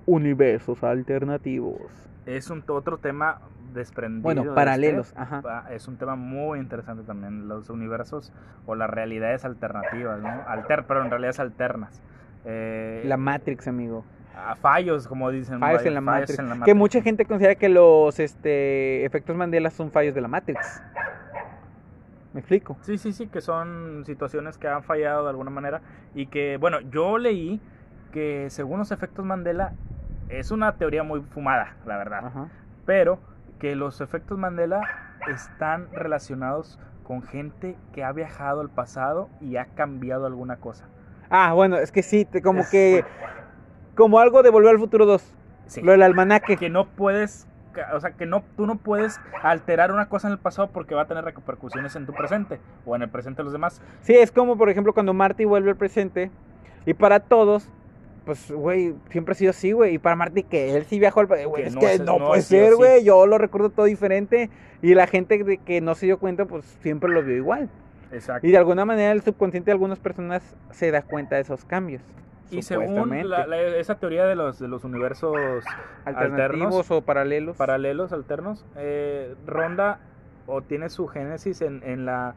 universos alternativos. Es un otro tema desprendido. Bueno, de este, paralelos, ajá. Es un tema muy interesante también, los universos o las realidades alternativas, ¿no? Alter, perdón, realidades alternas. Eh, La Matrix, amigo. a fallos, como dicen. Fallos en la, fallos Matrix. en la Que mucha gente considera que los este, efectos Mandela son fallos de la Matrix. ¿Me explico? Sí, sí, sí, que son situaciones que han fallado de alguna manera y que, bueno, yo leí que según los efectos Mandela es una teoría muy fumada, la verdad, Ajá. pero que los efectos Mandela están relacionados con gente que ha viajado al pasado y ha cambiado alguna cosa. Ah, bueno, es que sí, te- como Es- que... Como algo de Volver al Futuro 2. Sí. Lo del almanaque. que no puedes, o sea, que no, tú no puedes alterar una cosa en el pasado porque va a tener repercusiones en tu presente o en el presente de los demás. Sí, es como, por ejemplo, cuando Marty vuelve al presente. Y para todos, pues, güey, siempre ha sido así, güey. Y para Marty, que él sí viajó al pasado. Güey, es no que es- no, no puede ser, güey. Yo lo recuerdo todo diferente. Y la gente de que no se dio cuenta, pues, siempre lo vio igual. Exacto. Y de alguna manera el subconsciente de algunas personas se da cuenta de esos cambios. Y según supuestamente. la- la- esa teoría de los, de los universos alternativos alternos, o paralelos. paralelos, alternos, eh, ronda o tiene su génesis en, en la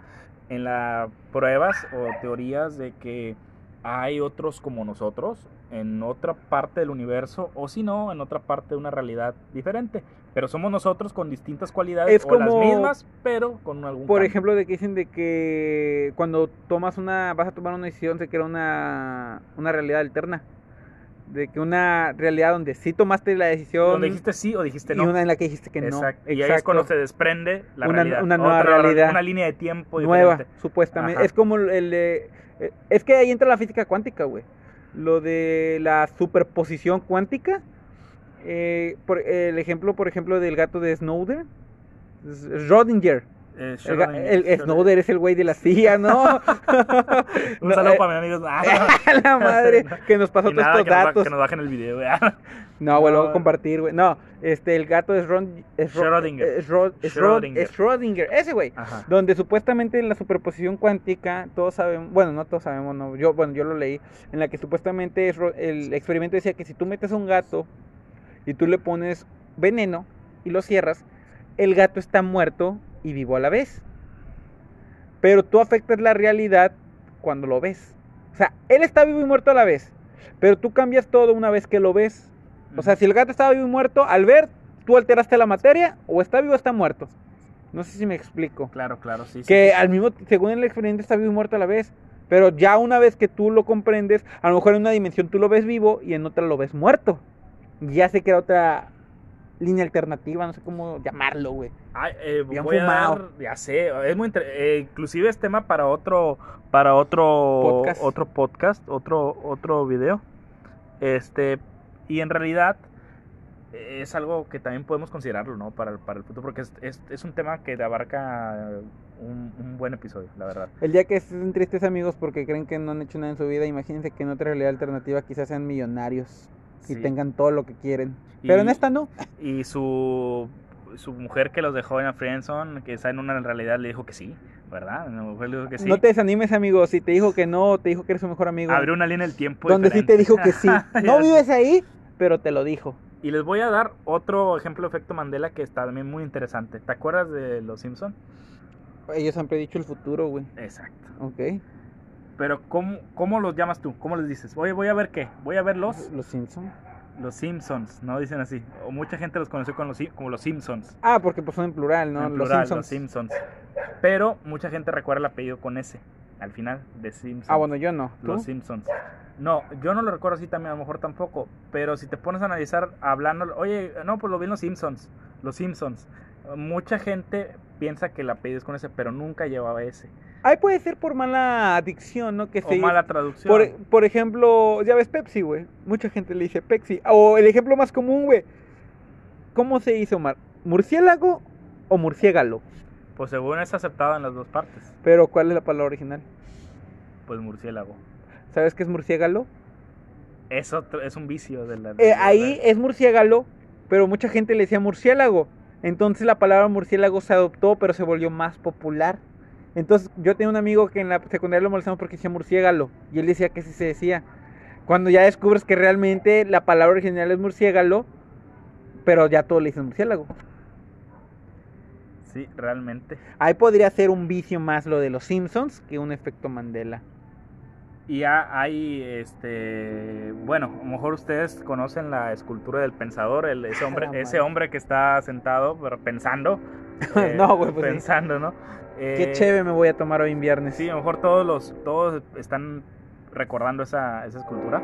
en la pruebas o teorías de que hay otros como nosotros en otra parte del universo o si no en otra parte de una realidad diferente pero somos nosotros con distintas cualidades Es o las mismas pero con algún Por cambio. ejemplo, de que dicen de que cuando tomas una, vas a tomar una decisión, se crea una, una realidad alterna. De que una realidad donde sí tomaste la decisión donde dijiste sí o dijiste y no una en la que dijiste que no. Exacto. y ahí es cuando se desprende la Una- realidad una nueva Otra- realidad. una línea de tiempo nueva, diferente. supuestamente. Ajá. Es como el eh, Es que ahí entra la física cuántica, güey. Lo de la superposición cuántica. eh, por, el ejemplo, por ejemplo, del gato de Snowden. Schrödinger. Eh, El, el- el Snowden es el güey de la CIA, ¿no? un No, saludo eh, para mis amigos Ah, la madre que nos pasó y todos nada, estos que, nos, datos. que nos bajen el video No, güey, lo voy a No. compartir, güey. No, este, el gato es Ron. Es Schrödinger. es Ro- es Schrödinger. es Schrödinger. Ese, güey. Ajá. Donde supuestamente en la superposición cuántica, todos sabemos, bueno, no todos sabemos, no, yo, bueno, yo lo leí, en la que supuestamente es el experimento decía que si tú metes a un gato y tú le pones veneno y lo cierras, el gato está muerto y vivo a la vez. Pero tú afectas la realidad cuando lo ves. O sea, él está vivo y muerto a la vez, pero tú cambias todo una vez que lo ves. O sea, si el gato estaba vivo y muerto, al ver, tú alteraste la materia, o está vivo o está muerto. No sé si me explico. Claro, claro, sí. Que sí. al mismo, según el experimento, está vivo y muerto a la vez. Pero ya una vez que tú lo comprendes, a lo mejor en una dimensión tú lo ves vivo y en otra lo ves muerto. Ya se crea otra línea alternativa, no sé cómo llamarlo, güey. Ay, eh, Bien voy a dar- ya sé, es muy eh, inclusive es tema para otro para otro Podcast. otro podcast, otro otro video. Este, y en realidad eh, es algo que también podemos considerarlo, ¿no? Para, el- para el futuro, porque es, es, es un tema que te abarca un, un buen episodio, la verdad. El día que estén tristes amigos porque creen que no han hecho nada en su vida, imagínense que en otra realidad alternativa quizás sean millonarios y Sí. tengan todo lo que quieren. Pero en esta no. Y su, su mujer que los dejó en la friendzone, que está en una realidad, le dijo que sí, ¿verdad? Que sí. No te desanimes, amigo. Si te dijo que no, te dijo que eres su mejor amigo. Abrió una línea del tiempo. donde sí te dijo que sí. No vives ahí, pero te lo dijo. Y les voy a dar otro ejemplo de efecto Mandela que está también muy interesante. ¿Te acuerdas de Los Simpson? Ellos han predicho el futuro, güey. Exacto. Ok. Pero ¿cómo, ¿cómo los llamas tú? ¿Cómo les dices? Oye, voy a ver qué. Voy a ver los, Los Simpsons. los Simpsons. No dicen así. O mucha gente los conoce con los, como los Simpsons. Ah, porque pues son en plural, ¿no? en los plural, Simpsons. los Simpsons. Pero mucha gente recuerda el apellido con S. Al final, de Simpsons. Ah, bueno, yo no. ¿Tú? Los Simpsons. No, yo no lo recuerdo así también, a lo mejor tampoco. Pero si te pones a analizar hablando, oye, no, pues lo vi en los Simpsons. Los Simpsons. Mucha gente piensa que el apellido es con ese, pero nunca llevaba ese. Ahí puede ser por mala adicción, ¿no? Que O se mala traducción. por, por ejemplo, ya ves Pepsi, güey. Mucha gente le dice Pepsi. O el ejemplo más común, güey. ¿Cómo se dice, Omar? ¿Murciélago o murciégalo? Pues según es aceptado en las dos partes. Pero ¿cuál es la palabra original? Pues murciélago. ¿Sabes qué es murciégalo? Es, otro- es un vicio de la... Eh, de ahí es murciégalo, pero mucha gente le decía murciélago. Entonces la palabra murciélago se adoptó, pero se volvió más popular. Entonces yo tenía un amigo que en la secundaria lo molestamos porque decía murciégalo. Y él decía que así se decía. Cuando ya descubres que realmente la palabra original es murciégalo, pero ya todo le dicen murciélago. Sí, realmente. Ahí podría ser un vicio más lo de los Simpsons que un efecto Mandela. Y hay, este, bueno, a lo mejor ustedes conocen la escultura del pensador, el, ese hombre, ese hombre que está sentado, pero pensando. No, güey, pues sí. Pensando, ¿no? Qué Eh, chévere me voy a tomar hoy en viernes. Sí, a lo mejor todos los, todos están recordando esa, esa escultura.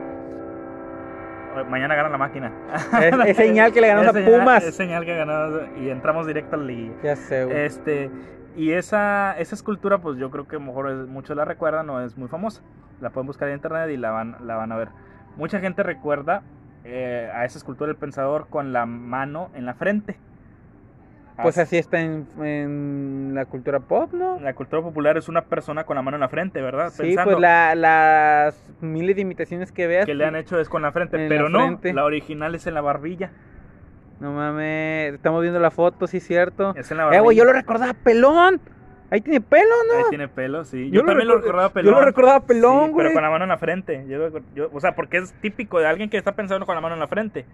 Eh, Mañana gana la máquina. Es, es señal que le ganamos a señal- Pumas. Es señal que ganamos y entramos directo al liga. Ya sé, güey. Este, y esa, esa escultura, pues yo creo que a lo mejor es- muchos la recuerdan, no es muy famosa. La pueden buscar en internet y la van, la van a ver. Mucha gente recuerda eh, a esa escultura del pensador con la mano en la frente. Pues así está en, en la cultura pop, ¿no? La cultura popular es una persona con la mano en la frente, ¿verdad? Sí, Pensando pues la- las miles de imitaciones que veas. que le han hecho es con la frente, En pero la no, frente. la original es en la barbilla. No mames, estamos viendo la foto, sí, cierto. Es en la Eh, barbilla. güey, yo lo recordaba pelón. Ahí tiene pelo, Ahí ¿no? tiene pelo, sí. Yo, Yo lo también lo recuerdo- recordaba yo pelón. lo recordaba pelón, Sí, güey. Pero con la mano en la frente. Yo, lo- yo- o sea, porque es típico de alguien que está pensando con la mano en la frente.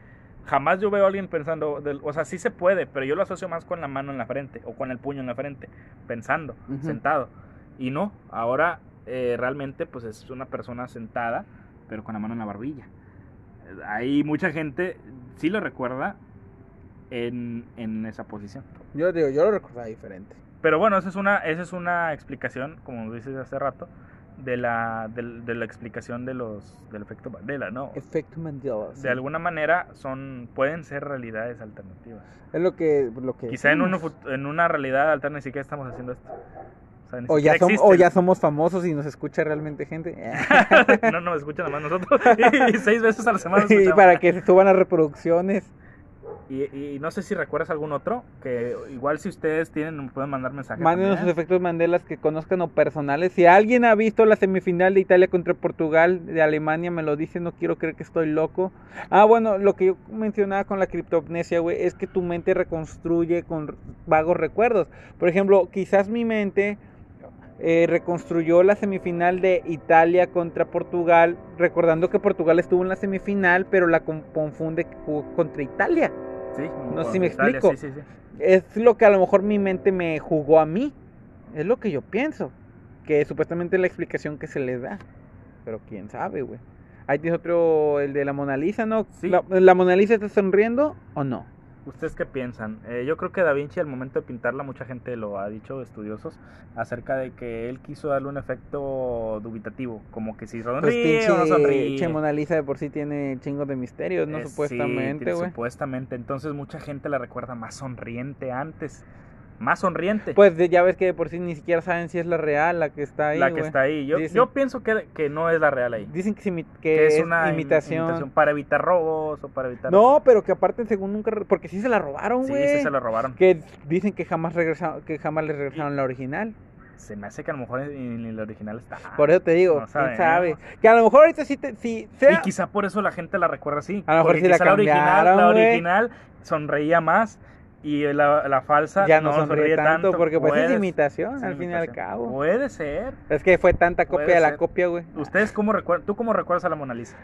Jamás yo veo a alguien pensando, del- o sea, sí se puede, pero yo lo asocio más con la mano en la frente o con el puño en la frente, pensando, sentado. Y no, ahora eh, realmente pues es una persona sentada, pero con la mano en la barbilla. Hay mucha gente, sí lo recuerda en, en esa posición. Yo digo, yo lo recordaba diferente. Pero bueno, esa es una, esa es una explicación, como dices hace rato, de la, del- de, la explicación de los, del efecto Mandela, ¿no? Efecto Mandela. sí. De alguna manera son, pueden ser realidades alternativas. Es lo que, lo que Quizá en, fut- en una realidad alterna ni siquiera estamos haciendo esto. O, sea, ni O ya, siquiera som- o ya somos famosos y nos escucha realmente gente. no nos escuchan nada más nosotros. y seis veces a la semana. y para que suban las reproducciones. Y, y no sé si recuerdas algún otro, que igual si ustedes tienen, pueden mandar mensajes. Mándenos sus efectos Mandelas que conozcan o personales. Si alguien ha visto la semifinal de Italia contra Portugal, de Alemania, me lo dice, no quiero creer que estoy loco. Ah, bueno, lo que yo mencionaba con la criptopnesia, güey, es que tu mente reconstruye con vagos recuerdos. Por ejemplo, quizás mi mente eh, reconstruyó la semifinal de Italia contra Portugal, recordando que Portugal estuvo en la semifinal, pero la con- confunde contra Italia. Sí, No sé si me Italia, explico. Sí, sí, sí. es lo que a lo mejor mi mente me jugó a mí. Es lo que yo pienso. Que supuestamente es la explicación que se le da. Pero quién sabe, güey. Ahí tienes otro, el de la Mona Lisa, ¿no? Sí. ¿La, la Mona Lisa está sonriendo o no? ¿Ustedes qué piensan? Eh, yo creo que Da Vinci al momento de pintarla, mucha gente lo ha dicho, estudiosos, acerca de que él quiso darle un efecto dubitativo, como que si Pues sonríe pinche, o no sonríe. pinche Mona Lisa de por sí tiene chingos de misterios, ¿no? Eh, supuestamente. Supuestamente, entonces mucha gente la recuerda más sonriente antes, más sonriente. Pues ya ves que de por sí ni siquiera saben si es la real la que está ahí, la que está ahí. Yo, Dicen- yo pienso que, que no es la real ahí. Dicen que, es, imi- que Que es es una im- imitación. para evitar robos o para evitar... No, pero que aparte según nunca... Porque sí se la robaron, sí, güey. sí se lo robaron. Que dicen que jamás regresaron, que jamás les regresaron la original. Se me hace que a lo mejor en el original está. Por eso te digo, no quién sabe. Que a lo mejor ahorita sí, te, sí sea. Y quizá por eso la gente la recuerda así. A lo mejor sí la quizá original, la original sonreía más y la, la falsa ya no, sonríe tanto, porque pues es imitación, es al fin y al cabo. Puede ser. Es que fue tanta copia Puede de la ser. copia, güey. ¿Ustedes cómo recuerdan? ¿Tú cómo recuerdas a la Mona Lisa?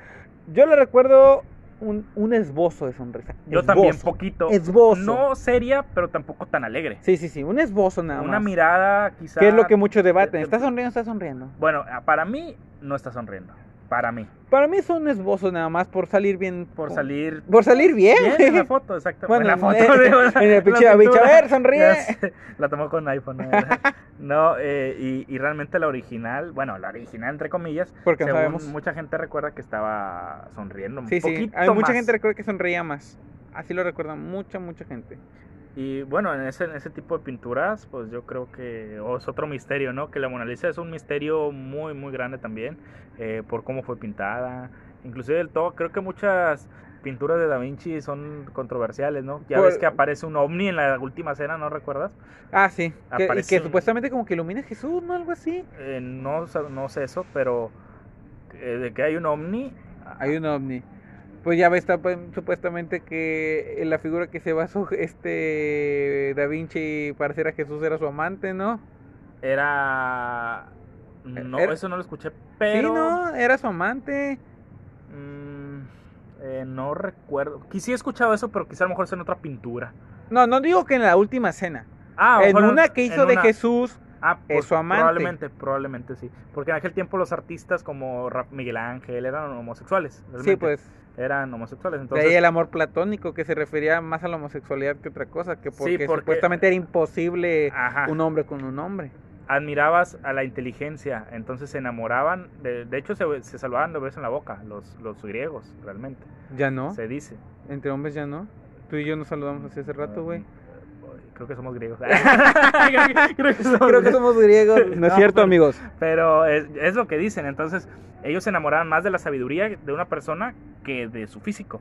Yo le recuerdo un, un esbozo de sonrisa. Yo Esbozo. también, poquito. Esbozo. No seria, pero tampoco tan alegre. Sí, sí, sí, un esbozo nada Una más. mirada, quizá. Que es lo que muchos debaten. de- ¿Está sonriendo o está sonriendo? Bueno, para mí no está sonriendo. Para mí. Para mí es un esbozo nada más por salir bien. Por salir. Por salir bien. Bien en la foto, exacto. Bueno, en la foto. en- digo, en el pinche bicho, a ver, sonríe. Sé, La tomó con iPhone. ¿no? Eh, y, y realmente la original, bueno, la original entre comillas, Porque según sabemos. mucha gente recuerda que estaba sonriendo un Sí, sí. poquito Hay mucha más. gente recuerda que sonreía más. Así lo recuerda mucha, mucha gente. Y bueno, en ese, en ese tipo de pinturas, pues yo creo que oh, es otro misterio, ¿no? Que la Mona Lisa es un misterio muy, muy grande también, eh, por cómo fue pintada. Inclusive del todo, creo que muchas pinturas de Da Vinci son controversiales, ¿no? Ya Por- ves que aparece un ovni en la última cena, ¿no recuerdas? Ah, sí. Que, y que un- supuestamente como que ilumina a Jesús, ¿no? Algo así. Eh, no, no sé eso, pero eh, de que hay un ovni. Hay un ovni. Pues ya ves, pues, supuestamente que en la figura que se basó este Da Vinci pareciera Jesús era su amante, ¿no? Era. No, Era- eso no lo escuché, pero. Sí, no, era su amante. Mm, eh, no recuerdo. Quisiera he escuchado eso, pero quizá a lo mejor sea en otra pintura. No, no digo que en la última cena. Ah, a en una que hizo de una- Jesús, Ah, es pues, su amante. Probablemente, probablemente sí. Porque en aquel tiempo los artistas como Miguel Ángel eran homosexuales. sí, pues Eran homosexuales. de Entonces, ahí el amor platónico que se refería más a la homosexualidad que otra cosa, que porque, porque- supuestamente era imposible Ajá. un hombre con un hombre. admirabas a la inteligencia, entonces se enamoraban, de, de hecho se, se saludaban de besos en la boca, los, los griegos, realmente, Ya no, se dice. entre hombres ya no. Tú y yo nos saludamos hace hace rato, güey. Creo que somos griegos. creo, que, creo que somos Creo que griegos. somos griegos. No es cierto, pero- amigos. Pero es, es lo que dicen, entonces ellos se enamoraban más de la sabiduría de una persona que de su físico.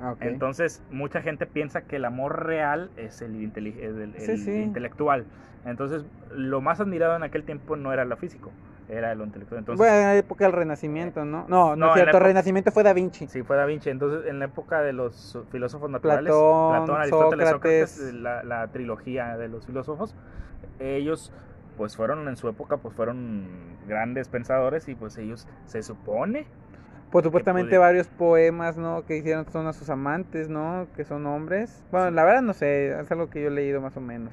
Ah. Entonces, mucha gente piensa que el amor real es el, inteli- es el- Sí, el sí. intelectual. Entonces, lo más admirado en aquel tiempo no era lo físico, era lo intelectual. Entonces, bueno, en la época del Renacimiento, ¿no? No, no, No, es cierto, el Renacimiento fue Da Vinci. sí, fue Da Vinci. Entonces, en la época de los filósofos naturales, Platón, Aristóteles, Sócrates. Sócrates, la, la trilogía de los filósofos, ellos pues fueron en su época pues fueron grandes pensadores y pues ellos se supone Pues supuestamente varios poemas, ¿no? Que hicieron son a sus amantes, ¿no? Que son hombres. Bueno, la verdad no sé, es algo que yo he leído más o menos.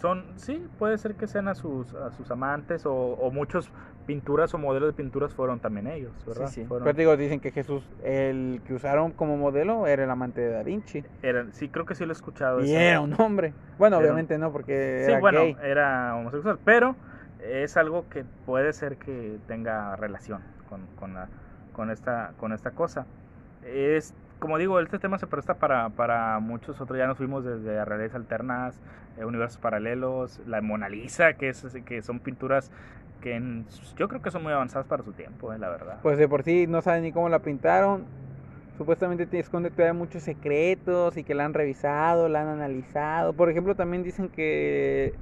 Son sí puede ser que sean a sus a sus amantes o, o muchos pinturas o modelos de pinturas fueron también ellos verdad Sí, sí. Fueron- Pero digo, dicen que Jesús, el que usaron como modelo, era el amante de Da Vinci. eran- sí creo que sí lo he escuchado Y era un hombre. Bueno, Era obviamente no, porque sí era bueno gay. era homosexual pero es algo que puede ser que tenga relación con, con la con esta con esta cosa es como digo este tema se presta para para muchos otros ya nos fuimos desde realidades alternas eh, universos paralelos la Mona Lisa que es que son pinturas que yo creo que son muy avanzadas para su tiempo eh, la verdad Pues de por sí no saben ni cómo la pintaron. Supuestamente te esconde todavía muchos secretos y que la han revisado, la han analizado. Por ejemplo, también dicen que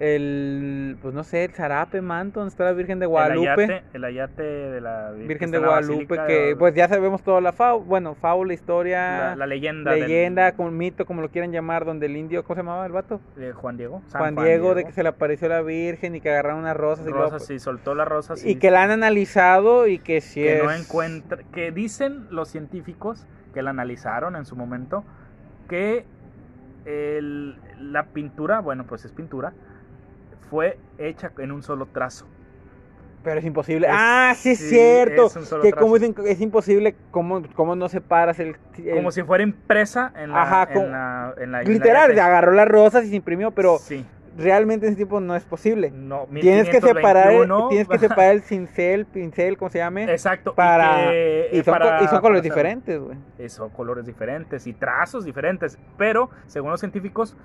el, pues no sé, el Zarape Manto, donde está la Virgen de Guadalupe. el ayate, el ayate de la Virgen de la Guadalupe, Basílica que pues ya sabemos toda la fábula, bueno, fábula, historia, la, la leyenda del- leyenda, como mito, como lo quieran llamar, donde el indio, ¿cómo se llamaba el vato? Juan Diego San Juan, Diego, de que se le apareció la Virgen y que agarraron unas rosas, y, luego, sí soltó las rosas y que la han analizado y que sí que es... no encuentra que dicen los científicos que la analizaron en su momento que el- la pintura bueno pues es pintura fue hecha en un solo trazo Pero es imposible. Es- ah, sí es sí, cierto. es un solo que trazo. como dicen, es imposible, ¿cómo, cómo no separas el... el- como si fuera impresa en la, Ajá, en como- la- en la- en la Literal, yate. agarró las rosas y se imprimió, pero sí realmente en ese tiempo no es posible. no Tienes que separar, el, 1521. tienes que separar el cincel, pincel, ¿cómo se llame? exacto y para que- y son, para- y son colores para diferentes, güey. Son colores diferentes y trazos diferentes. Pero, según los científicos,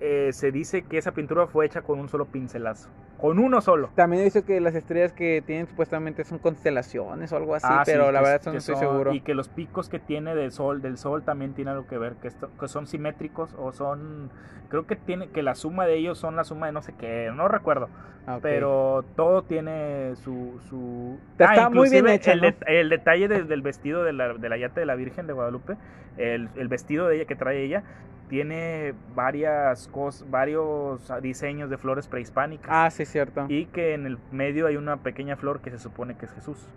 eh, se dice que esa pintura fue hecha con un solo pincelazo. Con uno solo. También visto que las estrellas que tienen supuestamente son constelaciones o algo así, Ah, sí, pero la que- verdad eso no estoy son- seguro. Y que los picos que tiene del sol, del sol también tiene algo que ver, que, esto- que son simétricos o son... Creo que tiene que la suma de ellos son la suma de no sé qué, no recuerdo. Ah, ok. Pero todo tiene su... su... Está muy bien hecha, el, ¿no? det- el detalle de- del vestido de la, de la yate de la Virgen de Guadalupe, el, el vestido de ella que trae ella, tiene varias cosas, varios diseños de flores prehispánicas. Ah, sí, cierto. Y que en el medio hay una pequeña flor que se supone que es Jesús.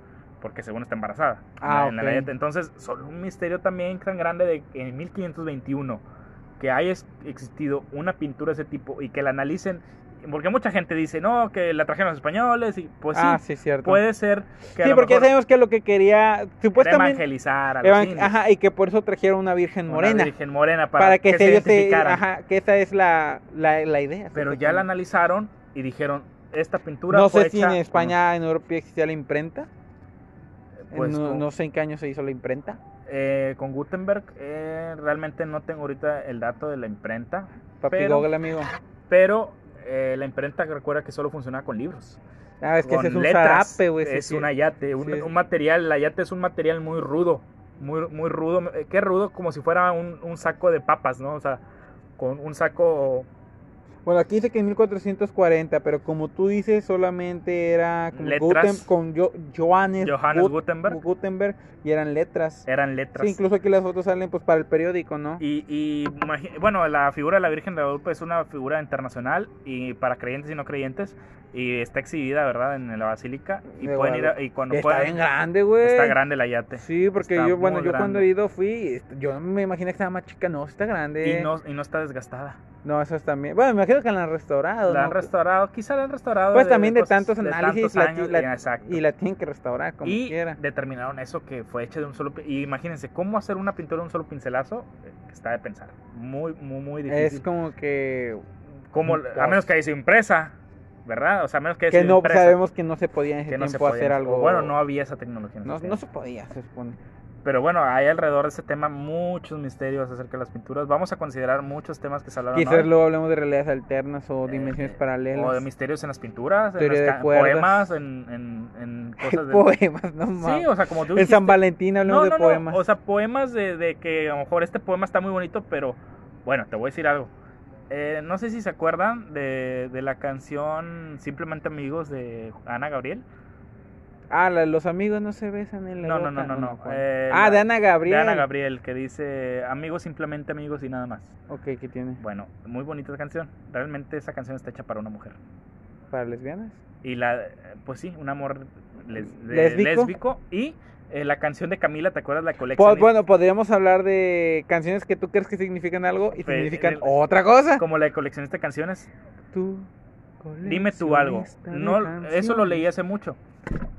Porque según está embarazada. Ah, en la. Entonces, son un misterio también tan grande de que en 1521 que haya existido una pintura de ese tipo y que la analicen. Porque mucha gente dice, no, que la trajeron los españoles. Y pues sí, ah, sí, cierto. puede ser que sí, porque ya sabemos que lo que quería, supuestamente, evangelizar a los evan- indios, ajá, y que por eso trajeron una virgen una morena, Virgen morena para, para, que, que se se identificaran. ajá, que esa es la, la, la idea. Pero ya la analizaron y dijeron, esta pintura No fue sé si en España, en Europa existía la imprenta. pues, no, no sé en qué año se hizo la imprenta. Eh, con Gutenberg eh, realmente no tengo ahorita el dato de la imprenta, Papi Pero- Google, amigo. pero eh, la imprenta recuerda que solo funcionaba con libros. Ah, es que ese es un letras. zarape, güey. Es sí. un ayate, un, Sí. un material, el ayate es un material muy rudo, muy, muy rudo. eh, ¿Qué rudo? Como si fuera un, un saco de papas, ¿no? O sea, con un saco Bueno, aquí dice que en 1440, pero como tú dices, solamente era como Letras. Guten- con Jo- Johannes, Johannes Gut- Gutenberg. Gutenberg y eran letras. Eran letras. Sí, incluso aquí las fotos salen pues para el periódico, ¿no? Y, y bueno, la figura de la Virgen de Guadalupe es una figura internacional y para creyentes y no creyentes y está exhibida, ¿verdad? En la basílica y De pueden ir a- y cuando Está bien grande, güey. está grande la yate. Sí, porque Está yo, bueno, yo cuando he ido fui, yo me imaginé que estaba más chica, no, está grande. Y no, y no está desgastada. No, eso es también. Bueno, me imagino que la han restaurado. La ¿no? han restaurado, quizá la han restaurado. Pues también de tantos de análisis tantos la años, la- y- la tienen que restaurar como y quiera. determinaron eso que fue hecha de un solo y imagínense cómo hacer una pintura de un solo pincelazo eh, está de pensar muy muy muy difícil Es como que como a menos que haya sido impresa verdad o sea a menos que haya que sido no impresa, sabemos que no se podía en ese que no se tiempo podía. hacer algo. bueno no había esa tecnología no, no tiempo. se podía, se supone. Pero bueno hay alrededor de ese tema muchos misterios acerca de las pinturas vamos a considerar muchos temas que se hablaron Quizás hoy. luego hablemos de realidades alternas o dimensiones Eh, paralelas. o de misterios en las pinturas en Teoría de cuerdas. poemas en, en, en cosas de poemas, no sí mames. o sea como tú en San Valentín hablemos No, de no, no. poemas. O sea, poemas de, de que a lo mejor este poema está muy bonito, pero bueno, te voy a decir algo. Eh, no sé si se acuerdan de, de la canción Simplemente Amigos de Ana Gabriel. Ah, la- los amigos no se besan en la No, no, boca, no, no, ¿o no. cuál? Eh, ah, la- de Ana Gabriel. De Ana Gabriel, que dice amigos, simplemente amigos y nada más. Ok, ¿qué tiene? Bueno, muy bonita esa canción. Realmente esa canción está hecha para una mujer. ¿Para lesbianas? Y la, pues sí, un amor les- ¿Lésbico? Y eh, la canción de Camila, ¿te acuerdas? La colección. bueno, podríamos hablar de canciones que tú crees que significan algo y Fe- significan el- otra cosa. Como la de coleccionista de canciones. Tú, Dime tú algo. No, eso lo leí hace mucho.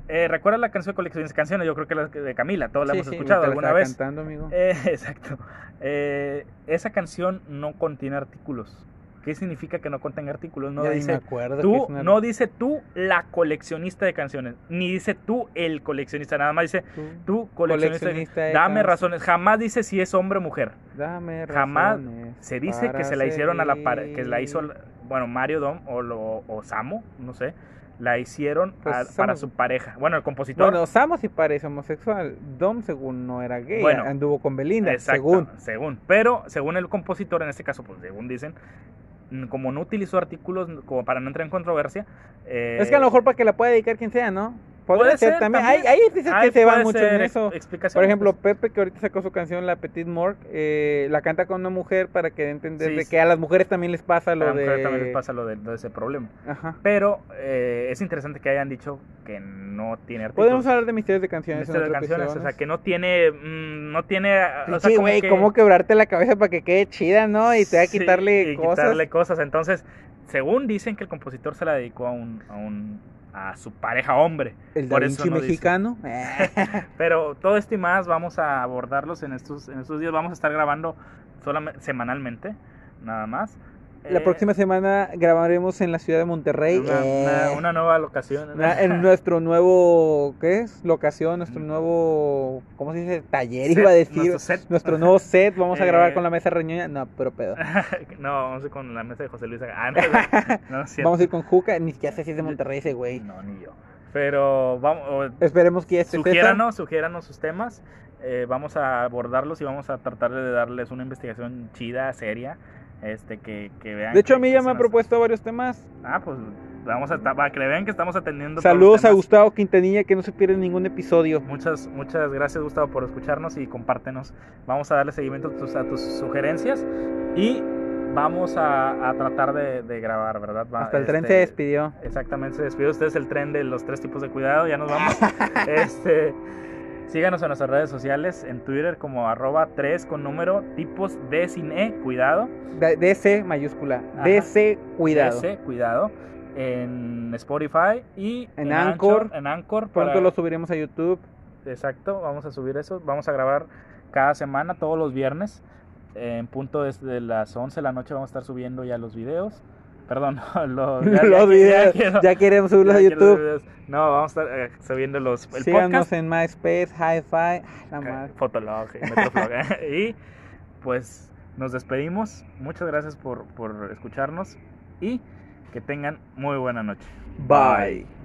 Eh, ¿Recuerdas la canción de colecciones de canciones? Yo creo que la de Camila, todos la Sí, hemos sí, escuchado alguna vez. cantando, amigo. Eh, exacto. Eh, esa canción no contiene artículos. ¿Qué significa que no contenga artículos? No Ya dice tú, una- no dice tú la coleccionista de canciones, ni dice tú el coleccionista, nada más dice Tú, tú coleccionista. coleccionista de Dame razones, jamás dice si es hombre o mujer. Dame Jamás razones Se dice que se la hicieron a la par que la hizo, bueno, Mario Dom o, lo- o Samo, no sé, la hicieron Pues a- para su pareja. Bueno, el compositor. Bueno, Samo sí parece homosexual. Dom, según no era gay, Bueno, anduvo con Belinda, Exacto, según. según. Pero según el compositor, en este caso, pues según dicen, como no utilizó artículos como para no entrar en controversia. eh, Es que a lo mejor para que la pueda dedicar quien sea, ¿no? Puede ser, también. también. Hay, hay artistas ay, que se van mucho en eso. Por ejemplo, pues. Pepe, que ahorita sacó su canción La Petite Morgue, eh, la canta con una mujer para que a entender Sí, de sí. que a las mujeres también les pasa a lo la de... mujer también les pasa lo de, ese problema. Ajá. Pero eh, es interesante que hayan dicho que no tiene artículos. Podemos hablar de misterios de canciones. Misterios de canciones, o sea, que no tiene, mm, no tiene, o sea, Sí, como que- cómo quebrarte la cabeza para que quede chida, ¿no? Y te va a Sí, quitarle y cosas. quitarle cosas. Entonces, según dicen que el compositor se la dedicó a un, a un, a su pareja hombre. El Da por Vinci eso no dice. mexicano. Pero todo esto y más vamos a abordarlos en estos, en estos días. Vamos a estar grabando solamente semanalmente, nada más. La Eh, próxima semana grabaremos en la ciudad de Monterrey. una, eh, una- una nueva locación. en nuestro nuevo, ¿qué es? Locación, nuestro nuebo, ¿cómo se dice? Taller, Set, iba a decir. nuestro set. Nuestro nuevo set. Vamos a grabar Eh, con la mesa reñoña. No, pero pedo. no, vamos a ir con la mesa de José Luis. Ah, no, no. Vamos a ir con Juca. Ni siquiera sé si es de Monterrey ese güey. No, ni yo. Pero vamos, Esperemos que César. sugiéranos, sugiéranos sus temas. vamos a abordarlos y vamos a tratar de darles una investigación chida, seria. Este, que, que vean. De hecho, a mí ya me han nos- propuesto varios temas. Ah, pues vamos a para que vean que estamos atendiendo. Saludos a. Gustavo Quintanilla, que no se pierde ningún episodio. Muchas, muchas gracias Gustavo por escucharnos y compártenos. Vamos a darle seguimiento a tus, a tus sugerencias y vamos a, a tratar de, de grabar, ¿verdad? Va- Hasta el tren este, se despidió. Exactamente, se despidió usted es el tren de los tres tipos de cuidado, ya nos vamos. este, síganos en nuestras redes sociales, en Twitter como arroba 3 con número tipos de cine, cuidado. D- DC mayúscula. Ajá. DC cuidado. DC, cuidado. En Spotify y En Anchor. En Anchor. Pronto para- lo subiremos a YouTube. Exacto, vamos a subir eso. Vamos a grabar cada semana, todos los viernes. En punto desde las 11 de la noche vamos a estar subiendo ya los videos. Perdón, los, ya- ya- los ya videos. quiero- ya queremos subirlos a ya YouTube. No, vamos a estar eh, subiendo los el Síganos podcast. en MySpace, Hi-Fi. Fotolog, Metroflog, eh. y pues nos despedimos. Muchas gracias por, por escucharnos y que tengan muy buena noche. Bye.